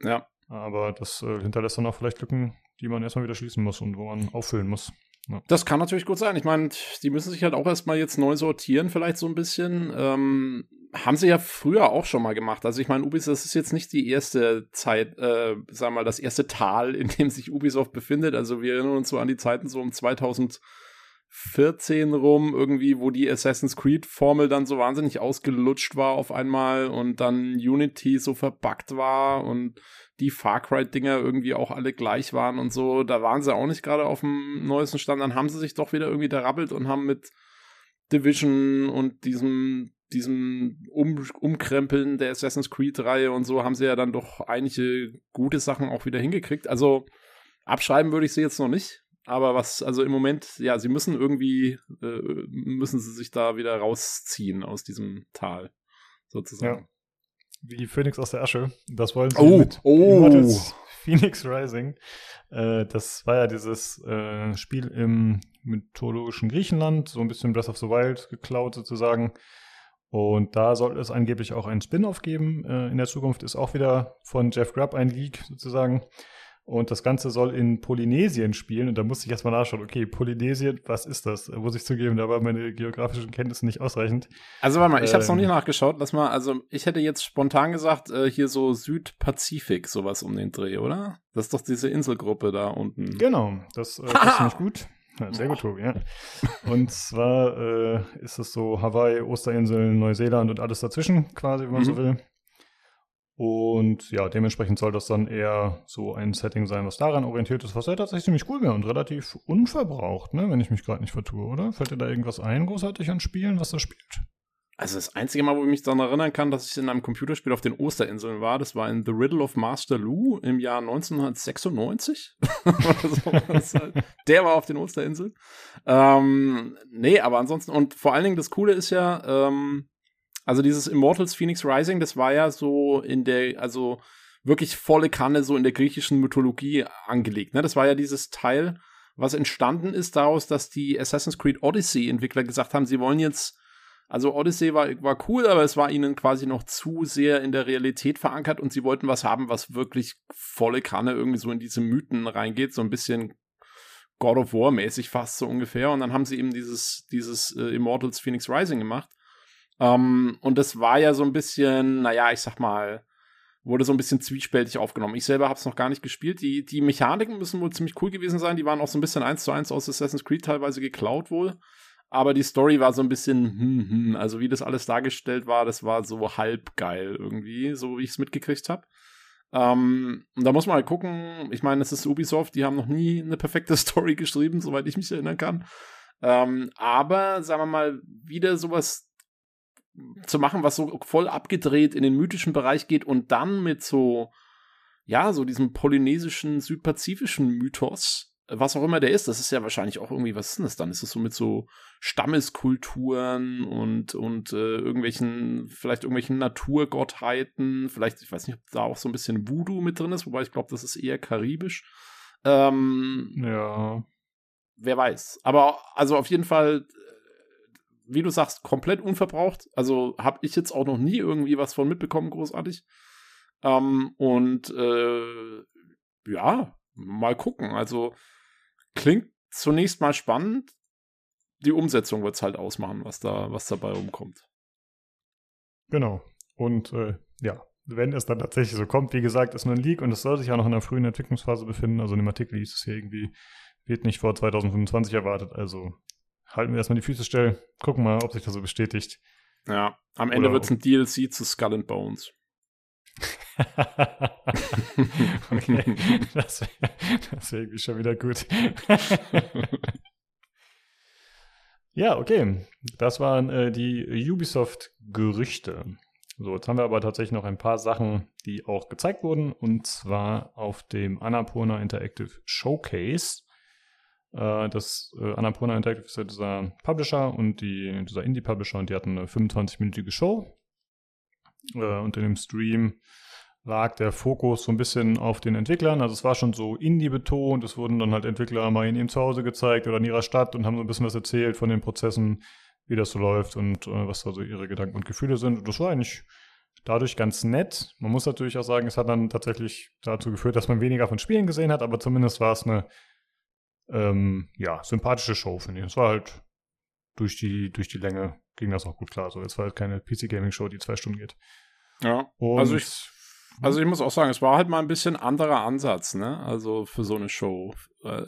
Ja. Aber das äh, hinterlässt dann auch vielleicht Lücken, die man erstmal wieder schließen muss und wo man auffüllen muss. Ja. Das kann natürlich gut sein. Ich meine, die müssen sich halt auch erstmal jetzt neu sortieren, vielleicht so ein bisschen. Ähm, haben sie ja früher auch schon mal gemacht. Also ich meine, Ubisoft, ist jetzt nicht die erste Zeit, äh, sagen wir mal, das erste Tal, in dem sich Ubisoft befindet. Also wir erinnern uns so an die Zeiten so um 2014 rum, irgendwie, wo die Assassin's Creed-Formel dann so wahnsinnig ausgelutscht war auf einmal und dann Unity so verbuggt war und die Far Cry-Dinger irgendwie auch alle gleich waren und so. Da waren sie auch nicht gerade auf dem neuesten Stand. Dann haben sie sich doch wieder irgendwie derappelt und haben mit Division und diesem diesem um Umkrempeln der Assassin's Creed-Reihe und so haben sie ja dann doch einige gute Sachen auch wieder hingekriegt. Also abschreiben würde ich sie jetzt noch nicht. Aber was, also im Moment, ja, sie müssen irgendwie, äh, müssen sie sich da wieder rausziehen aus diesem Tal, sozusagen. Ja. Wie Phoenix aus der Asche. Das wollen sie oh, mit oh. Immortals Phoenix Rising. Äh, das war ja dieses äh, Spiel im mythologischen Griechenland, so ein bisschen Breath of the Wild geklaut sozusagen. Und da soll es angeblich auch einen Spin-off geben. Äh, in der Zukunft ist auch wieder von Jeff Grubb ein Leak sozusagen. Und das Ganze soll in Polynesien spielen. Und da musste ich erstmal nachschauen, okay, Polynesien, was ist das? Muss ich zugeben, da waren meine geografischen Kenntnisse nicht ausreichend. Also warte mal, ich habe es noch nicht ähm. nachgeschaut. Lass mal, also ich hätte jetzt spontan gesagt, äh, hier so Südpazifik, sowas um den Dreh, oder? Das ist doch diese Inselgruppe da unten. Genau, das äh, ist ziemlich gut. Ja, sehr gut, Tobi, ja. Und zwar äh, ist es so Hawaii, Osterinseln, Neuseeland und alles dazwischen, quasi, wenn man mhm. so will. Und ja, dementsprechend soll das dann eher so ein Setting sein, was daran orientiert ist, was ja tatsächlich ziemlich cool wäre und relativ unverbraucht, ne, wenn ich mich gerade nicht vertue, oder? Fällt dir da irgendwas ein, großartig an Spielen, was da spielt? Also das einzige Mal, wo ich mich daran erinnern kann, dass ich in einem Computerspiel auf den Osterinseln war, das war in The Riddle of Master Lu im Jahr 1996. der war auf den Osterinseln. Ähm, nee, aber ansonsten, und vor allen Dingen das Coole ist ja, ähm, also dieses Immortals Phoenix Rising, das war ja so in der, also wirklich volle Kanne so in der griechischen Mythologie angelegt. Ne? Das war ja dieses Teil, was entstanden ist daraus, dass die Assassin's Creed Odyssey Entwickler gesagt haben, sie wollen jetzt also Odyssey war, war cool, aber es war ihnen quasi noch zu sehr in der Realität verankert und sie wollten was haben, was wirklich volle Kanne irgendwie so in diese Mythen reingeht, so ein bisschen God of War mäßig fast so ungefähr. Und dann haben sie eben dieses, dieses äh, Immortals Phoenix Rising gemacht. Ähm, und das war ja so ein bisschen, naja, ich sag mal, wurde so ein bisschen zwiespältig aufgenommen. Ich selber habe es noch gar nicht gespielt. Die, die Mechaniken müssen wohl ziemlich cool gewesen sein. Die waren auch so ein bisschen eins zu eins aus Assassin's Creed teilweise geklaut wohl aber die Story war so ein bisschen, hm, hm, also wie das alles dargestellt war, das war so halb geil irgendwie, so wie ich es mitgekriegt habe. Ähm, und da muss man halt gucken, ich meine, es ist Ubisoft, die haben noch nie eine perfekte Story geschrieben, soweit ich mich erinnern kann. Ähm, aber, sagen wir mal, wieder sowas zu machen, was so voll abgedreht in den mythischen Bereich geht und dann mit so, ja, so diesem polynesischen, südpazifischen Mythos was auch immer der ist, das ist ja wahrscheinlich auch irgendwie, was ist denn das dann? Ist es so mit so Stammeskulturen und, und äh, irgendwelchen, vielleicht irgendwelchen Naturgottheiten, vielleicht, ich weiß nicht, ob da auch so ein bisschen Voodoo mit drin ist, wobei ich glaube, das ist eher karibisch. Ähm, ja. Wer weiß. Aber also auf jeden Fall, wie du sagst, komplett unverbraucht. Also habe ich jetzt auch noch nie irgendwie was von mitbekommen, großartig. Ähm, und äh, ja, mal gucken. Also klingt zunächst mal spannend. Die Umsetzung wird es halt ausmachen, was da, was dabei rumkommt. Genau. Und äh, ja, wenn es dann tatsächlich so kommt, wie gesagt, ist nur ein Leak und es soll sich ja noch in einer frühen Entwicklungsphase befinden. Also in dem Artikel hieß es hier irgendwie, wird nicht vor 2025 erwartet. Also halten wir erstmal die Füße still, gucken mal, ob sich das so bestätigt. Ja, am Ende wird es ein DLC zu Skull and Bones. okay, das wäre wär irgendwie schon wieder gut. ja, okay. Das waren äh, die Ubisoft-Gerüchte. So, jetzt haben wir aber tatsächlich noch ein paar Sachen, die auch gezeigt wurden, und zwar auf dem Annapurna Interactive Showcase. Äh, das äh, Annapurna Interactive ist ja dieser Publisher und die, dieser Indie-Publisher und die hatten eine 25-minütige Show. Äh, und in dem Stream lag der Fokus so ein bisschen auf den Entwicklern. Also es war schon so Indie betont. Es wurden dann halt Entwickler mal in ihrem Zuhause gezeigt oder in ihrer Stadt und haben so ein bisschen was erzählt von den Prozessen, wie das so läuft und äh, was da so ihre Gedanken und Gefühle sind. Und das war eigentlich dadurch ganz nett. Man muss natürlich auch sagen, es hat dann tatsächlich dazu geführt, dass man weniger von Spielen gesehen hat, aber zumindest war es eine ähm, ja, sympathische Show, finde ich. Es war halt durch die, durch die Länge ging das auch gut klar. So, es war halt keine PC-Gaming-Show, die zwei Stunden geht. Ja. Und also ich also ich muss auch sagen, es war halt mal ein bisschen anderer Ansatz, ne? Also für so eine Show. Äh,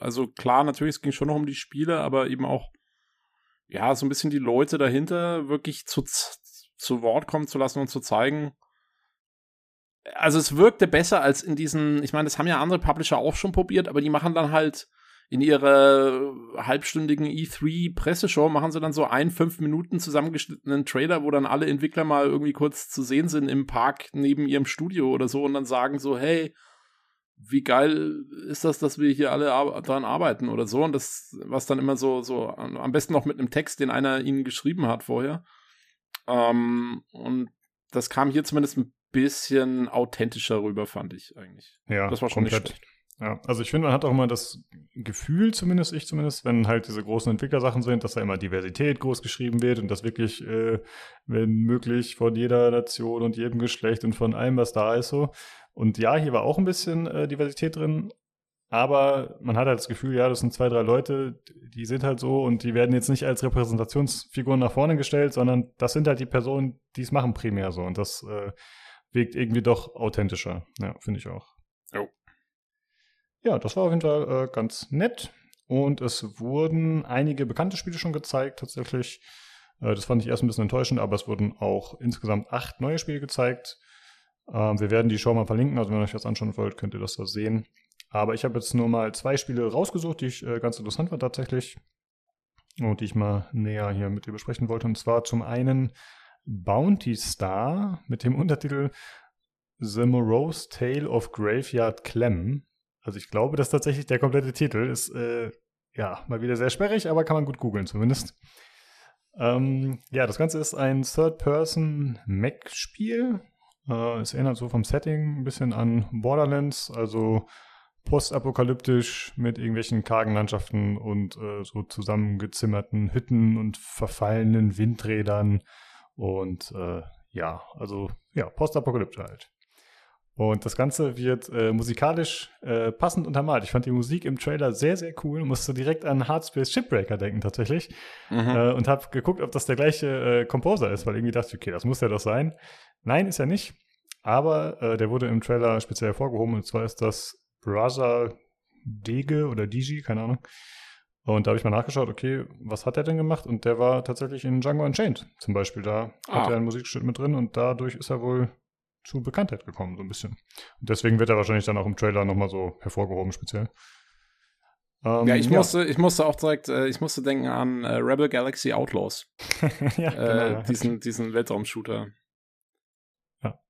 also klar, natürlich, es ging schon noch um die Spiele, aber eben auch, ja, so ein bisschen die Leute dahinter wirklich zu, zu Wort kommen zu lassen und zu zeigen. Also es wirkte besser als in diesen, ich meine, das haben ja andere Publisher auch schon probiert, aber die machen dann halt in ihrer halbstündigen E3-Presseshow machen sie dann so einen fünf Minuten zusammengeschnittenen Trailer, wo dann alle Entwickler mal irgendwie kurz zu sehen sind im Park neben ihrem Studio oder so und dann sagen so, hey, wie geil ist das, dass wir hier alle ar dran arbeiten oder so und das, was dann immer so, so am besten noch mit einem Text, den einer ihnen geschrieben hat vorher. Ähm, und das kam hier zumindest ein bisschen authentischer rüber, fand ich eigentlich. Ja, das war schon komplett. nicht schlecht. Ja, also ich finde, man hat auch immer das Gefühl, zumindest ich zumindest, wenn halt diese großen Entwicklersachen sind, dass da immer Diversität groß geschrieben wird und dass wirklich, äh, wenn möglich, von jeder Nation und jedem Geschlecht und von allem, was da ist, so. Und ja, hier war auch ein bisschen äh, Diversität drin, aber man hat halt das Gefühl, ja, das sind zwei, drei Leute, die sind halt so und die werden jetzt nicht als Repräsentationsfiguren nach vorne gestellt, sondern das sind halt die Personen, die es machen primär so. Und das äh, wirkt irgendwie doch authentischer. Ja, finde ich auch. Ja, das war auf jeden Fall äh, ganz nett. Und es wurden einige bekannte Spiele schon gezeigt, tatsächlich. Äh, das fand ich erst ein bisschen enttäuschend, aber es wurden auch insgesamt acht neue Spiele gezeigt. Äh, wir werden die Show mal verlinken, also wenn ihr euch das anschauen wollt, könnt ihr das da sehen. Aber ich habe jetzt nur mal zwei Spiele rausgesucht, die ich äh, ganz interessant war tatsächlich. Und die ich mal näher hier mit dir besprechen wollte. Und zwar zum einen Bounty Star mit dem Untertitel The Morose Tale of Graveyard Clem. Also ich glaube, dass tatsächlich der komplette Titel ist, äh, ja, mal wieder sehr sperrig, aber kann man gut googeln zumindest. Ähm, ja, das Ganze ist ein Third-Person-Mac-Spiel. Äh, es erinnert so vom Setting ein bisschen an Borderlands, also postapokalyptisch mit irgendwelchen kargen Landschaften und äh, so zusammengezimmerten Hütten und verfallenen Windrädern und äh, ja, also ja, postapokalyptisch halt. Und das Ganze wird äh, musikalisch äh, passend untermalt. Ich fand die Musik im Trailer sehr, sehr cool. Musste direkt an Hardspace Shipbreaker denken tatsächlich. Mhm. Äh, und habe geguckt, ob das der gleiche äh, Composer ist, weil irgendwie dachte ich, okay, das muss ja doch sein. Nein, ist er nicht. Aber äh, der wurde im Trailer speziell hervorgehoben. Und zwar ist das Brother Dege oder Digi, keine Ahnung. Und da habe ich mal nachgeschaut, okay, was hat er denn gemacht? Und der war tatsächlich in Django Unchained zum Beispiel. Da ah. hat er ein Musikstück mit drin und dadurch ist er wohl zu Bekanntheit gekommen, so ein bisschen. Und deswegen wird er wahrscheinlich dann auch im Trailer nochmal so hervorgehoben, speziell. Ähm, ja, ich ja. musste, ich musste auch direkt, äh, ich musste denken an äh, Rebel Galaxy Outlaws. ja, äh, genau, diesen, diesen Weltraumshooter. Ja.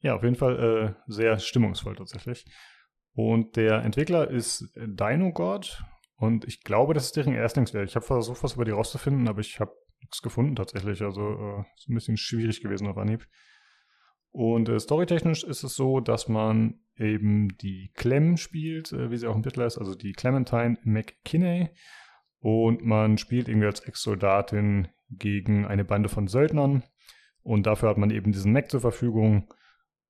Ja, auf jeden Fall äh, sehr stimmungsvoll tatsächlich. Und der Entwickler ist Dinogod. Und ich glaube, das ist deren Erstlingswerk. Ich habe versucht, was über die rauszufinden, aber ich habe nichts gefunden tatsächlich. Also äh, ist ein bisschen schwierig gewesen auf Anhieb. Und äh, storytechnisch ist es so, dass man eben die Clem spielt, äh, wie sie auch im Titel heißt, also die Clementine McKinney. Und man spielt irgendwie als Ex-Soldatin gegen eine Bande von Söldnern. Und dafür hat man eben diesen Mac zur Verfügung.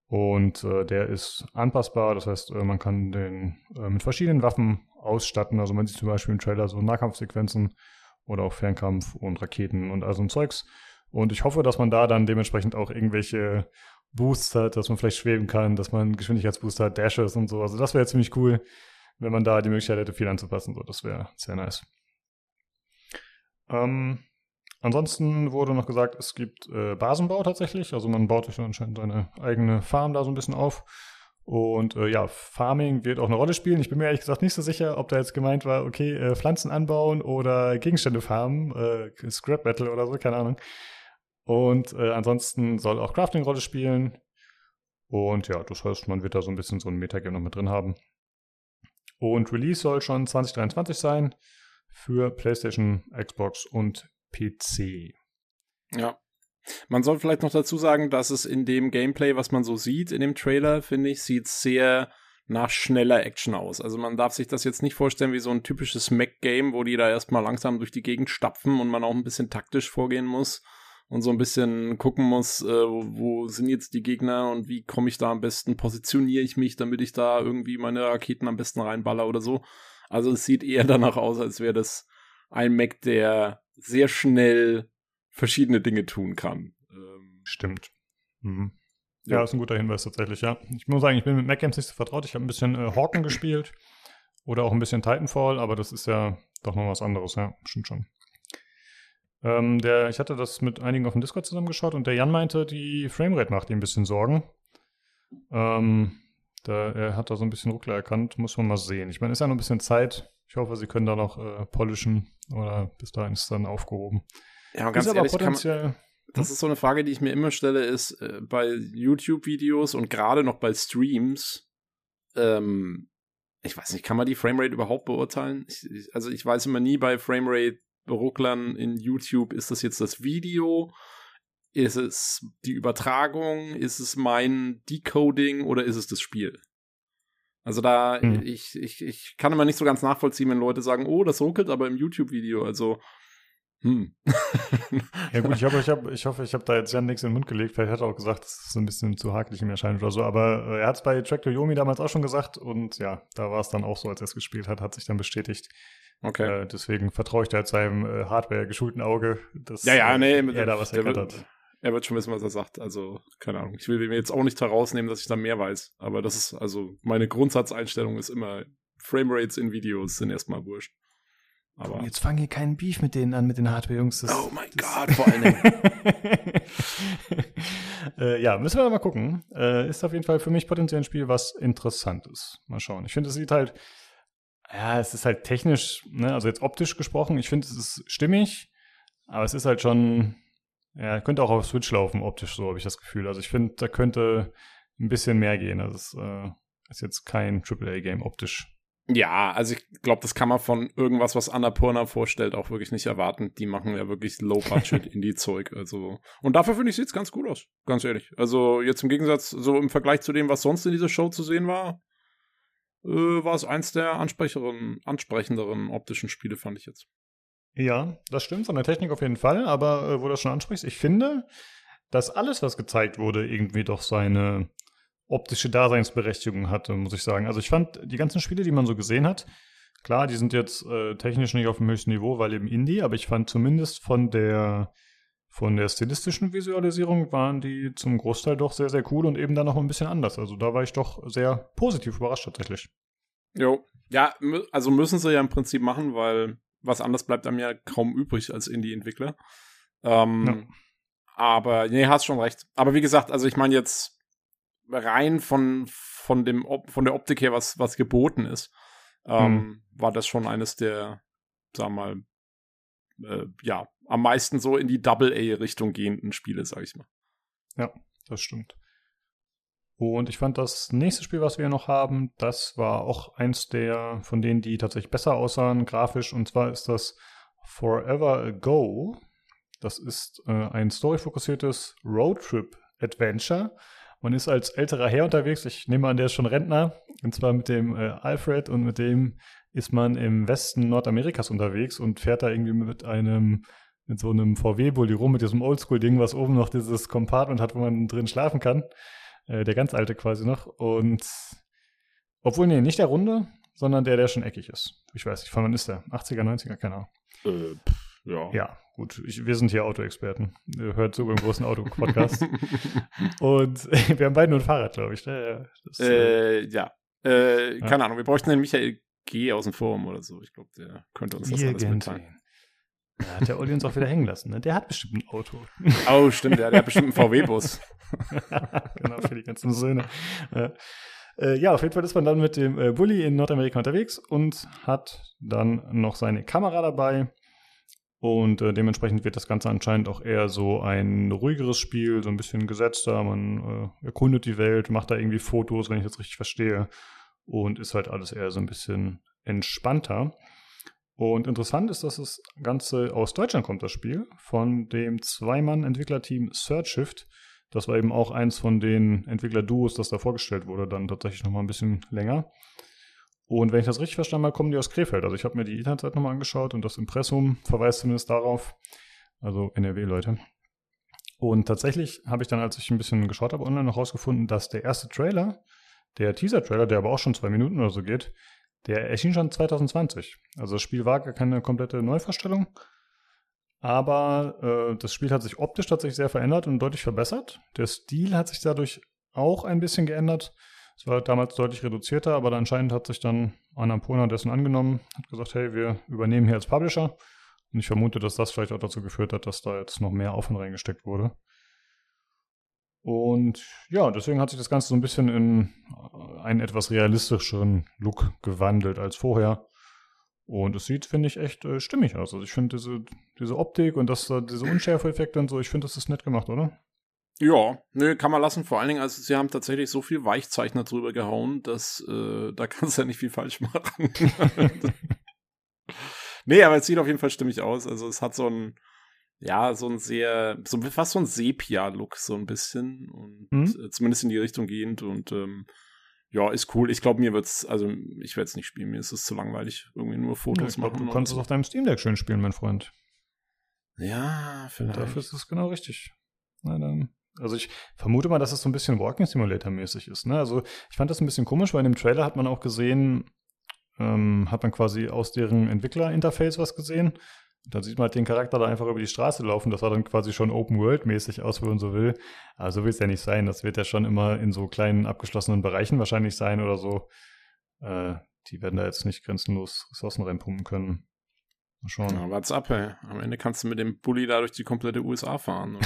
Und äh, der ist anpassbar, das heißt, äh, man kann den äh, mit verschiedenen Waffen ausstatten. Also man sieht zum Beispiel im Trailer so Nahkampfsequenzen oder auch Fernkampf und Raketen und all so ein Zeugs. Und ich hoffe, dass man da dann dementsprechend auch irgendwelche Boosts hat, dass man vielleicht schweben kann, dass man Geschwindigkeitsbooster hat, Dashes und so. Also das wäre ziemlich cool, wenn man da die Möglichkeit hätte, viel anzupassen. So, das wäre sehr nice. Ähm, ansonsten wurde noch gesagt, es gibt äh, Basenbau tatsächlich. Also man baut sich anscheinend seine eigene Farm da so ein bisschen auf. Und äh, ja, Farming wird auch eine Rolle spielen. Ich bin mir ehrlich gesagt nicht so sicher, ob da jetzt gemeint war, okay, äh, Pflanzen anbauen oder Gegenstände farmen, äh, Scrap Metal oder so, keine Ahnung. Und äh, ansonsten soll auch Crafting Rolle spielen. Und ja, das heißt, man wird da so ein bisschen so ein Metagame noch mit drin haben. Und Release soll schon 2023 sein für PlayStation, Xbox und PC. Ja. Man soll vielleicht noch dazu sagen, dass es in dem Gameplay, was man so sieht, in dem Trailer, finde ich, sieht sehr nach schneller Action aus. Also man darf sich das jetzt nicht vorstellen wie so ein typisches Mac-Game, wo die da erstmal langsam durch die Gegend stapfen und man auch ein bisschen taktisch vorgehen muss und so ein bisschen gucken muss, äh, wo sind jetzt die Gegner und wie komme ich da am besten, positioniere ich mich, damit ich da irgendwie meine Raketen am besten reinballer oder so. Also es sieht eher danach aus, als wäre das ein Mac, der sehr schnell verschiedene Dinge tun kann. Ähm, Stimmt. Mhm. Ja, ja, ist ein guter Hinweis tatsächlich, ja. Ich muss sagen, ich bin mit Mac Games nicht so vertraut. Ich habe ein bisschen äh, Hawken gespielt oder auch ein bisschen Titanfall, aber das ist ja doch noch was anderes, ja, stimmt schon. Ähm, der, ich hatte das mit einigen auf dem Discord zusammengeschaut und der Jan meinte, die Framerate macht ihm ein bisschen Sorgen. Ähm, da, er hat da so ein bisschen Ruckler erkannt, muss man mal sehen. Ich meine, ist ja noch ein bisschen Zeit. Ich hoffe, sie können da noch äh, polischen oder bis dahin ist es dann aufgehoben. Ja, ganz ist ehrlich, potenziell. Man, das ist so eine Frage, die ich mir immer stelle, ist äh, bei YouTube-Videos und gerade noch bei Streams, ähm, ich weiß nicht, kann man die Framerate überhaupt beurteilen? Ich, ich, also ich weiß immer nie bei Framerate Rucklern in YouTube, ist das jetzt das Video? Ist es die Übertragung? Ist es mein Decoding oder ist es das Spiel? Also da, hm. ich, ich, ich kann immer nicht so ganz nachvollziehen, wenn Leute sagen, oh, das ruckelt aber im YouTube-Video. Also, hm. ja gut, ich hoffe, ich, hab, ich, hoffe, ich habe da jetzt ja nichts in den Mund gelegt. Vielleicht hat er auch gesagt, das ist ein bisschen zu hakelig im Erscheinen oder so. Aber äh, er hat es bei Tractor Yomi damals auch schon gesagt. Und ja, da war es dann auch so, als er es gespielt hat, hat sich dann bestätigt. Okay. Äh, deswegen vertraue ich da jetzt seinem äh, Hardware-geschulten Auge, dass ja, ja, nee, er da was erkannt hat. Er wird schon wissen, was er sagt. Also, keine Ahnung. Ich will mir jetzt auch nicht herausnehmen, dass ich da mehr weiß. Aber das ist, also, meine Grundsatzeinstellung ist immer, Framerates in Videos sind erstmal wurscht. Aber jetzt fangen hier keinen Beef mit denen an, mit den Hardware-Jungs. Oh mein Gott, vor allem. äh, ja, müssen wir mal gucken. Äh, ist auf jeden Fall für mich potenziell ein Spiel, was interessant ist. Mal schauen. Ich finde, es sieht halt, ja, es ist halt technisch, ne, also jetzt optisch gesprochen, ich finde, es ist stimmig, aber es ist halt schon, ja, könnte auch auf Switch laufen, optisch, so habe ich das Gefühl. Also ich finde, da könnte ein bisschen mehr gehen. Also es äh, ist jetzt kein AAA-Game optisch. Ja, also ich glaube, das kann man von irgendwas, was Annapurna vorstellt, auch wirklich nicht erwarten. Die machen ja wirklich Low-Budget-Indie-Zeug. Also und dafür finde ich sieht's ganz gut aus, ganz ehrlich. Also jetzt im Gegensatz, so im Vergleich zu dem, was sonst in dieser Show zu sehen war, äh, war es eins der ansprechenderen optischen Spiele, fand ich jetzt. Ja, das stimmt, von der Technik auf jeden Fall, aber äh, wo du das schon ansprichst, ich finde, dass alles, was gezeigt wurde, irgendwie doch seine optische Daseinsberechtigung hatte, muss ich sagen. Also ich fand die ganzen Spiele, die man so gesehen hat, klar, die sind jetzt äh, technisch nicht auf dem höchsten Niveau, weil eben Indie, aber ich fand zumindest von der von der stilistischen Visualisierung waren die zum Großteil doch sehr, sehr cool und eben dann noch ein bisschen anders. Also da war ich doch sehr positiv überrascht tatsächlich. Jo, ja, also müssen sie ja im Prinzip machen, weil was anderes bleibt einem ja kaum übrig als Indie-Entwickler. Ähm, ja. Aber, nee, hast schon recht. Aber wie gesagt, also ich meine jetzt rein von, von, dem, von der Optik her, was, was geboten ist, ähm, hm. war das schon eines der, sagen wir mal, äh, ja, am meisten so in die Double-A-Richtung gehenden Spiele, sag ich mal. Ja, das stimmt. Und ich fand das nächste Spiel, was wir noch haben, das war auch eins der von denen, die tatsächlich besser aussahen, grafisch. Und zwar ist das Forever Ago. Das ist äh, ein storyfokussiertes Roadtrip-Adventure. Man ist als älterer Herr unterwegs. Ich nehme an, der ist schon Rentner. Und zwar mit dem äh, Alfred und mit dem ist man im Westen Nordamerikas unterwegs und fährt da irgendwie mit einem mit so einem VW-Bulli rum, mit diesem Oldschool-Ding, was oben noch dieses Compartment hat, wo man drin schlafen kann. Äh, der ganz alte quasi noch. Und obwohl, nee, nicht der runde, sondern der, der schon eckig ist. Ich weiß nicht, von wann ist der? 80er, 90er, keine Ahnung. Äh, ja. Ja, gut. Ich, wir sind hier Autoexperten. Hört zu beim großen Auto-Podcast. Und wir haben beide nur ein Fahrrad, glaube ich. Ne? Das, äh, ja. Äh, ja. Keine Ahnung, wir bräuchten den Michael G. aus dem Forum oder so. Ich glaube, der könnte uns das alles mitteilen. Da hat der Olli uns auch wieder hängen lassen. Ne? Der hat bestimmt ein Auto. Oh, stimmt, der, der hat bestimmt einen VW-Bus. genau, für die ganzen Söhne. Ja. Äh, ja, auf jeden Fall ist man dann mit dem äh, Bulli in Nordamerika unterwegs und hat dann noch seine Kamera dabei. Und äh, dementsprechend wird das Ganze anscheinend auch eher so ein ruhigeres Spiel, so ein bisschen gesetzter. Man äh, erkundet die Welt, macht da irgendwie Fotos, wenn ich das richtig verstehe. Und ist halt alles eher so ein bisschen entspannter. Und interessant ist, dass das Ganze aus Deutschland kommt, das Spiel, von dem Zweimann-Entwicklerteam Shift. Das war eben auch eins von den Entwickler-Duos, das da vorgestellt wurde, dann tatsächlich nochmal ein bisschen länger. Und wenn ich das richtig verstanden habe, kommen die aus Krefeld. Also ich habe mir die Internetseite nochmal angeschaut und das Impressum verweist zumindest darauf. Also NRW-Leute. Und tatsächlich habe ich dann, als ich ein bisschen geschaut habe online, noch rausgefunden, dass der erste Trailer, der Teaser-Trailer, der aber auch schon zwei Minuten oder so geht, der erschien schon 2020. Also das Spiel war gar keine komplette Neuvorstellung. Aber äh, das Spiel hat sich optisch tatsächlich sehr verändert und deutlich verbessert. Der Stil hat sich dadurch auch ein bisschen geändert. Es war damals deutlich reduzierter, aber anscheinend hat sich dann Annapurna dessen angenommen, hat gesagt, hey, wir übernehmen hier als Publisher. Und ich vermute, dass das vielleicht auch dazu geführt hat, dass da jetzt noch mehr Aufwand reingesteckt wurde. Und ja, deswegen hat sich das Ganze so ein bisschen in einen etwas realistischeren Look gewandelt als vorher. Und es sieht, finde ich, echt äh, stimmig aus. Also ich finde diese, diese Optik und das, diese Unschärfe-Effekte und so, ich finde, das ist nett gemacht, oder? Ja, nö, kann man lassen. Vor allen Dingen, also sie haben tatsächlich so viel Weichzeichner drüber gehauen, dass äh, da kannst du ja nicht viel falsch machen. nee, aber es sieht auf jeden Fall stimmig aus. Also es hat so ein, ja, so ein sehr, so fast so ein Sepia-Look, so ein bisschen. Und mhm. zumindest in die Richtung gehend. Und ähm, ja, ist cool. Ich glaube, mir wird's, also ich werde es nicht spielen, mir ist es zu langweilig, irgendwie nur Fotos ja, machen. Glaub, du kannst es auf deinem Steam Deck schön spielen, mein Freund. Ja, vielleicht. Dafür ist es genau richtig. Na dann. Also ich vermute mal, dass es so ein bisschen Walking Simulator mäßig ist. Ne? Also ich fand das ein bisschen komisch, weil in dem Trailer hat man auch gesehen, ähm, hat man quasi aus deren Entwickler-Interface was gesehen. Da sieht man halt den Charakter da einfach über die Straße laufen. Das sah dann quasi schon Open-World-mäßig aus, wenn man so will. Also so will es ja nicht sein. Das wird ja schon immer in so kleinen abgeschlossenen Bereichen wahrscheinlich sein oder so. Äh, die werden da jetzt nicht grenzenlos Ressourcen reinpumpen können. Mal schauen. Ja, what's up, ey. Am Ende kannst du mit dem Bulli da durch die komplette USA fahren.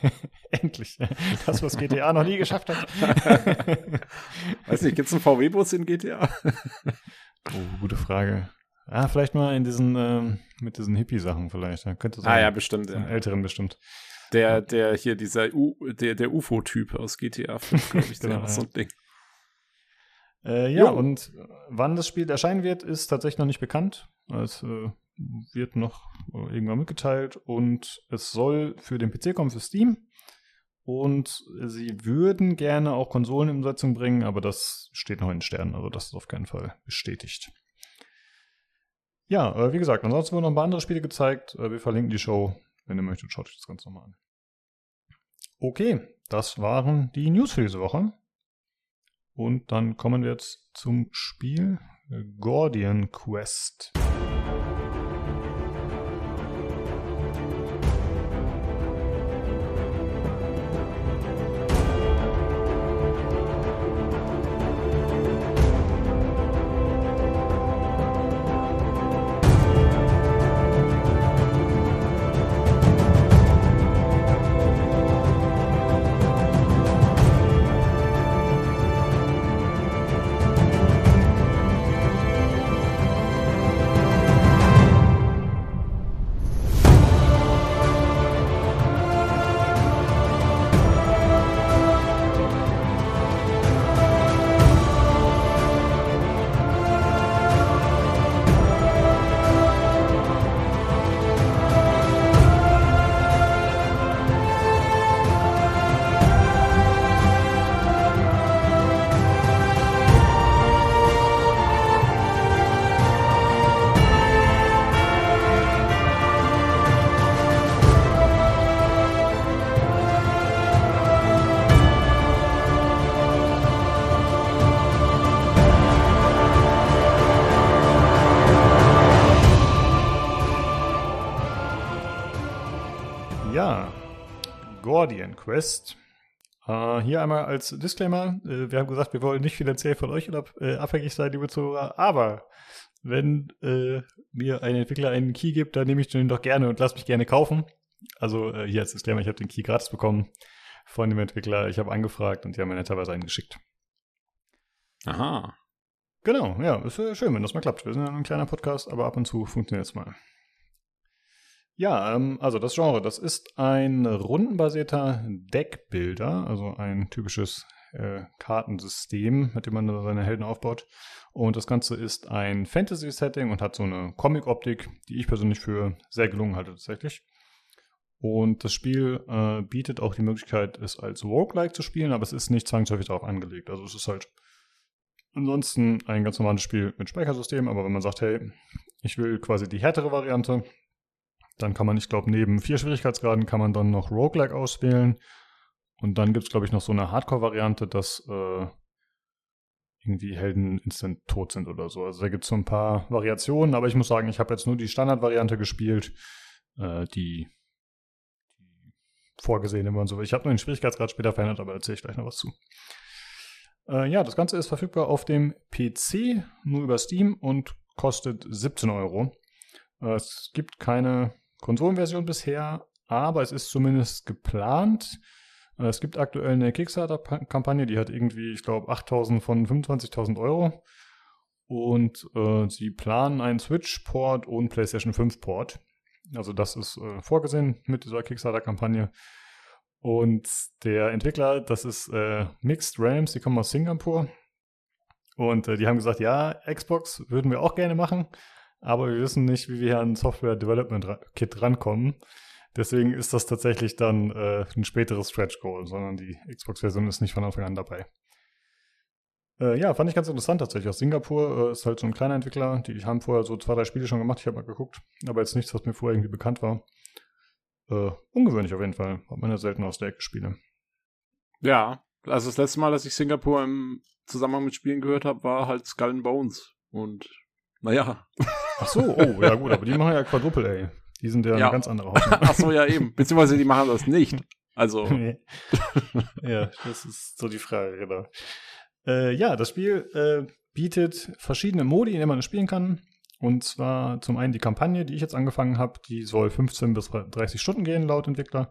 Endlich. Das, was GTA noch nie geschafft hat. Weiß nicht, gibt's einen VW-Bus in GTA? oh, gute Frage. Ah, vielleicht mal in diesen, ähm, mit diesen Hippie-Sachen vielleicht. Da könnte sein. Ah ja, bestimmt. Ja. Älteren bestimmt. Der, der hier, dieser U, der, der UFO-Typ aus GTA 5, glaube ich, genau, der so ein Ding. Äh, ja, jo. und wann das Spiel erscheinen wird, ist tatsächlich noch nicht bekannt. Es äh, wird noch äh, irgendwann mitgeteilt und es soll für den PC kommen, für Steam. Und sie würden gerne auch Konsolenumsetzung bringen, aber das steht noch in den Sternen, also das ist auf keinen Fall bestätigt. Ja, äh, wie gesagt, ansonsten wurden noch ein paar andere Spiele gezeigt. Äh, wir verlinken die Show. Wenn ihr möchtet, schaut euch das Ganze nochmal an. Okay, das waren die News für diese Woche. Und dann kommen wir jetzt zum Spiel Gordian Quest. Quest. Uh, hier einmal als Disclaimer. Uh, wir haben gesagt, wir wollen nicht finanziell von euch ab, uh, abhängig sein, liebe Zuhörer. Aber wenn mir ein Entwickler einen Key gibt, dann nehme ich den doch gerne und lass mich gerne kaufen. Also hier als Disclaimer, ich habe den Key gratis bekommen von dem Entwickler. Ich habe angefragt und die haben mir netterweise einen geschickt. Aha. Genau, ja, ist schön, wenn das mal klappt. Wir sind ja ein kleiner Podcast, aber ab und zu funktioniert es mal. Ja, ähm, also das Genre, das ist ein rundenbasierter Deckbilder, also ein typisches äh, Kartensystem, mit dem man seine Helden aufbaut. Und das Ganze ist ein Fantasy-Setting und hat so eine Comic-Optik, die ich persönlich für sehr gelungen halte tatsächlich. Und das Spiel äh, bietet auch die Möglichkeit, es als Roguelike zu spielen, aber es ist nicht zwangsläufig darauf angelegt. Also es ist halt ansonsten ein ganz normales Spiel mit Speichersystem, aber wenn man sagt, hey, ich will quasi die härtere Variante, dann kann man, ich glaube, neben vier Schwierigkeitsgraden kann man dann noch Roguelike auswählen. Und dann gibt es, glaube ich, noch so eine Hardcore-Variante, dass äh, irgendwie Helden instant tot sind oder so. Also da gibt es so ein paar Variationen, aber ich muss sagen, ich habe jetzt nur die Standard-Variante gespielt, äh, die, die vorgesehen immer und so. Ich habe nur den Schwierigkeitsgrad später verändert, aber erzähle ich gleich noch was zu. Äh, ja, das Ganze ist verfügbar auf dem PC, nur über Steam und kostet 17 Euro. Äh, es gibt keine Konsolenversion bisher, aber es ist zumindest geplant. Äh, es gibt aktuell eine Kickstarter-Kampagne, die hat irgendwie, ich glaube, 8.000 von 25.000 Euro. Und äh, sie planen einen Switch-Port und PlayStation 5-Port. Also das ist äh, vorgesehen mit dieser Kickstarter-Kampagne. Und der Entwickler, das ist äh, Mixed Realms, die kommen aus Singapur. Und äh, die haben gesagt, ja, Xbox würden wir auch gerne machen aber wir wissen nicht, wie wir an Software Development Kit rankommen. Deswegen ist das tatsächlich dann äh, ein späteres Stretch Goal, sondern die Xbox-Version ist nicht von Anfang an dabei. Äh, ja, fand ich ganz interessant tatsächlich. Aus Singapur äh, ist halt so ein kleiner Entwickler. Die haben vorher so zwei, drei Spiele schon gemacht. Ich habe mal geguckt. Aber jetzt nichts, was mir vorher irgendwie bekannt war. Äh, ungewöhnlich auf jeden Fall. Hat man ja selten aus der Ecke Spiele. Ja, also das letzte Mal, dass ich Singapur im Zusammenhang mit Spielen gehört habe, war halt Skull and Bones. Und naja. Ach so, oh, ja gut, aber die machen ja Quadruple A. Die sind ja, ja. eine ganz andere Hausnummer. Ach so, ja eben. Beziehungsweise die machen das nicht. Also. ja, das ist so die Frage, genau. Äh, ja, das Spiel äh, bietet verschiedene Modi, in denen man spielen kann. Und zwar zum einen die Kampagne, die ich jetzt angefangen habe, die soll 15 bis 30 Stunden gehen, laut Entwickler.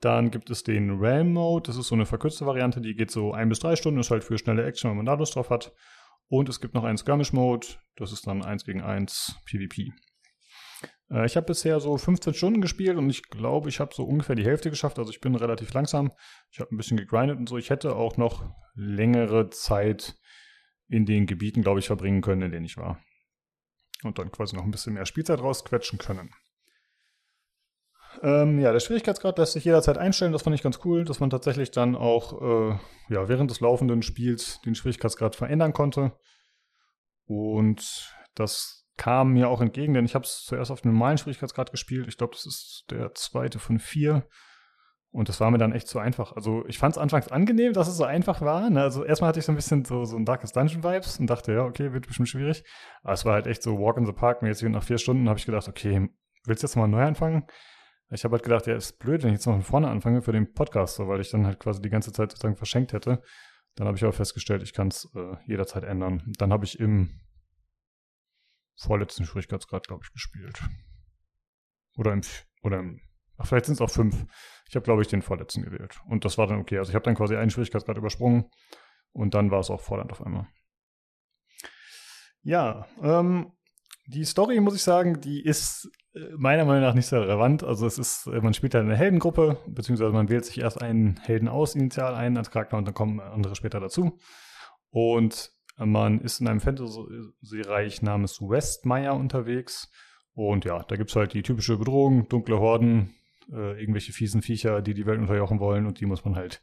Dann gibt es den Realm Mode, das ist so eine verkürzte Variante, die geht so ein bis drei Stunden, ist halt für schnelle Action, wenn man da Lust drauf hat. Und es gibt noch einen Skirmish-Mode, das ist dann 1 gegen 1 PvP. Äh, ich habe bisher so 15 Stunden gespielt und ich glaube, ich habe so ungefähr die Hälfte geschafft. Also ich bin relativ langsam. Ich habe ein bisschen gegrindet und so. Ich hätte auch noch längere Zeit in den Gebieten, glaube ich, verbringen können, in denen ich war. Und dann quasi noch ein bisschen mehr Spielzeit rausquetschen können. Ähm, ja, der Schwierigkeitsgrad lässt sich jederzeit einstellen. Das fand ich ganz cool, dass man tatsächlich dann auch äh, ja, während des laufenden Spiels den Schwierigkeitsgrad verändern konnte. Und das kam mir auch entgegen, denn ich habe es zuerst auf dem normalen Schwierigkeitsgrad gespielt. Ich glaube, das ist der zweite von vier. Und das war mir dann echt zu einfach. Also ich fand es anfangs angenehm, dass es so einfach war. Ne? Also erstmal hatte ich so ein bisschen so, so ein Darkest Dungeon Vibes und dachte, ja, okay, wird bestimmt schwierig. Aber es war halt echt so Walk in the Park mäßig und nach vier Stunden habe ich gedacht, okay, willst du jetzt mal neu anfangen? Ich habe halt gedacht, ja, ist blöd, wenn ich jetzt noch von vorne anfange für den Podcast, so, weil ich dann halt quasi die ganze Zeit sozusagen verschenkt hätte. Dann habe ich aber festgestellt, ich kann es äh, jederzeit ändern. Dann habe ich im vorletzten Schwierigkeitsgrad, glaube ich, gespielt. Oder im, oder im, ach, vielleicht sind es auch fünf. Ich habe, glaube ich, den vorletzten gewählt. Und das war dann okay. Also ich habe dann quasi einen Schwierigkeitsgrad übersprungen und dann war es auch fordernd auf einmal. Ja, ähm, die Story, muss ich sagen, die ist meiner Meinung nach nicht sehr relevant. Also es ist, äh, man spielt halt eine Heldengruppe, beziehungsweise man wählt sich erst einen Helden aus, initial ein als Charakter und dann kommen andere später dazu. Und man ist in einem Fantasy-Reich namens Westmeyer unterwegs. Und ja, da gibt es halt die typische Bedrohung, dunkle Horden, äh, irgendwelche fiesen Viecher, die die Welt unterjochen wollen und die muss man halt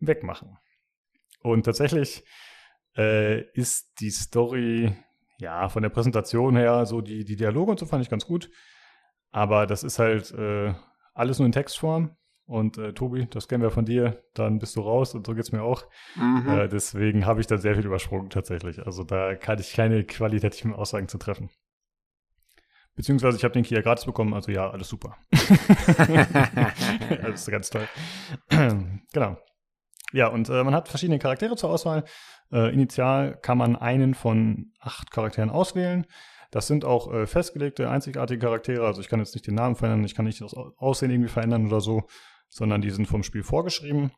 wegmachen. Und tatsächlich äh, ist die Story ja, von der Präsentation her, so die, die Dialoge und so fand ich ganz gut. Aber das ist halt äh, alles nur in Textform. Und äh, Tobi, das kennen wir von dir, dann bist du raus und so geht's mir auch. Mhm. Äh, deswegen habe ich da sehr viel übersprungen tatsächlich. Also da kann ich keine qualitativen Aussagen zu treffen. Beziehungsweise ich habe den Kia gratis bekommen, also ja, alles super. alles ganz toll. genau. Ja, und äh, man hat verschiedene Charaktere zur Auswahl. Äh, initial kann man einen von acht Charakteren auswählen. Das sind auch äh, festgelegte, einzigartige Charaktere. Also ich kann jetzt nicht den Namen verändern, ich kann nicht das Aussehen irgendwie verändern oder so, sondern die sind vom Spiel vorgeschrieben.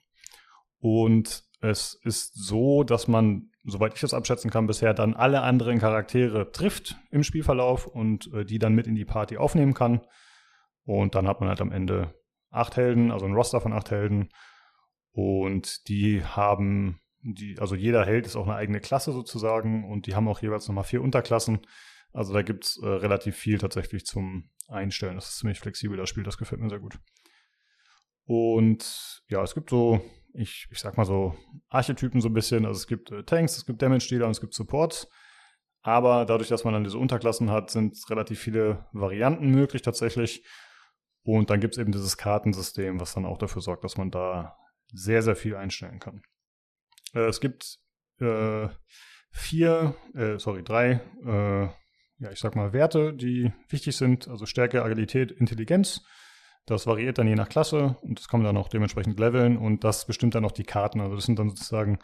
Und es ist so, dass man, soweit ich das abschätzen kann, bisher dann alle anderen Charaktere trifft im Spielverlauf und äh, die dann mit in die Party aufnehmen kann. Und dann hat man halt am Ende acht Helden, also ein Roster von acht Helden. Und die haben, die, also jeder Held ist auch eine eigene Klasse sozusagen und die haben auch jeweils nochmal vier Unterklassen. Also da gibt es äh, relativ viel tatsächlich zum Einstellen. Das ist ziemlich flexibel, das Spiel, das gefällt mir sehr gut. Und ja, es gibt so ich, ich sag mal so, Archetypen so ein bisschen. Also es gibt äh, Tanks, es gibt Damage-Dealer und es gibt Supports. Aber dadurch, dass man dann diese Unterklassen hat, sind relativ viele Varianten möglich tatsächlich. Und dann gibt es eben dieses Kartensystem, was dann auch dafür sorgt, dass man da sehr, sehr viel einstellen kann. Äh, es gibt äh, vier, äh, sorry, drei, äh, ja, ich sag mal, Werte, die wichtig sind. Also Stärke, Agilität, Intelligenz. Das variiert dann je nach Klasse und kann man dann auch dementsprechend leveln und das bestimmt dann auch die Karten. Also das sind dann sozusagen,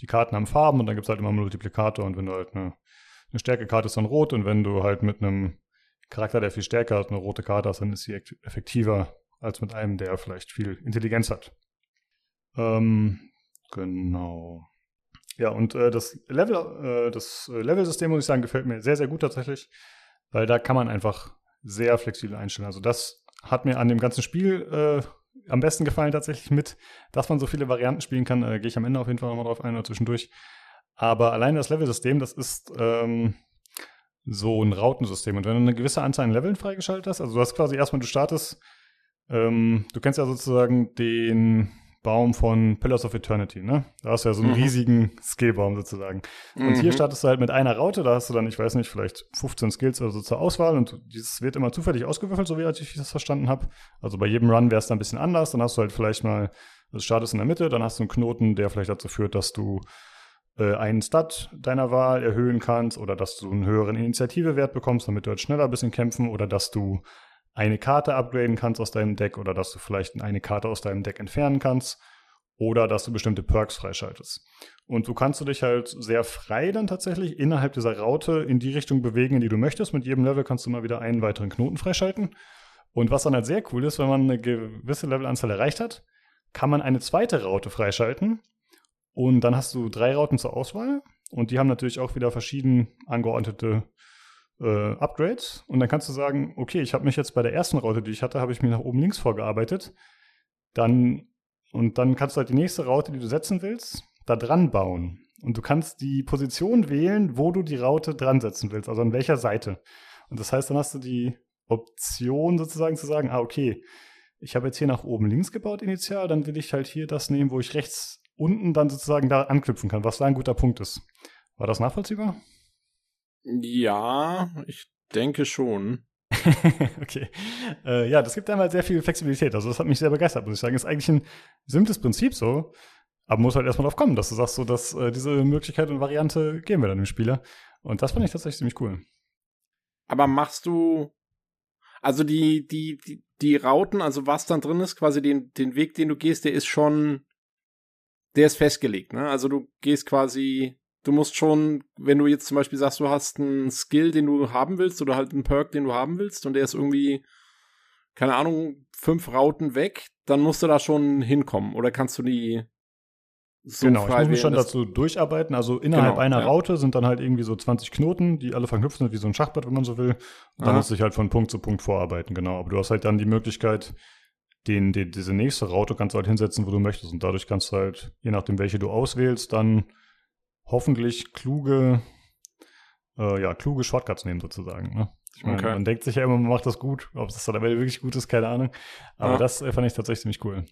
die Karten haben Farben und dann gibt es halt immer einen Multiplikator und wenn du halt eine, eine Stärkekarte ist dann rot und wenn du halt mit einem Charakter, der viel stärker hat, eine rote Karte hast, dann ist sie effektiver als mit einem, der vielleicht viel Intelligenz hat. Ähm, genau. Ja, und äh, das Level, äh, das Level-System, muss ich sagen, gefällt mir sehr, sehr gut tatsächlich, weil da kann man einfach sehr flexibel einstellen. Also das hat mir an dem ganzen Spiel äh, am besten gefallen tatsächlich mit, dass man so viele Varianten spielen kann. Äh, Gehe ich am Ende auf jeden Fall nochmal drauf ein oder zwischendurch. Aber allein das Level-System, das ist ähm, so ein Rautensystem. Und wenn du eine gewisse Anzahl an Leveln freigeschaltet hast, also du hast quasi erstmal, du startest, ähm, du kennst ja sozusagen den Baum von Pillars of Eternity, ne? Da hast du ja so einen mhm. riesigen Skillbaum sozusagen. Und mhm. hier startest du halt mit einer Raute, da hast du dann, ich weiß nicht, vielleicht 15 Skills oder so zur Auswahl und dieses wird immer zufällig ausgewürfelt, so wie ich das verstanden habe. Also bei jedem Run wäre es dann ein bisschen anders, dann hast du halt vielleicht mal, also startest in der Mitte, dann hast du einen Knoten, der vielleicht dazu führt, dass du äh, einen Stat deiner Wahl erhöhen kannst oder dass du einen höheren Initiativewert bekommst, damit du halt schneller ein bisschen kämpfen oder dass du eine Karte upgraden kannst aus deinem Deck oder dass du vielleicht eine Karte aus deinem Deck entfernen kannst oder dass du bestimmte Perks freischaltest. Und so kannst du dich halt sehr frei dann tatsächlich innerhalb dieser Raute in die Richtung bewegen, in die du möchtest. Mit jedem Level kannst du mal wieder einen weiteren Knoten freischalten. Und was dann halt sehr cool ist, wenn man eine gewisse Levelanzahl erreicht hat, kann man eine zweite Raute freischalten. Und dann hast du drei Rauten zur Auswahl. Und die haben natürlich auch wieder verschieden angeordnete äh, Upgrades und dann kannst du sagen, okay, ich habe mich jetzt bei der ersten Raute, die ich hatte, habe ich mir nach oben links vorgearbeitet. Dann und dann kannst du halt die nächste Raute, die du setzen willst, da dran bauen. Und du kannst die Position wählen, wo du die Raute dran setzen willst, also an welcher Seite. Und das heißt, dann hast du die Option sozusagen zu sagen, ah, okay, ich habe jetzt hier nach oben links gebaut initial, dann will ich halt hier das nehmen, wo ich rechts unten dann sozusagen da anknüpfen kann, was da ein guter Punkt ist. War das nachvollziehbar? Ja, ich denke schon. okay. Äh, ja, das gibt einmal sehr viel Flexibilität. Also das hat mich sehr begeistert, muss ich sagen. Ist eigentlich ein simples Prinzip so, aber muss halt erstmal drauf kommen, dass du sagst, so, dass äh, diese Möglichkeit und Variante geben wir dann dem Spieler. Und das fand ich tatsächlich ziemlich cool. Aber machst du also die, die, die, die Rauten, also was dann drin ist, quasi den, den Weg, den du gehst, der ist schon, der ist festgelegt, ne? Also du gehst quasi du musst schon, wenn du jetzt zum Beispiel sagst, du hast einen Skill, den du haben willst, oder halt einen Perk, den du haben willst, und der ist irgendwie, keine Ahnung, fünf Rauten weg, dann musst du da schon hinkommen. Oder kannst du die so genau, ich muss mich schon dazu durcharbeiten. Also innerhalb genau, einer ja. Raute sind dann halt irgendwie so 20 Knoten, die alle verknüpft sind, wie so ein Schachbrett, wenn man so will. Und dann musst du dich halt von Punkt zu Punkt vorarbeiten, genau. Aber du hast halt dann die Möglichkeit, den, den, diese nächste Raute kannst du halt hinsetzen, wo du möchtest. Und dadurch kannst du halt, je nachdem, welche du auswählst, dann hoffentlich kluge, äh, ja, kluge Shortcuts nehmen sozusagen. Ne? Ich meine, okay. man denkt sich ja immer, man macht das gut. Ob das dann wirklich gut ist, keine Ahnung. Aber ja. das äh, fand ich tatsächlich ziemlich cool.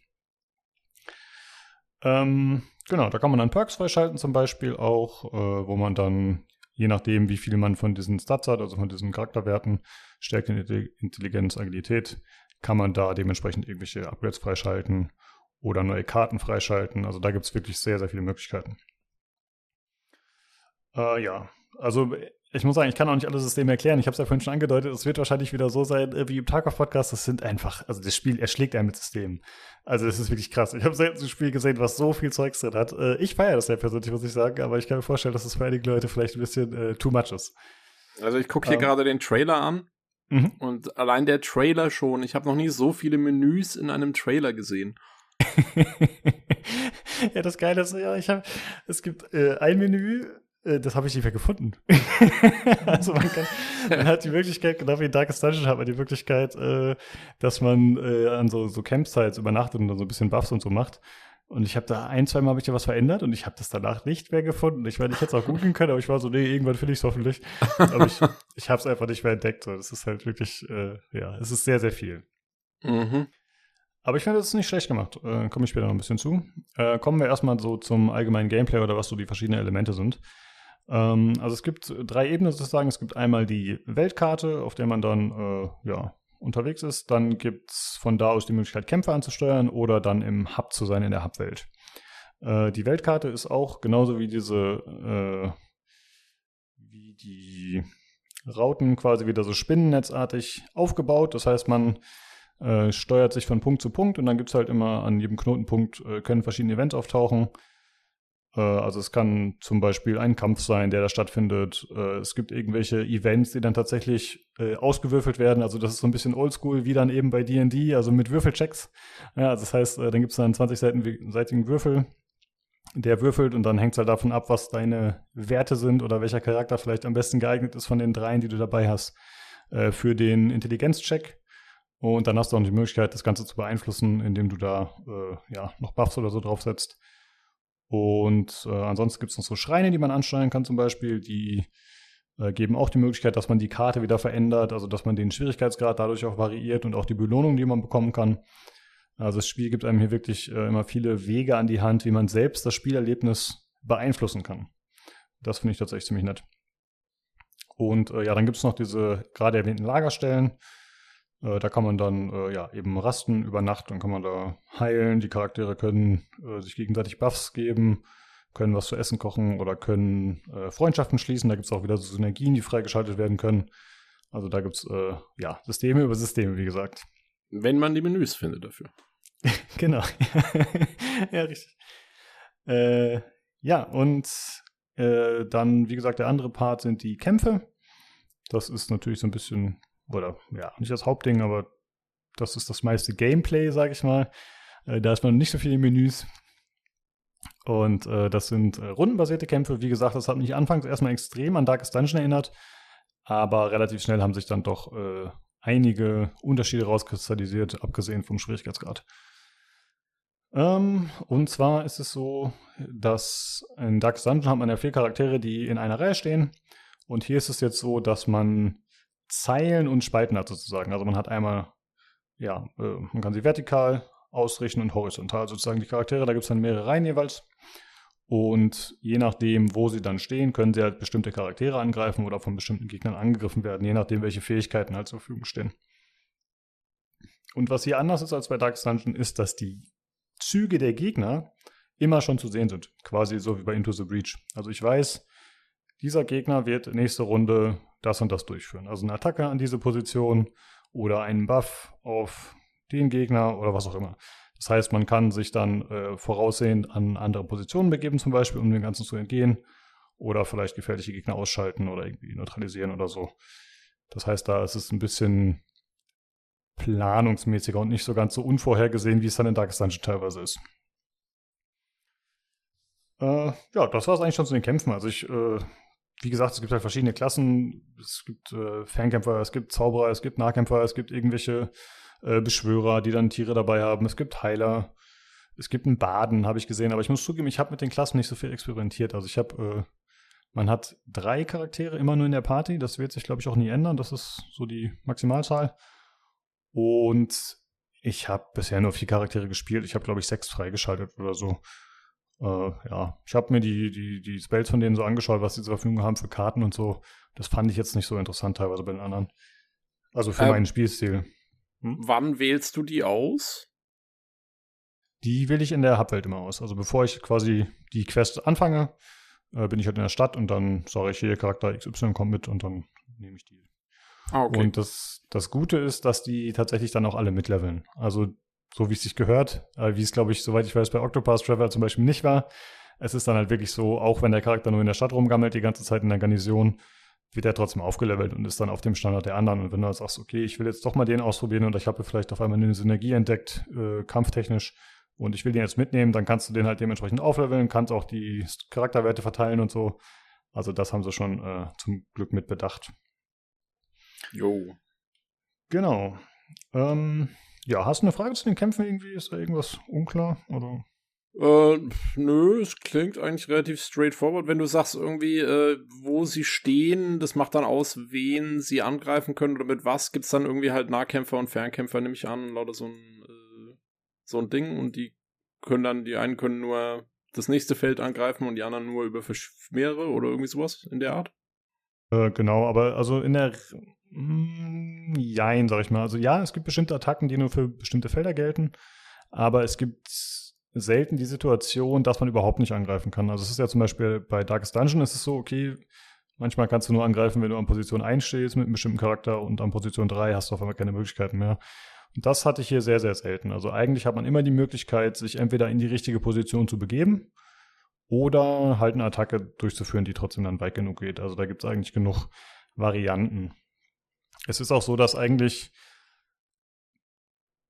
Ähm, genau, da kann man dann Perks freischalten zum Beispiel auch, äh, wo man dann, je nachdem, wie viel man von diesen Stats hat, also von diesen Charakterwerten, Stärke, Intelligenz, Agilität, kann man da dementsprechend irgendwelche Upgrades freischalten oder neue Karten freischalten. Also da gibt es wirklich sehr, sehr viele Möglichkeiten. Äh, ja, also ich muss sagen, ich kann auch nicht alle Systeme erklären. Ich habe es ja vorhin schon angedeutet, es wird wahrscheinlich wieder so sein äh, wie im Tarkov-Podcast. Das sind einfach, also das Spiel erschlägt einen mit Systemen. Also das ist wirklich krass. Ich habe selten ein Spiel gesehen, was so viel Zeugs drin hat. Äh, ich feiere das ja persönlich, muss ich sagen, aber ich kann mir vorstellen, dass es für einige Leute vielleicht ein bisschen äh, too much ist. Also ich gucke hier ähm. gerade den Trailer an. Mhm. Und allein der Trailer schon. Ich habe noch nie so viele Menüs in einem Trailer gesehen. ja, das Geile ist, ja, ich habe, es gibt äh, ein Menü, das habe ich nicht mehr gefunden. also man, kann, man hat die Möglichkeit, genau wie in Darkest Dungeon hat man die Möglichkeit, äh, dass man äh, an so, so Campsites übernachtet und dann so ein bisschen Buffs und so macht. Und ich habe da ein, zwei Mal habe ich da was verändert und ich habe das danach nicht mehr gefunden. Ich meine, ich hätte es auch googeln können, aber ich war so, nee, irgendwann finde ich es hoffentlich. Aber ich, ich habe es einfach nicht mehr entdeckt. So. Das ist halt wirklich, äh, ja, es ist sehr, sehr viel. Mhm. Aber ich finde, das ist nicht schlecht gemacht. Äh, Komme ich später noch ein bisschen zu. Äh, kommen wir erstmal so zum allgemeinen Gameplay oder was so die verschiedenen Elemente sind. Ähm, also es gibt drei Ebenen sozusagen. Es gibt einmal die Weltkarte, auf der man dann äh, ja, unterwegs ist. Dann gibt es von da aus die Möglichkeit, Kämpfe anzusteuern oder dann im Hub zu sein in der Hub-Welt. Äh, die Weltkarte ist auch genauso wie diese, äh, wie die Rauten quasi wieder so spinnennetzartig aufgebaut. Das heißt, man äh, steuert sich von Punkt zu Punkt und dann gibt es halt immer an jedem Knotenpunkt äh, können verschiedene Events auftauchen. Äh, also es kann zum Beispiel ein Kampf sein, der da stattfindet. Äh, es gibt irgendwelche Events, die dann tatsächlich äh, ausgewürfelt werden. Also das ist so ein bisschen oldschool, wie dann eben bei D&D, also mit Würfelchecks. Ja, also das heißt, dann gibt es einen 20-seitigen Würfel, der würfelt und dann hängt es halt davon ab, was deine Werte sind oder welcher Charakter vielleicht am besten geeignet ist von den dreien, die du dabei hast, für den Intelligenzcheck. Und dann hast du auch die Möglichkeit, das Ganze zu beeinflussen, indem du da ja, noch Buffs oder so draufsetzt. Und äh, ansonsten gibt es noch so Schreine, die man ansteuern kann zum Beispiel, die äh, geben auch die Möglichkeit, dass man die Karte wieder verändert, also dass man den Schwierigkeitsgrad dadurch auch variiert und auch die Belohnung, die man bekommen kann. Also das Spiel gibt einem hier wirklich äh, immer viele Wege an die Hand, wie man selbst das Spielerlebnis beeinflussen kann. Das finde ich tatsächlich ziemlich nett. Und äh, ja, dann gibt es noch diese gerade erwähnten Lagerstellen. Äh, da kann man dann äh, ja eben rasten über Nacht, dann kann man da heilen. Die Charaktere können äh, sich gegenseitig Buffs geben, können was zu essen kochen oder können äh, Freundschaften schließen. Da gibt es auch wieder so Synergien, die freigeschaltet werden können. Also da gibt es äh, ja Systeme über Systeme, wie gesagt. Wenn man die Menüs findet dafür. genau. ja, richtig. Ja, und dann, wie gesagt, der andere Part sind die Kämpfe. Das ist natürlich so ein bisschen oder ja, nicht das Hauptding, aber das ist das meiste Gameplay, sage ich mal. Äh, da ist man nicht so viele Menüs. Und äh, das sind äh, rundenbasierte Kämpfe. Wie gesagt, das hat mich anfangs erstmal extrem an Darkest Dungeon erinnert. Aber relativ schnell haben sich dann doch äh, einige Unterschiede rauskristallisiert, abgesehen vom Schwierigkeitsgrad. Ähm, und zwar ist es so, dass in Darkest Dungeon hat man ja vier Charaktere, die in einer Reihe stehen. Und hier ist es jetzt so, dass man Zeilen und Spalten hat sozusagen. Also man hat einmal, ja, äh, man kann sie vertikal ausrichten und horizontal sozusagen die Charaktere. Da gibt es dann mehrere Reihen jeweils. Und je nachdem, wo sie dann stehen, können sie halt bestimmte Charaktere angreifen oder von bestimmten Gegnern angegriffen werden, je nachdem, welche Fähigkeiten halt zur Verfügung stehen. Und was hier anders ist als bei Dark Dungeon, ist, dass die Züge der Gegner immer schon zu sehen sind. Quasi so wie bei Into the Breach. Also ich weiß, dieser Gegner wird nächste Runde das und das durchführen. Also eine Attacke an diese Position oder einen Buff auf den Gegner oder was auch immer. Das heißt, man kann sich dann äh, voraussehend an andere Positionen begeben, zum Beispiel, um dem Ganzen zu entgehen. Oder vielleicht gefährliche Gegner ausschalten oder irgendwie neutralisieren oder so. Das heißt, da ist es ein bisschen planungsmäßiger und nicht so ganz so unvorhergesehen, wie es dann in Darkest Dungeon teilweise ist. Äh, ja, das war es eigentlich schon zu den Kämpfen. Also ich äh, wie gesagt, es gibt halt verschiedene Klassen. Es gibt äh, Fernkämpfer, es gibt Zauberer, es gibt Nahkämpfer, es gibt irgendwelche äh, Beschwörer, die dann Tiere dabei haben. Es gibt Heiler. Es gibt einen Baden, habe ich gesehen. Aber ich muss zugeben, ich habe mit den Klassen nicht so viel experimentiert. Also ich habe, äh, man hat drei Charaktere immer nur in der Party. Das wird sich, glaube ich, auch nie ändern. Das ist so die Maximalzahl. Und ich habe bisher nur vier Charaktere gespielt. Ich habe, glaube ich, sechs freigeschaltet oder so. Äh, ja, ich habe mir die, die, die Spells von denen so angeschaut, was sie zur Verfügung haben für Karten und so. Das fand ich jetzt nicht so interessant teilweise bei den anderen. Also für ähm, meinen Spielstil. Hm? Wann wählst du die aus? Die wähle ich in der Hubwelt immer aus. Also bevor ich quasi die Quest anfange, äh, bin ich halt in der Stadt und dann sage ich hier, Charakter XY kommt mit und dann nehme ich die. Ah, okay. Und das, das Gute ist, dass die tatsächlich dann auch alle mitleveln. Also so wie es sich gehört, äh, wie es, glaube ich, soweit ich weiß, bei Octopath Traveler zum Beispiel nicht war. Es ist dann halt wirklich so, auch wenn der Charakter nur in der Stadt rumgammelt, die ganze Zeit in der Garnison, wird er trotzdem aufgelevelt und ist dann auf dem Standard der anderen. Und wenn du dann sagst, okay, ich will jetzt doch mal den ausprobieren und ich habe vielleicht auf einmal eine Synergie entdeckt, äh, kampftechnisch, und ich will den jetzt mitnehmen, dann kannst du den halt dementsprechend aufleveln, kannst auch die Charakterwerte verteilen und so. Also das haben sie schon äh, zum Glück mit bedacht. Jo. Genau. Ähm, ja, hast du eine Frage zu den Kämpfen irgendwie? Ist da irgendwas unklar? Oder? Äh, nö, es klingt eigentlich relativ straightforward. Wenn du sagst irgendwie, äh, wo sie stehen, das macht dann aus, wen sie angreifen können oder mit was, gibt es dann irgendwie halt Nahkämpfer und Fernkämpfer, nehme ich an, lauter so ein, äh, so ein Ding und die können dann, die einen können nur das nächste Feld angreifen und die anderen nur über mehrere oder irgendwie sowas in der Art? Äh, genau, aber also in der mm, Jein, sag ich mal. Also ja, es gibt bestimmte Attacken, die nur für bestimmte Felder gelten, aber es gibt selten die Situation, dass man überhaupt nicht angreifen kann. Also es ist ja zum Beispiel bei Darkest Dungeon ist es so, okay, manchmal kannst du nur angreifen, wenn du an Position 1 stehst mit einem bestimmten Charakter und an Position 3 hast du auf einmal keine Möglichkeiten mehr. Und das hatte ich hier sehr, sehr selten. Also eigentlich hat man immer die Möglichkeit, sich entweder in die richtige Position zu begeben oder halt eine Attacke durchzuführen, die trotzdem dann weit genug geht. Also da gibt es eigentlich genug Varianten. Es ist auch so, dass eigentlich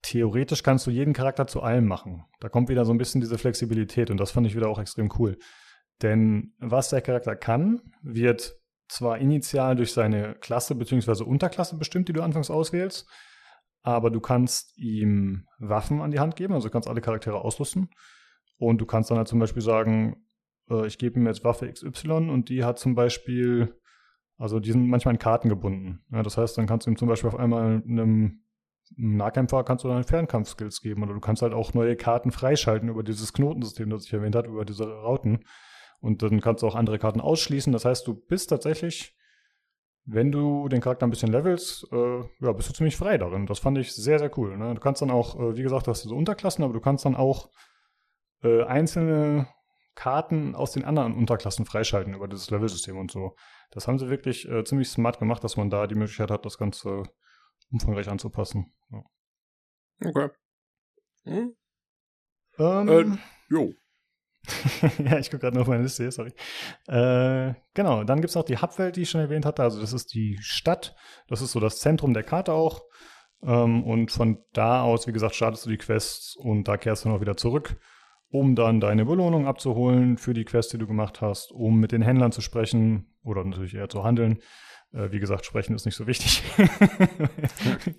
theoretisch kannst du jeden Charakter zu allem machen. Da kommt wieder so ein bisschen diese Flexibilität und das fand ich wieder auch extrem cool. Denn was der Charakter kann, wird zwar initial durch seine Klasse bzw. Unterklasse bestimmt, die du anfangs auswählst, aber du kannst ihm Waffen an die Hand geben, also du kannst alle Charaktere ausrüsten. Und du kannst dann halt zum Beispiel sagen, äh, ich gebe ihm jetzt Waffe XY und die hat zum Beispiel, also die sind manchmal in Karten gebunden. Ja, das heißt, dann kannst du ihm zum Beispiel auf einmal einem Nahkämpfer kannst du dann Fernkampfskills geben oder du kannst halt auch neue Karten freischalten über dieses Knotensystem, das ich erwähnt habe, über diese Rauten. Und dann kannst du auch andere Karten ausschließen. Das heißt, du bist tatsächlich, wenn du den Charakter ein bisschen levelst, äh, ja, bist du ziemlich frei darin. Das fand ich sehr, sehr cool. Ne? Du kannst dann auch, äh, wie gesagt, du hast diese Unterklassen, aber du kannst dann auch äh, einzelne Karten aus den anderen Unterklassen freischalten über dieses Levelsystem und so. Das haben sie wirklich äh, ziemlich smart gemacht, dass man da die Möglichkeit hat, das Ganze umfangreich anzupassen. Ja. Okay. Hm? Ähm, äh, jo. ja, ich gucke gerade nur auf meine Liste, sorry. Äh, genau, dann gibt es noch die Hubwelt, die ich schon erwähnt hatte. Also das ist die Stadt. Das ist so das Zentrum der Karte auch. Ähm, und von da aus, wie gesagt, startest du die Quests und da kehrst du noch wieder zurück, um dann deine Belohnung abzuholen für die Quests, die du gemacht hast, um mit den Händlern zu sprechen oder natürlich eher zu handeln äh, wie gesagt, sprechen ist nicht so wichtig.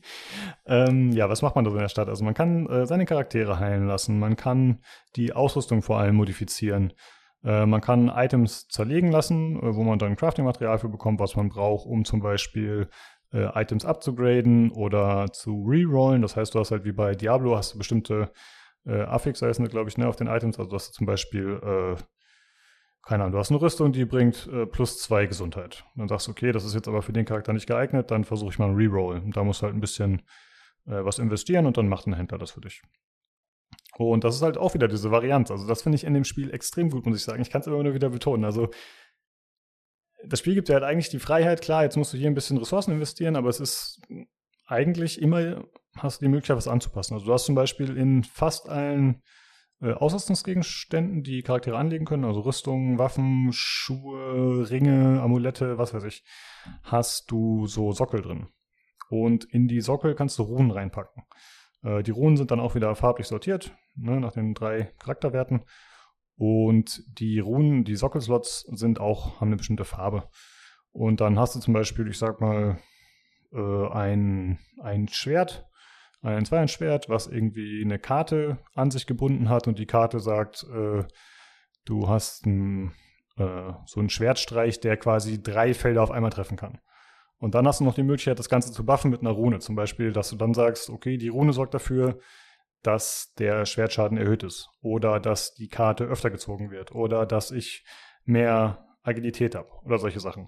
ähm, ja, was macht man da so in der Stadt? Also man kann äh, seine Charaktere heilen lassen, man kann die Ausrüstung vor allem modifizieren. Äh, man kann Items zerlegen lassen, äh, wo man dann Crafting-Material für bekommt, was man braucht, um zum Beispiel äh, Items abzugraden oder zu rerollen. Das heißt, du hast halt wie bei Diablo, hast du bestimmte äh, Affix, heißen glaube ich, ne, auf den Items. Also du hast zum Beispiel äh, keine Ahnung, du hast eine Rüstung, die bringt äh, plus zwei Gesundheit. Dann sagst du, okay, das ist jetzt aber für den Charakter nicht geeignet, dann versuche ich mal einen Reroll. Und da musst du halt ein bisschen äh, was investieren und dann macht ein Händler das für dich. Und das ist halt auch wieder diese Varianz. Also das finde ich in dem Spiel extrem gut, muss ich sagen. Ich kann es immer nur wieder betonen. Also das Spiel gibt dir halt eigentlich die Freiheit, klar, jetzt musst du hier ein bisschen Ressourcen investieren, aber es ist eigentlich immer, hast du die Möglichkeit, was anzupassen. Also du hast zum Beispiel in fast allen äh, Ausrüstungsgegenständen, die Charaktere anlegen können, also Rüstungen, Waffen, Schuhe, Ringe, Amulette, was weiß ich, hast du so Sockel drin. Und in die Sockel kannst du Runen reinpacken. Äh, die Runen sind dann auch wieder farblich sortiert, ne, nach den drei Charakterwerten. Und die Runen, die Sockelslots sind auch, haben eine bestimmte Farbe. Und dann hast du zum Beispiel, ich sag mal, äh, ein, ein Schwert, ein Zweihandschwert, was irgendwie eine Karte an sich gebunden hat und die Karte sagt, äh, du hast ein, äh, so einen Schwertstreich, der quasi drei Felder auf einmal treffen kann. Und dann hast du noch die Möglichkeit, das Ganze zu buffen mit einer Rune. Zum Beispiel, dass du dann sagst, okay, die Rune sorgt dafür, dass der Schwertschaden erhöht ist. Oder dass die Karte öfter gezogen wird. Oder dass ich mehr Agilität habe. Oder solche Sachen.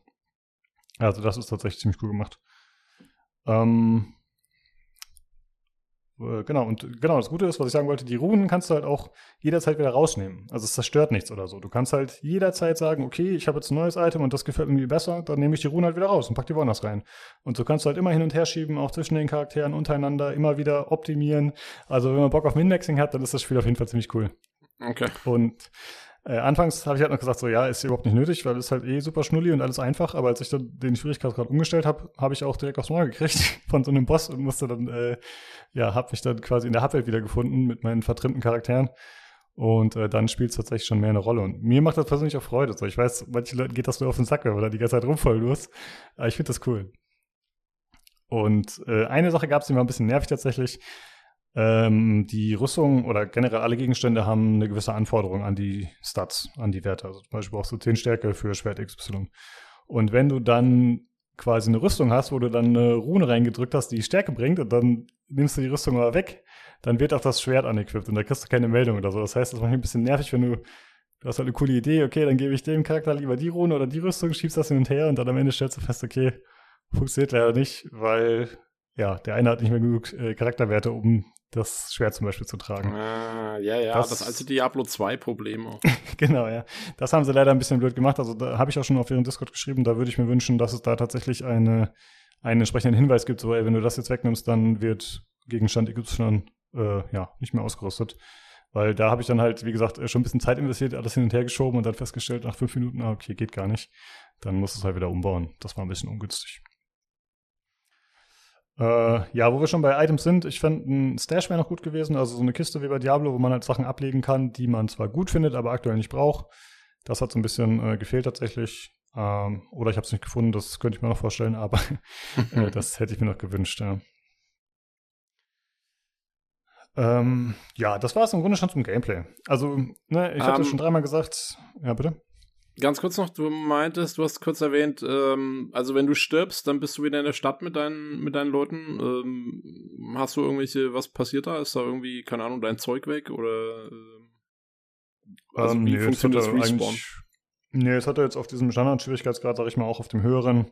Also das ist tatsächlich ziemlich cool gemacht. Ähm, Äh, genau, und genau, das Gute ist, was ich sagen wollte, die Runen kannst du halt auch jederzeit wieder rausnehmen. Also es zerstört nichts oder so. Du kannst halt jederzeit sagen, okay, ich habe jetzt ein neues Item und das gefällt mir besser, dann nehme ich die Runen halt wieder raus und pack die woanders rein. Und so kannst du halt immer hin und her schieben, auch zwischen den Charakteren untereinander, immer wieder optimieren. Also wenn man Bock auf Min-Maxing hat, dann ist das Spiel auf jeden Fall ziemlich cool. Okay. Und äh, anfangs habe ich halt noch gesagt, so ja, ist überhaupt nicht nötig, weil es halt eh super schnulli und alles einfach. Aber als ich dann den Schwierigkeitsgrad umgestellt habe, habe ich auch direkt aufs Maul gekriegt von so einem Boss und musste dann, äh, ja, habe mich dann quasi in der Hubwelt wiedergefunden mit meinen vertrimmten Charakteren. Und äh, dann spielt es tatsächlich schon mehr eine Rolle. Und mir macht das persönlich auch Freude. So, ich weiß, manchen Leuten geht das nur auf den Sack, man da die ganze Zeit rumvoll los. Aber ich finde das cool. Und äh, eine Sache gab es, die war ein bisschen nervig tatsächlich. Ähm, die Rüstung oder generell alle Gegenstände haben eine gewisse Anforderung an die Stats, an die Werte. Also zum Beispiel brauchst du 10 Stärke für Schwert XY. Und wenn du dann quasi eine Rüstung hast, wo du dann eine Rune reingedrückt hast, die Stärke bringt, und dann nimmst du die Rüstung mal weg, dann wird auch das Schwert anequipped und da kriegst du keine Meldung oder so. Das heißt, das macht ein bisschen nervig, wenn du, du hast halt eine coole Idee, okay, dann gebe ich dem Charakter lieber die Rune oder die Rüstung, schiebst das hin und her und dann am Ende stellst du fest, okay, funktioniert leider nicht, weil ja, der eine hat nicht mehr genug äh, Charakterwerte, um das Schwert zum Beispiel zu tragen. Ah, ja, ja, das, das alte Diablo 2 Problem. genau, ja. Das haben sie leider ein bisschen blöd gemacht. Also da habe ich auch schon auf ihren Discord geschrieben, da würde ich mir wünschen, dass es da tatsächlich eine, einen entsprechenden Hinweis gibt, so, ey, wenn du das jetzt wegnimmst, dann wird Gegenstand XY äh, ja, nicht mehr ausgerüstet. Weil da habe ich dann halt, wie gesagt, schon ein bisschen Zeit investiert, alles hin und her geschoben und dann festgestellt, nach fünf Minuten, ah, okay, geht gar nicht. Dann muss es halt wieder umbauen. Das war ein bisschen ungünstig. Äh, ja, wo wir schon bei Items sind, ich fände ein Stash wäre noch gut gewesen, also so eine Kiste wie bei Diablo, wo man halt Sachen ablegen kann, die man zwar gut findet, aber aktuell nicht braucht. Das hat so ein bisschen äh, gefehlt tatsächlich. Ähm, oder ich habe es nicht gefunden, das könnte ich mir noch vorstellen, aber äh, das hätte ich mir noch gewünscht, ja. Ähm, ja, das war es im Grunde schon zum Gameplay. Also, ne, ich um, hatte ähm, schon dreimal gesagt, ja, bitte. Ganz kurz noch, du meintest, du hast kurz erwähnt, ähm, also wenn du stirbst, dann bist du wieder in der Stadt mit deinen, mit deinen Leuten. Ähm, hast du irgendwelche, was passiert da? Ist da irgendwie, keine Ahnung, dein Zeug weg oder äh, also ähm, wie nee, funktioniert das Respawn? Nee, es hatte jetzt auf diesem Standard-Schwierigkeitsgrad, sag ich mal, auch auf dem höheren,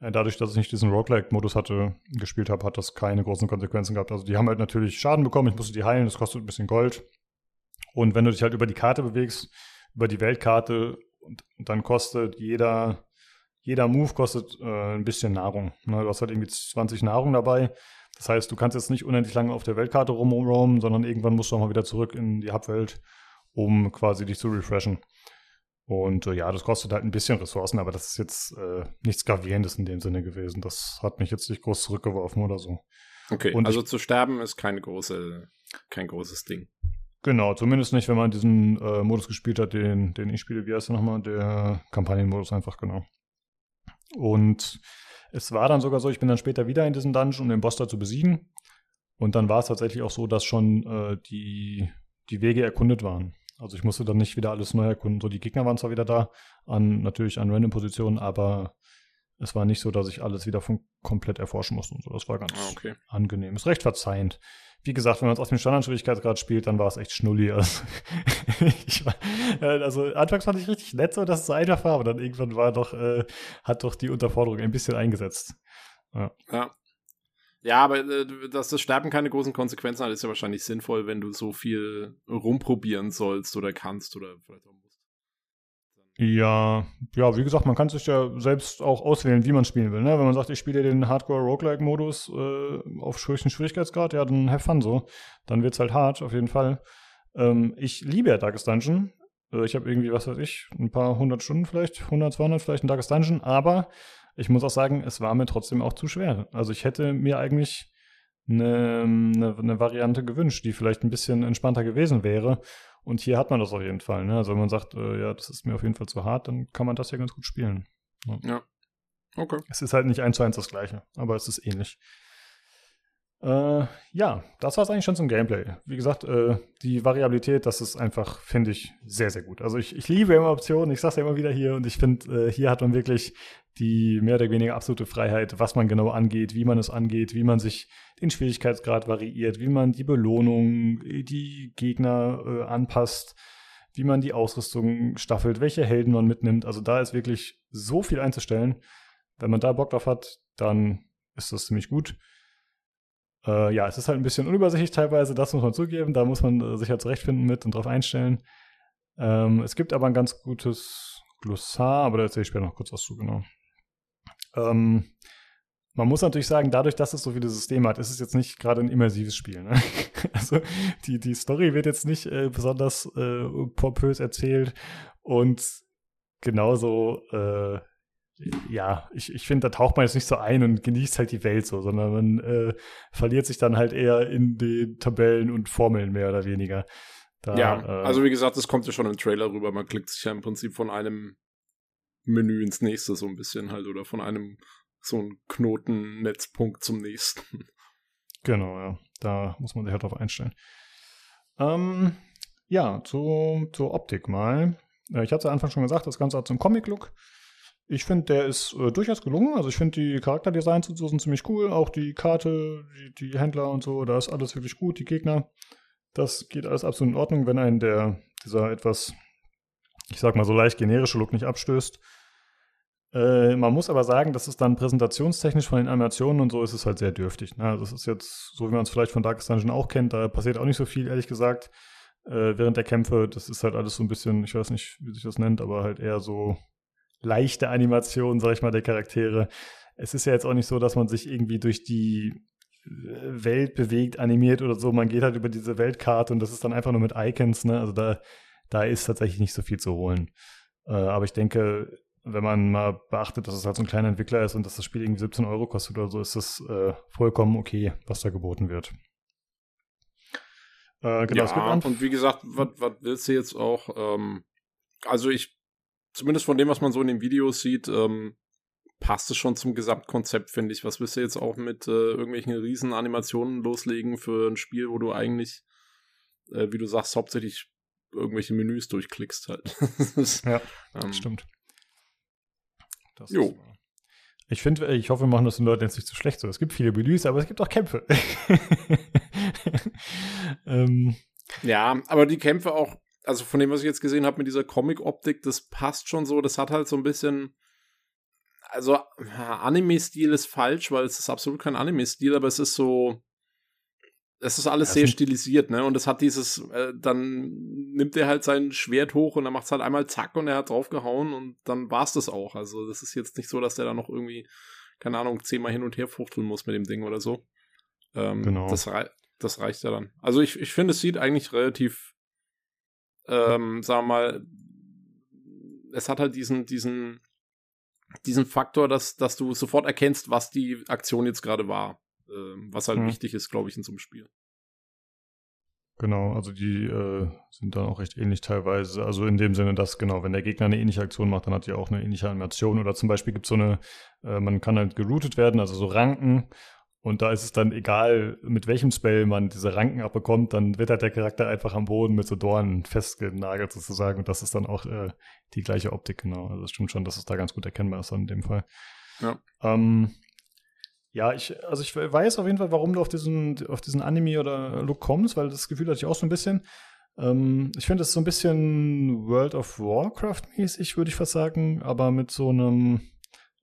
äh, dadurch, dass ich nicht diesen Roguelike-Modus hatte, gespielt habe, hat das keine großen Konsequenzen gehabt. Also die haben halt natürlich Schaden bekommen, ich musste die heilen, das kostet ein bisschen Gold. Und wenn du dich halt über die Karte bewegst, über die Weltkarte und, und dann kostet jeder, jeder Move kostet äh, ein bisschen Nahrung. Ne? Du hast halt irgendwie 20 Nahrung dabei. Das heißt, du kannst jetzt nicht unendlich lange auf der Weltkarte rumroamen, sondern irgendwann musst du auch mal wieder zurück in die Hubwelt, um quasi dich zu refreshen. Und äh, ja, das kostet halt ein bisschen Ressourcen, aber das ist jetzt äh, nichts Gravierendes in dem Sinne gewesen. Das hat mich jetzt nicht groß zurückgeworfen oder so. Okay, und also ich, zu sterben ist keine große, kein großes Ding. Genau, zumindest nicht, wenn man diesen äh, Modus gespielt hat, den, den ich spiele. Wie heißt der nochmal? Der Kampagnenmodus einfach, genau. Und es war dann sogar so, ich bin dann später wieder in diesen Dungeon, um den Boss da zu besiegen. Und dann war es tatsächlich auch so, dass schon äh, die, die Wege erkundet waren. Also ich musste dann nicht wieder alles neu erkunden. So, die Gegner waren zwar wieder da, an natürlich an random Positionen, aber es war nicht so, dass ich alles wieder von komplett erforschen musste und so. Das war ganz ah, okay. angenehm. Ist recht verzeihend wie gesagt, wenn man es auf dem Standardschwierigkeitsgrad spielt, dann war es echt schnulli. Also, war, also, anfangs fand ich richtig nett, so dass es so einfach war, aber dann irgendwann war doch, äh, hat doch die Unterforderung ein bisschen eingesetzt. Ja. ja. Ja, aber äh, dass das Sterben keine großen Konsequenzen hat, ist ja wahrscheinlich sinnvoll, wenn du so viel rumprobieren sollst oder kannst oder vielleicht auch ja, ja, wie gesagt, man kann sich ja selbst auch auswählen, wie man spielen will. Ne? Wenn man sagt, ich spiele den Hardcore-Roguelike-Modus äh, auf höchsten Schwierigkeitsgrad, ja, dann have fun so. Dann wird's halt hart, auf jeden Fall. Ähm, ich liebe ja Darkest Dungeon. Äh, ich habe irgendwie, was weiß ich, ein paar hundert Stunden vielleicht, 100, 200 vielleicht in Darkest Dungeon. Aber ich muss auch sagen, es war mir trotzdem auch zu schwer. Also ich hätte mir eigentlich eine, eine, eine Variante gewünscht, die vielleicht ein bisschen entspannter gewesen wäre. Und hier hat man das auf jeden Fall. Ne? Also wenn man sagt, äh, ja, das ist mir auf jeden Fall zu hart, dann kann man das ja ganz gut spielen. Ja. ja. Okay. Es ist halt nicht eins zu eins das gleiche, aber es ist ähnlich. Äh, ja, das war es eigentlich schon zum Gameplay. Wie gesagt, äh, die Variabilität, das ist einfach, finde ich, sehr, sehr gut. Also ich, ich liebe immer Optionen, ich sag's ja immer wieder hier und ich finde, äh, hier hat man wirklich die mehr oder weniger absolute Freiheit, was man genau angeht, wie man es angeht, wie man sich den Schwierigkeitsgrad variiert, wie man die Belohnung, die Gegner äh, anpasst, wie man die Ausrüstung staffelt, welche Helden man mitnimmt. Also da ist wirklich so viel einzustellen. Wenn man da Bock drauf hat, dann ist das ziemlich gut. Äh, ja, es ist halt ein bisschen unübersichtlich teilweise, das muss man zugeben. Da muss man äh, sich halt zurechtfinden mit und drauf einstellen. Ähm, es gibt aber ein ganz gutes Glossar, aber da erzähle ich später noch kurz was zu, genau. Ähm, man muss natürlich sagen, dadurch, dass es so viele Systeme hat, ist es jetzt nicht gerade ein immersives Spiel. Ne? Also die, die Story wird jetzt nicht äh, besonders äh, pompös erzählt und genauso, äh, ja, ich, ich finde, da taucht man jetzt nicht so ein und genießt halt die Welt so, sondern man äh, verliert sich dann halt eher in den Tabellen und Formeln mehr oder weniger. Da, ja, äh, also wie gesagt, das kommt ja schon im Trailer rüber. Man klickt sich ja im Prinzip von einem Menü ins nächste so ein bisschen halt oder von einem so ein Knotennetzpunkt zum nächsten. Genau, ja. Da muss man sich halt drauf einstellen. Ähm, ja, zu, zur Optik mal. Äh, ich hatte es am Anfang schon gesagt, das Ganze hat so einen Comic-Look. Ich finde, der ist äh, durchaus gelungen. Also ich finde die Charakterdesigns und so sind ziemlich cool. Auch die Karte, die, die, Händler und so, da ist alles wirklich gut. Die Gegner, das geht alles absolut in Ordnung, wenn einen der, dieser etwas, ich sag mal so leicht generische Look nicht abstößt. Äh, man muss aber sagen, dass es dann präsentationstechnisch von den Animationen und so ist es halt sehr dürftig. Ne? Das ist jetzt, so wie man es vielleicht von Darkest Dungeon auch kennt, da passiert auch nicht so viel, ehrlich gesagt, äh, während der Kämpfe. Das ist halt alles so ein bisschen, ich weiß nicht, wie sich das nennt, aber halt eher so leichte Animationen, sag ich mal, der Charaktere. Es ist ja jetzt auch nicht so, dass man sich irgendwie durch die äh, Welt bewegt, animiert oder so. Man geht halt über diese Weltkarte und das ist dann einfach nur mit Icons, ne? Also da, da ist tatsächlich nicht so viel zu holen. Äh, aber ich denke, wenn man mal beachtet, dass es halt so ein kleiner Entwickler ist und dass das Spiel irgendwie 17 Euro kostet oder so, ist das äh, vollkommen okay, was da geboten wird. Äh, genau, ja, und wie gesagt, was willst du jetzt auch? Ähm, also ich, zumindest von dem, was man so in den Videos sieht, ähm, passt es schon zum Gesamtkonzept, finde ich. Was willst du jetzt auch mit äh, irgendwelchen riesen Animationen loslegen für ein Spiel, wo du eigentlich, äh, wie du sagst, hauptsächlich irgendwelche Menüs durchklickst halt. ja, ähm, stimmt. Das jo. Ist, äh, ich finde, ich hoffe, wir machen das den Leuten jetzt nicht zu schlecht so. Es gibt viele Menüs, aber es gibt auch Kämpfe. ähm. Ja, aber die Kämpfe auch, also von dem, was ich jetzt gesehen habe mit dieser Comic-Optik, das passt schon so. Das hat halt so ein bisschen, also Anime-Stil ist falsch, weil es ist absolut kein Anime-Stil, aber es ist so, es ist alles sehr stilisiert, ne? Und es hat dieses, äh, dann nimmt er halt sein Schwert hoch und dann macht es halt einmal zack und er hat draufgehauen und dann war es das auch. Also das ist jetzt nicht so, dass der da noch irgendwie, keine Ahnung, zehnmal hin und her fuchteln muss mit dem Ding oder so. Ähm, genau. Das, rei das reicht ja dann. Also ich, ich finde, es sieht eigentlich relativ, ähm, sagen wir mal, es hat halt diesen, diesen, diesen Faktor, dass, dass du sofort erkennst, was die Aktion jetzt gerade war. Ähm, was halt hm. wichtig ist, glaube ich, in so einem Spiel. Genau, also die äh, sind dann auch recht ähnlich teilweise. Also in dem Sinne, dass genau, wenn der Gegner eine ähnliche Aktion macht, dann hat die auch eine ähnliche Animation. Oder zum Beispiel gibt es so eine, äh, man kann halt geroutet werden, also so Ranken. Und da ist es dann egal, mit welchem Spell man diese Ranken abbekommt, dann wird halt der Charakter einfach am Boden mit so Dornen festgenagelt sozusagen. Und das ist dann auch äh, die gleiche Optik, genau. Also es stimmt schon, dass es da ganz gut erkennbar ist in dem Fall. Ja. Ähm, ja, ich, also ich weiß auf jeden Fall, warum du auf diesen, auf diesen Anime oder Look kommst, weil das Gefühl hatte ich auch so ein bisschen. Ähm, ich finde, es so ein bisschen World of Warcraft-mäßig, würde ich fast sagen, aber mit so einem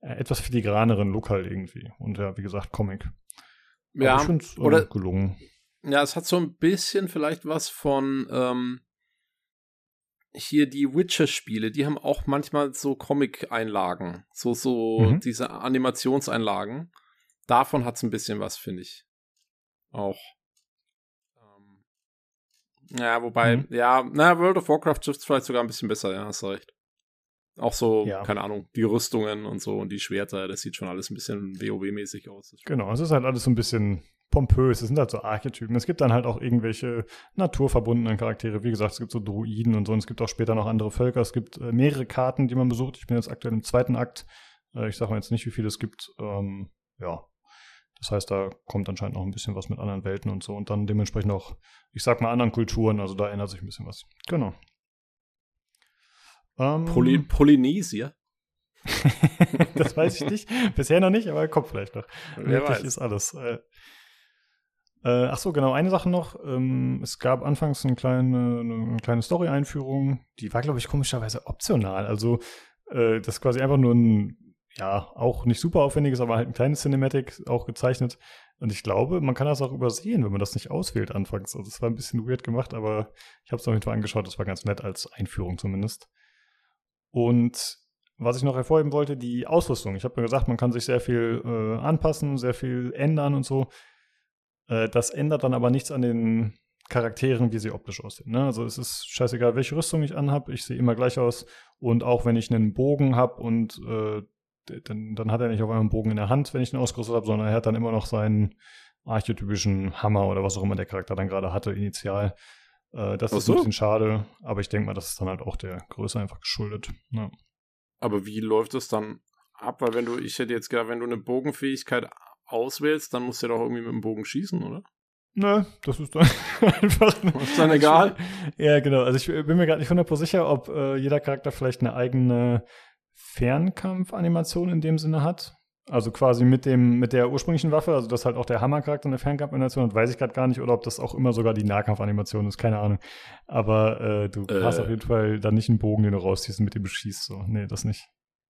äh, etwas filigraneren Look halt irgendwie. Und ja, wie gesagt, Comic. Ja, ich finde es äh, gelungen. Ja, es hat so ein bisschen vielleicht was von ähm, hier die Witcher-Spiele, die haben auch manchmal so Comic-Einlagen, so, so mhm. diese Animationseinlagen davon hat es ein bisschen was, finde ich. Auch. Ähm, ja, wobei, mhm. ja, na, World of Warcraft trifft vielleicht sogar ein bisschen besser, ja, hast recht. Auch so, ja. keine Ahnung, die Rüstungen und so und die Schwerter, das sieht schon alles ein bisschen WoW-mäßig aus. Genau, es ist halt alles so ein bisschen pompös, es sind halt so Archetypen. Es gibt dann halt auch irgendwelche naturverbundenen Charaktere. Wie gesagt, es gibt so Druiden und so und es gibt auch später noch andere Völker. Es gibt äh, mehrere Karten, die man besucht. Ich bin jetzt aktuell im zweiten Akt. Äh, ich sage mal jetzt nicht, wie viele es gibt. Ähm, ja, das heißt, da kommt anscheinend noch ein bisschen was mit anderen Welten und so und dann dementsprechend auch, ich sag mal, anderen Kulturen. Also da ändert sich ein bisschen was. Genau. Ähm, Poly Polynesia? das weiß ich nicht. Bisher noch nicht, aber kommt vielleicht noch. Wer weiß. ist alles. Äh, äh, ach so, genau. Eine Sache noch. Ähm, es gab anfangs eine kleine, eine kleine Story-Einführung. Die war, glaube ich, komischerweise optional. Also, äh, das ist quasi einfach nur ein ja, auch nicht super aufwendig ist, aber halt ein kleines Cinematic auch gezeichnet. Und ich glaube, man kann das auch übersehen, wenn man das nicht auswählt anfangs. Also es war ein bisschen weird gemacht, aber ich habe es auf jeden Fall angeschaut. Das war ganz nett als Einführung zumindest. Und was ich noch hervorheben wollte, die Ausrüstung. Ich habe ja gesagt, man kann sich sehr viel äh, anpassen, sehr viel ändern und so. Äh, das ändert dann aber nichts an den Charakteren, wie sie optisch aussehen. Ne? Also es ist scheißegal, welche Rüstung ich anhabe, ich sehe immer gleich aus. Und auch wenn ich einen Bogen habe und äh, dann, dann hat er nicht auf einmal einen Bogen in der Hand, wenn ich ihn ausgerüstet habe, sondern er hat dann immer noch seinen archetypischen Hammer oder was auch immer der Charakter dann gerade hatte, initial. Äh, das Ach ist so? ein bisschen schade, aber ich denke mal, das ist dann halt auch der Größe einfach geschuldet. Ja. Aber wie läuft das dann ab? Weil wenn du, ich hätte jetzt gedacht, wenn du eine Bogenfähigkeit auswählst, dann musst du ja doch irgendwie mit dem Bogen schießen, oder? Nö, das ist dann einfach. Ist dann egal? Ja, genau. Also ich bin mir gerade nicht 100% sicher, ob äh, jeder Charakter vielleicht eine eigene Fernkampfanimation in dem Sinne hat. Also quasi mit dem, mit der ursprünglichen Waffe, also dass halt auch der Hammercharakter eine Fernkampfanimation hat, weiß ich gerade gar nicht, oder ob das auch immer sogar die Nahkampfanimation ist, keine Ahnung. Aber äh, du äh. hast auf jeden Fall dann nicht einen Bogen, den du rausziehst und mit dem du schießt. So. Nee, das nicht.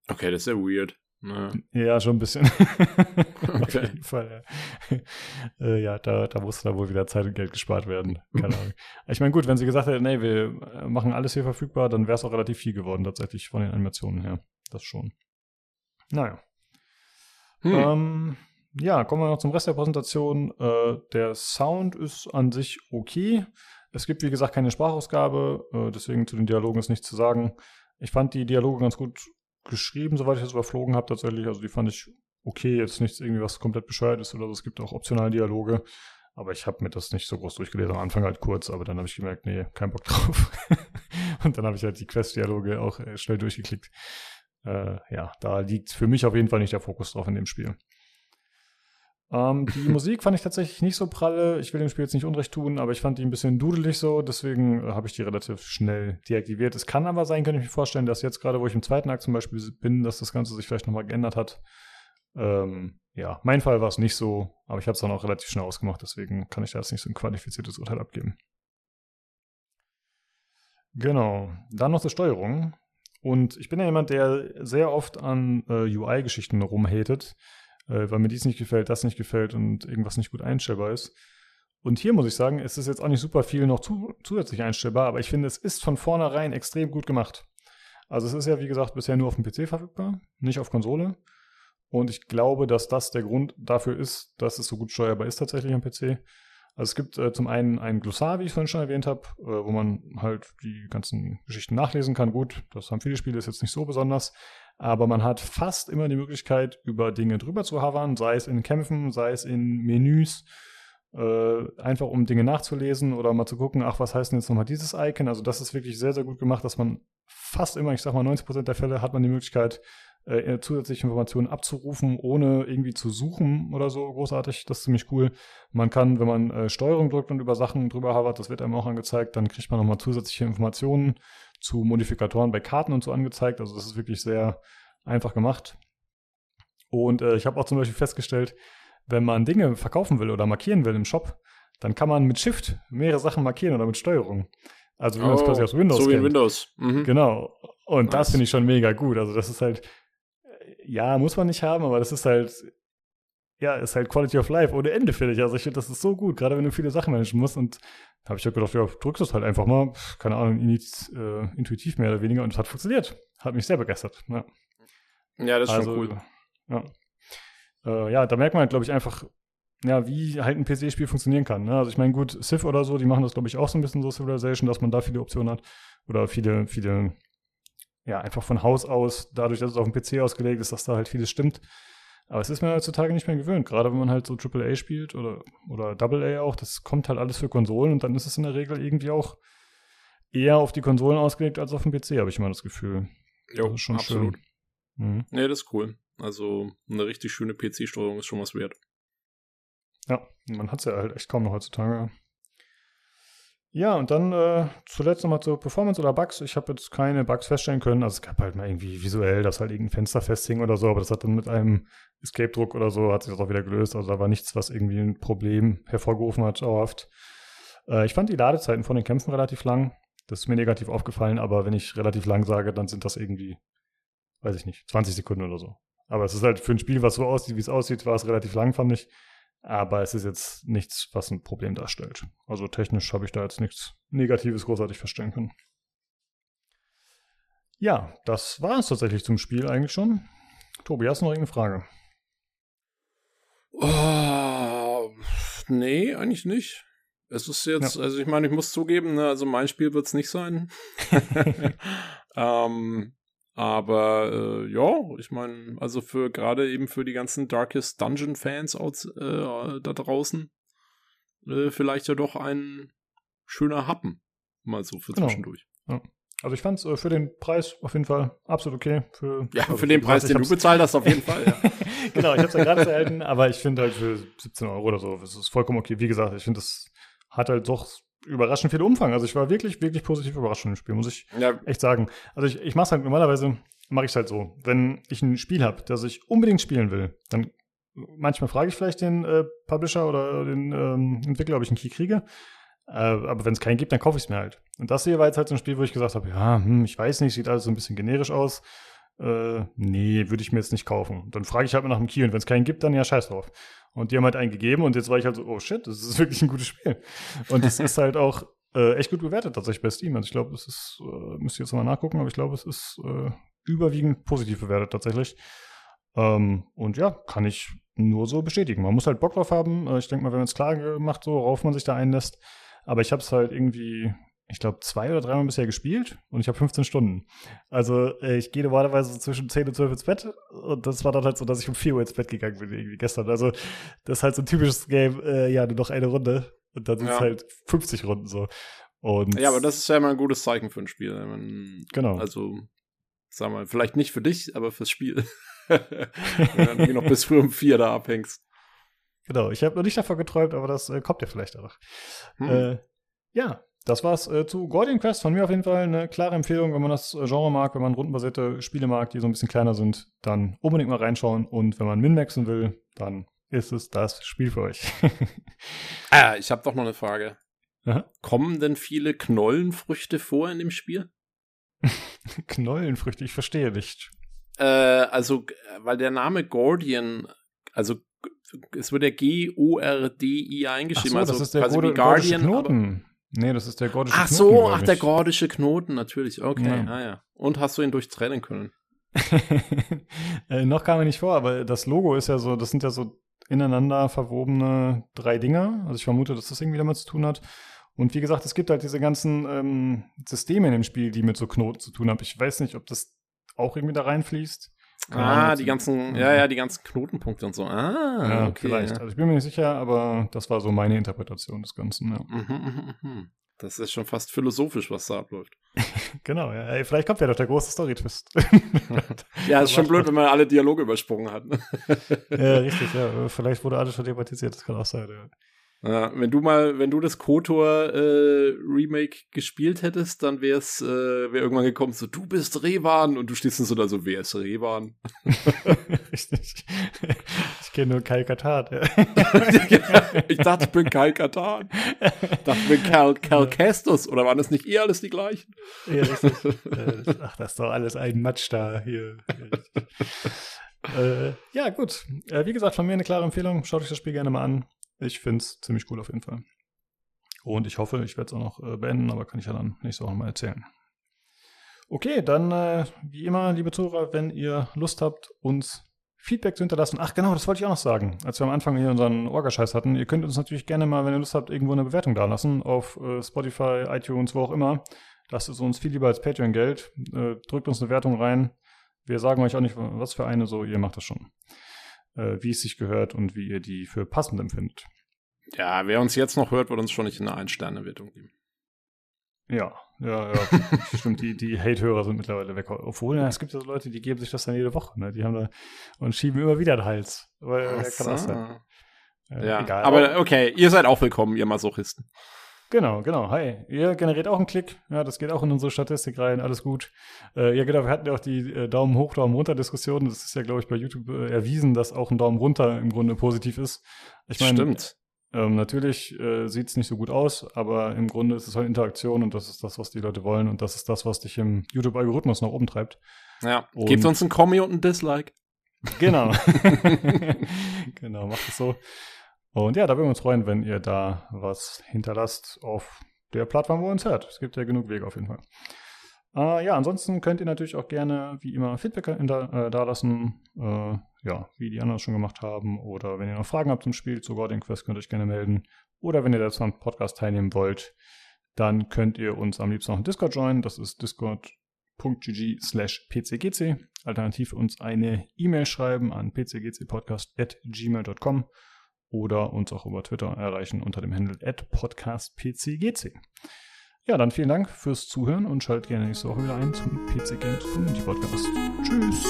Okay, das ist ja weird. Naja. Ja, schon ein bisschen. okay. Auf jeden Fall, ja. äh, ja, da, da musste da wohl wieder Zeit und Geld gespart werden. Keine Ahnung. Ich meine, gut, wenn sie gesagt hätten, nee, wir machen alles hier verfügbar, dann wäre es auch relativ viel geworden, tatsächlich von den Animationen her. Das schon. Naja. Hm. Ähm, ja, kommen wir noch zum Rest der Präsentation. Äh, der Sound ist an sich okay. Es gibt, wie gesagt, keine Sprachausgabe, äh, deswegen zu den Dialogen ist nichts zu sagen. Ich fand die Dialoge ganz gut geschrieben, soweit ich das überflogen habe tatsächlich. Also die fand ich okay, jetzt nichts irgendwie, was komplett bescheuert ist oder so. Es gibt auch optionale Dialoge. Aber ich habe mir das nicht so groß durchgelesen. Am Anfang halt kurz, aber dann habe ich gemerkt, nee, kein Bock drauf. und dann habe ich halt die Quest-Dialoge auch äh, schnell durchgeklickt. Äh, ja, da liegt für mich auf jeden Fall nicht der Fokus drauf in dem Spiel. Ähm, die Musik fand ich tatsächlich nicht so pralle. Ich will dem Spiel jetzt nicht Unrecht tun, aber ich fand die ein bisschen dudelig so, deswegen äh, habe ich die relativ schnell deaktiviert. Es kann aber sein, könnte ich mir vorstellen, dass jetzt gerade, wo ich im zweiten Akt zum Beispiel bin, dass das Ganze sich vielleicht nochmal geändert hat. Ähm, ja, mein Fall war es nicht so, aber ich habe es dann auch relativ schnell ausgemacht, deswegen kann ich da jetzt nicht so ein qualifiziertes Urteil abgeben. Genau, dann noch zur Steuerung. Und ich bin ja jemand, der sehr oft an äh, UI-Geschichten rumhatet, äh, weil mir dies nicht gefällt, das nicht gefällt und irgendwas nicht gut einstellbar ist. Und hier muss ich sagen, es ist jetzt auch nicht super viel noch zu, zusätzlich einstellbar, aber ich finde, es ist von vornherein extrem gut gemacht. Also es ist ja, wie gesagt, bisher nur auf dem PC verfügbar, nicht auf Konsole. Und ich glaube, dass das der Grund dafür ist, dass es so gut steuerbar ist tatsächlich am PC. Also es gibt äh, zum einen ein Glossar, wie ich vorhin schon erwähnt habe, äh, wo man halt die ganzen Geschichten nachlesen kann. Gut, das haben viele Spiele, ist jetzt nicht so besonders. Aber man hat fast immer die Möglichkeit, über Dinge drüber zu hovern, sei es in Kämpfen, sei es in Menüs, äh, einfach um Dinge nachzulesen oder mal zu gucken, ach, was heißt denn jetzt nochmal dieses Icon? Also das ist wirklich sehr, sehr gut gemacht, dass man fast immer, ich sag mal 90% der Fälle hat man die Möglichkeit, äh, zusätzliche Informationen abzurufen, ohne irgendwie zu suchen oder so großartig. Das ist ziemlich cool. Man kann, wenn man äh, Steuerung drückt und über Sachen drüber havert, das wird einem auch angezeigt, dann kriegt man nochmal zusätzliche Informationen zu Modifikatoren bei Karten und so angezeigt. Also das ist wirklich sehr einfach gemacht. Und äh, ich habe auch zum Beispiel festgestellt, wenn man Dinge verkaufen will oder markieren will im Shop, dann kann man mit Shift mehrere Sachen markieren oder mit Steuerung. Also wie man es quasi aus Windows So wie in Windows. Mhm. Genau. Und nice. das finde ich schon mega gut. Also das ist halt, ja, muss man nicht haben, aber das ist halt, ja, ist halt Quality of Life ohne Ende, finde ich. Also ich finde, das ist so gut, gerade wenn du viele Sachen managen musst. Und da habe ich auch gedacht, ja, drückst es halt einfach mal, keine Ahnung, äh, intuitiv mehr oder weniger. Und es hat funktioniert. Hat mich sehr begeistert. Ja, ja das ist also, schon cool. Ja. Äh, ja, da merkt man halt, glaube ich, einfach, ja, wie halt ein PC-Spiel funktionieren kann. Ne? Also ich meine, gut, Civ oder so, die machen das, glaube ich, auch so ein bisschen so Civilization, dass man da viele Optionen hat. Oder viele, viele ja, einfach von Haus aus, dadurch, dass es auf dem PC ausgelegt ist, dass da halt vieles stimmt. Aber es ist mir heutzutage nicht mehr gewöhnt, gerade wenn man halt so AAA spielt oder, oder AA auch, das kommt halt alles für Konsolen und dann ist es in der Regel irgendwie auch eher auf die Konsolen ausgelegt als auf dem PC, habe ich mal das Gefühl. Ja, das ist schon absolut. Schön. Mhm. Nee, das ist cool. Also eine richtig schöne PC-Steuerung ist schon was wert. Ja, man hat es ja halt echt kaum noch heutzutage. Ja, und dann äh, zuletzt nochmal zur Performance oder Bugs. Ich habe jetzt keine Bugs feststellen können. Also es gab halt mal irgendwie visuell, dass halt irgendein Fenster festhing oder so, aber das hat dann mit einem Escape-Druck oder so, hat sich das auch wieder gelöst. Also da war nichts, was irgendwie ein Problem hervorgerufen hat, dauerhaft. Äh, ich fand die Ladezeiten von den Kämpfen relativ lang. Das ist mir negativ aufgefallen, aber wenn ich relativ lang sage, dann sind das irgendwie, weiß ich nicht, 20 Sekunden oder so. Aber es ist halt für ein Spiel, was so aussieht, wie es aussieht, war es relativ lang, fand ich. Aber es ist jetzt nichts, was ein Problem darstellt. Also technisch habe ich da jetzt nichts Negatives großartig feststellen können. Ja, das war es tatsächlich zum Spiel eigentlich schon. Tobi, hast du noch irgendeine Frage? Oh, nee, eigentlich nicht. Es ist jetzt, ja. also ich meine, ich muss zugeben, ne, also mein Spiel wird es nicht sein. ähm, aber äh, ja, ich meine, also für gerade eben für die ganzen Darkest Dungeon Fans aus, äh, da draußen, äh, vielleicht ja doch ein schöner Happen. Mal so für genau. zwischendurch. Ja. Also ich fand es äh, für den Preis auf jeden Fall absolut okay. Für, ja, also für den Preis, den du bezahlt hast, auf jeden Fall. Ja. genau, ich habe es ja gerade erhalten, aber ich finde halt für 17 Euro oder so, das ist vollkommen okay. Wie gesagt, ich finde, das hat halt doch überraschend viel Umfang. Also ich war wirklich, wirklich positiv überrascht von dem Spiel, muss ich ja. echt sagen. Also ich, ich mache es halt normalerweise, mache ich es halt so. Wenn ich ein Spiel habe, das ich unbedingt spielen will, dann manchmal frage ich vielleicht den äh, Publisher oder den ähm, Entwickler, ob ich einen Key kriege. Äh, aber wenn es keinen gibt, dann kaufe ich es mir halt. Und das hier war jetzt halt so ein Spiel, wo ich gesagt habe, ja, hm, ich weiß nicht, sieht alles so ein bisschen generisch aus. Äh, nee, würde ich mir jetzt nicht kaufen. Dann frage ich halt mal nach dem Key und wenn es keinen gibt, dann ja, scheiß drauf. Und die haben halt einen gegeben und jetzt war ich halt so, oh shit, das ist wirklich ein gutes Spiel. Und es ist halt auch äh, echt gut bewertet tatsächlich bei Steam. Also ich glaube, es ist, äh, müsst ihr jetzt mal nachgucken, aber ich glaube, es ist äh, überwiegend positiv bewertet tatsächlich. Ähm, und ja, kann ich nur so bestätigen. Man muss halt Bock drauf haben. Äh, ich denke mal, wenn man es klar gemacht, so, worauf man sich da einlässt. Aber ich habe es halt irgendwie ich glaube, zwei oder dreimal bisher gespielt und ich habe 15 Stunden. Also äh, ich gehe normalerweise zwischen 10 und 12 ins Bett und das war dann halt so, dass ich um 4 Uhr ins Bett gegangen bin irgendwie gestern. Also das ist halt so ein typisches Game, äh, ja, nur noch eine Runde und dann sind es halt 50 Runden so. Und ja, aber das ist ja immer ein gutes Zeichen für ein Spiel. Man, genau. Also, sag mal, vielleicht nicht für dich, aber fürs Spiel. Wenn du noch bis früh um 4 da abhängst. Genau, ich habe noch nicht davon geträumt, aber das äh, kommt ja vielleicht auch. Hm. Äh, ja, das war's äh, zu Guardian Quest. Von mir auf jeden Fall eine klare Empfehlung, wenn man das äh, Genre mag, wenn man rundenbasierte Spiele mag, die so ein bisschen kleiner sind, dann unbedingt mal reinschauen. Und wenn man Min-Maxen will, dann ist es das Spiel für euch. ah, ich habe doch noch eine Frage. Aha. Kommen denn viele Knollenfrüchte vor in dem Spiel? Knollenfrüchte, ich verstehe nicht. Äh, also, weil der Name Guardian, also es wird ja G-O-R-D-I eingeschrieben, so, also das ist der quasi wie Guardian. Knoten. Nee, das ist der gordische ach Knoten. Ach so, ach, der gordische Knoten, natürlich. Okay, ja. ah ja. Und hast du ihn durchtrennen können? äh, noch kam er nicht vor, aber das Logo ist ja so, das sind ja so ineinander verwobene drei Dinger. Also ich vermute, dass das irgendwie damit zu tun hat. Und wie gesagt, es gibt halt diese ganzen ähm, Systeme in dem Spiel, die mit so Knoten zu tun haben. Ich weiß nicht, ob das auch irgendwie da reinfließt. Ah, die ganzen, ja, ja, die ganzen Knotenpunkte und so. Ah, ja, okay. Vielleicht. Also ich bin mir nicht sicher, aber das war so meine Interpretation des Ganzen, ja. Mhm, mhm, mhm. Das ist schon fast philosophisch, was da abläuft. genau, ja. Ey, vielleicht kommt ja doch der große Story-Twist. ja, ist schon blöd, wenn man alle Dialoge übersprungen hat. Ne? ja, richtig, ja. Vielleicht wurde alles schon thematisiert, das kann auch sein, ja. Ja, wenn du mal, wenn du das Kotor äh, Remake gespielt hättest, dann wär's, äh, wär irgendwann gekommen so, du bist Revan und du stehst dann so da so, wer ist Revan? Richtig. Ich kenne nur Kai Katan. Ja. ich dachte, ich bin Kai Katan. Ich dachte, ich bin Cal, Cal Kestus. Oder waren das nicht eh alles die gleichen? Ja, richtig. Äh, ach, das ist doch alles ein Matsch da hier. äh, ja, gut. Äh, wie gesagt, von mir eine klare Empfehlung. Schaut euch das Spiel gerne mal an. Ich finde es ziemlich cool auf jeden Fall. Und ich hoffe, ich werde es auch noch äh, beenden, aber kann ich ja dann nächste Woche mal erzählen. Okay, dann äh, wie immer, liebe Zuhörer, wenn ihr Lust habt, uns Feedback zu hinterlassen. Ach genau, das wollte ich auch noch sagen, als wir am Anfang hier unseren Orgascheiß hatten. Ihr könnt uns natürlich gerne mal, wenn ihr Lust habt, irgendwo eine Bewertung dalassen auf äh, Spotify, iTunes, wo auch immer. Das ist uns viel lieber als Patreon-Geld. Äh, drückt uns eine Wertung rein. Wir sagen euch auch nicht, was für eine, so ihr macht das schon äh, wie es sich gehört und wie ihr die für passend empfindet. Ja, wer uns jetzt noch hört, wird uns schon nicht eine Ein-Sterne-Wertung geben. Ja, ja, ja. Stimmt, die, die Hate-Hörer sind mittlerweile weg. Obwohl, ja, es gibt ja so Leute, die geben sich das dann jede Woche, ne? Die haben da und schieben immer wieder den Hals. Aber äh, kann das sein. Ja, egal. Aber okay, ihr seid auch willkommen, ihr Masochisten. Genau, genau. Hi. Ihr generiert auch einen Klick. Ja, das geht auch in unsere Statistik rein. Alles gut. Äh, ja, genau. Wir hatten ja auch die äh, Daumen hoch, Daumen runter Diskussion. Das ist ja, glaube ich, bei YouTube äh, erwiesen, dass auch ein Daumen runter im Grunde positiv ist. Ich meine, Stimmt. Ähm, natürlich äh, sieht es nicht so gut aus, aber im Grunde ist es halt Interaktion und das ist das, was die Leute wollen und das ist das, was dich im YouTube-Algorithmus nach oben treibt. Ja, und gebt uns ein Kommi und ein Dislike. Genau. genau, macht es so. Und ja, da würden wir uns freuen, wenn ihr da was hinterlasst auf der Plattform, wo ihr uns hört. Es gibt ja genug Wege auf jeden Fall. Äh, ja, ansonsten könnt ihr natürlich auch gerne, wie immer, Feedback hinter, äh, da lassen, äh, ja, wie die anderen schon gemacht haben. Oder wenn ihr noch Fragen habt zum Spiel, zu Guardian Quest, könnt ihr euch gerne melden. Oder wenn ihr selbst am Podcast teilnehmen wollt, dann könnt ihr uns am liebsten auch in Discord joinen. Das ist discord.gg slash pcgc. Alternativ uns eine E-Mail schreiben an pcgcpodcast.gmail.com oder uns auch über Twitter erreichen unter dem Handle podcastpcgc. Ja, dann vielen Dank fürs Zuhören und schaltet gerne nächste Woche wieder ein zum PC Games Community Podcast. Tschüss.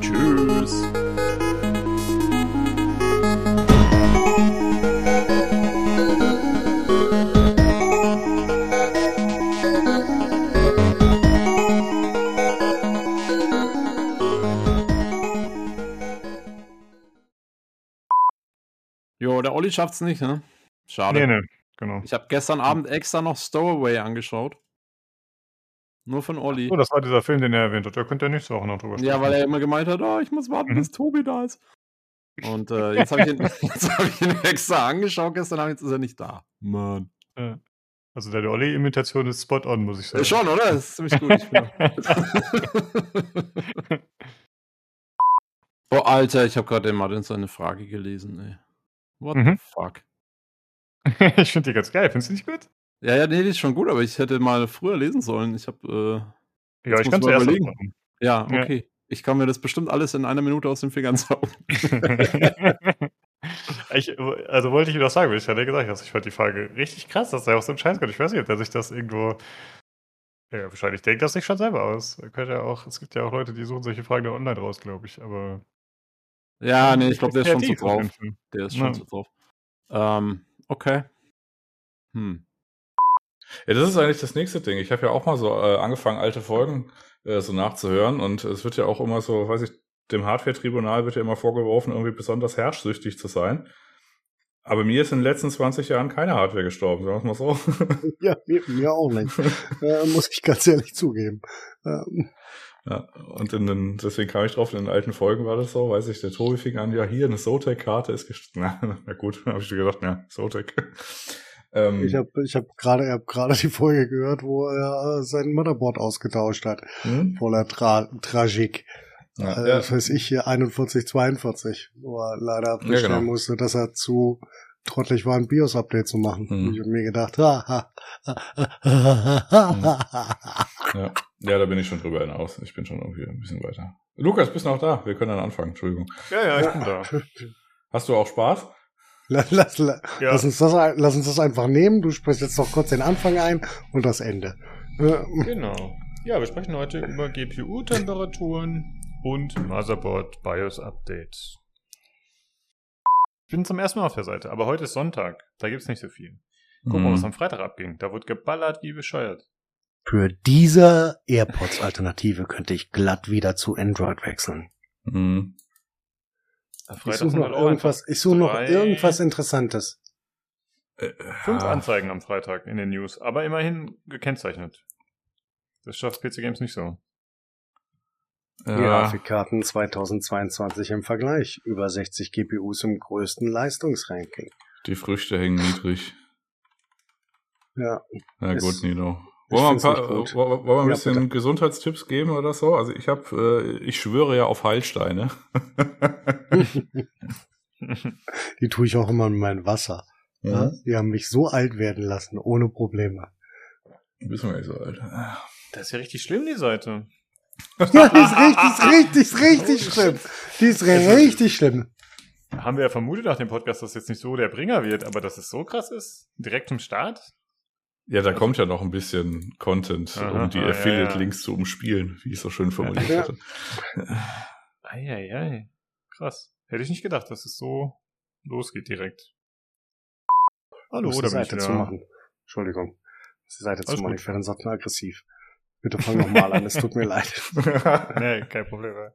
Tschüss. Der Olli schafft's nicht, ne? Schade. Nee, nee, genau. Ich habe gestern Abend extra noch Stowaway angeschaut. Nur von Olli. Oh, das war dieser Film, den er erwähnt hat. Da könnt ihr nächste Woche noch drüber sprechen. Ja, weil er immer gemeint hat, oh, ich muss warten, Mhm. bis Tobi da ist. Und äh, jetzt habe ich, ihn- jetzt hab ich ihn extra angeschaut gestern Abend, jetzt ist er nicht da. Mann. Also der Olli-Imitation ist spot on, muss ich sagen. Äh, schon, oder? Das ist ziemlich gut. Oh, Alter, ich habe gerade den Martin seine Frage gelesen, ey. What Mhm. the fuck? ich finde die ganz geil. Findest du nicht gut? Ja, ja, nee, die ist schon gut, aber ich hätte mal früher lesen sollen. Ich habe, Ja, Jetzt ich kann zuerst überlegen. machen. äh, ja, Ja. okay. Ich kann mir das bestimmt alles in einer Minute aus den Fingern saugen. ich, also wollte ich ihm doch sagen, wie ich hatte gesagt hast, ich fand die Frage richtig krass, dass er auch so einen Scheiß kann. Ich weiß nicht, ob er sich das irgendwo. Ja, wahrscheinlich denkt das sich schon selber aus. Könnte ja auch, es gibt ja auch Leute, die suchen solche Fragen da online raus, glaube ich. Aber. Ja, nee, ich glaube, der ist schon zu drauf. Der ist schon Ja. so drauf. Ähm, okay. Hm. Ja, das ist eigentlich das nächste Ding. Ich habe ja auch mal so äh, angefangen, alte Folgen äh, so nachzuhören und es wird ja auch immer so, weiß ich, dem Hardware-Tribunal wird ja immer vorgeworfen, irgendwie besonders herrschsüchtig zu sein. Aber mir ist in den letzten 20 Jahren keine Hardware gestorben, sagen wir mal so. Ja, mir, mir auch nicht. äh, muss ich ganz ehrlich zugeben. Ähm, ja, und in den, deswegen kam ich drauf, in den alten Folgen war das so, weiß ich, der Tobi fing an, ja, hier eine Zotac-Karte ist gestorben. Na, na gut, habe ich schon gedacht, ja, Zotac. ähm, ich habe ich hab gerade hab gerade die Folge gehört, wo er äh, sein Motherboard ausgetauscht hat. hm? Voller Tra Tragik. ja, äh, ja, Das weiß ich hier 4142, wo er leider feststellen genau. musste, dass er zu trottelig war, ein BIOS-Update zu machen. Mhm. Ich habe mir gedacht, ha, ha, ha, ha, ha, ja, ja, da bin ich schon drüber hinaus. Ich bin schon irgendwie ein bisschen weiter. Lukas, bist du noch da? Wir können dann anfangen, Entschuldigung. Ja, ja, ich bin da. Hast du auch Spaß? lass, lass, Ja. lass, uns das, lass uns das einfach nehmen. Du sprichst jetzt noch kurz den Anfang ein und das Ende. Genau. Ja, wir sprechen heute über GPU-Temperaturen und Motherboard BIOS Updates. Ich bin zum ersten Mal auf der Seite, aber heute ist Sonntag. Da gibt's nicht so viel. Guck mal, Hm. was am Freitag abging. Da wurde geballert wie bescheuert. Für diese AirPods-Alternative könnte ich glatt wieder zu Android wechseln. Hm. Am Ich suche noch irgendwas, ich suche noch irgendwas Interessantes. Äh, Fünf ah, Anzeigen am Freitag in den News, aber immerhin gekennzeichnet. Das schafft PC Games nicht so. Ja, Grafikkarten 2022 im Vergleich. Über 60 GPUs im größten Leistungsranking. die Früchte hängen niedrig. Ja, Na Ist- gut, Nino. ich Wollen wir ein, paar, wollen wir ein Ja, bisschen bitte. Gesundheitstipps geben oder so? Also ich habe, äh, ich schwöre ja auf Heilsteine. die tue ich auch immer in mein Wasser. Ja? Mhm. Die haben mich so alt werden lassen, ohne Probleme. Wissen wir nicht so, alt. Das ist ja richtig schlimm, die Seite. Ja, die ist richtig, ist richtig, ist richtig Holy schlimm. Die ist richtig schlimm. Haben wir ja vermutet nach dem Podcast, dass jetzt nicht so der Bringer wird, aber dass es so krass ist? Direkt zum Start? Ja, da kommt ja noch ein bisschen Content, Aha, um die ah, ja, Affiliate-Links zu umspielen, wie ich so schön formuliert Ja. hatte. Eieiei. Krass. Hätte ich nicht gedacht, dass es so losgeht direkt. Hallo, muss die ich Seite wieder. zu machen. Entschuldigung. Die Seite Alles zu machen. gut. Ich werde ansonsten aggressiv. Bitte fang nochmal an, es tut mir leid. nee, kein Problem.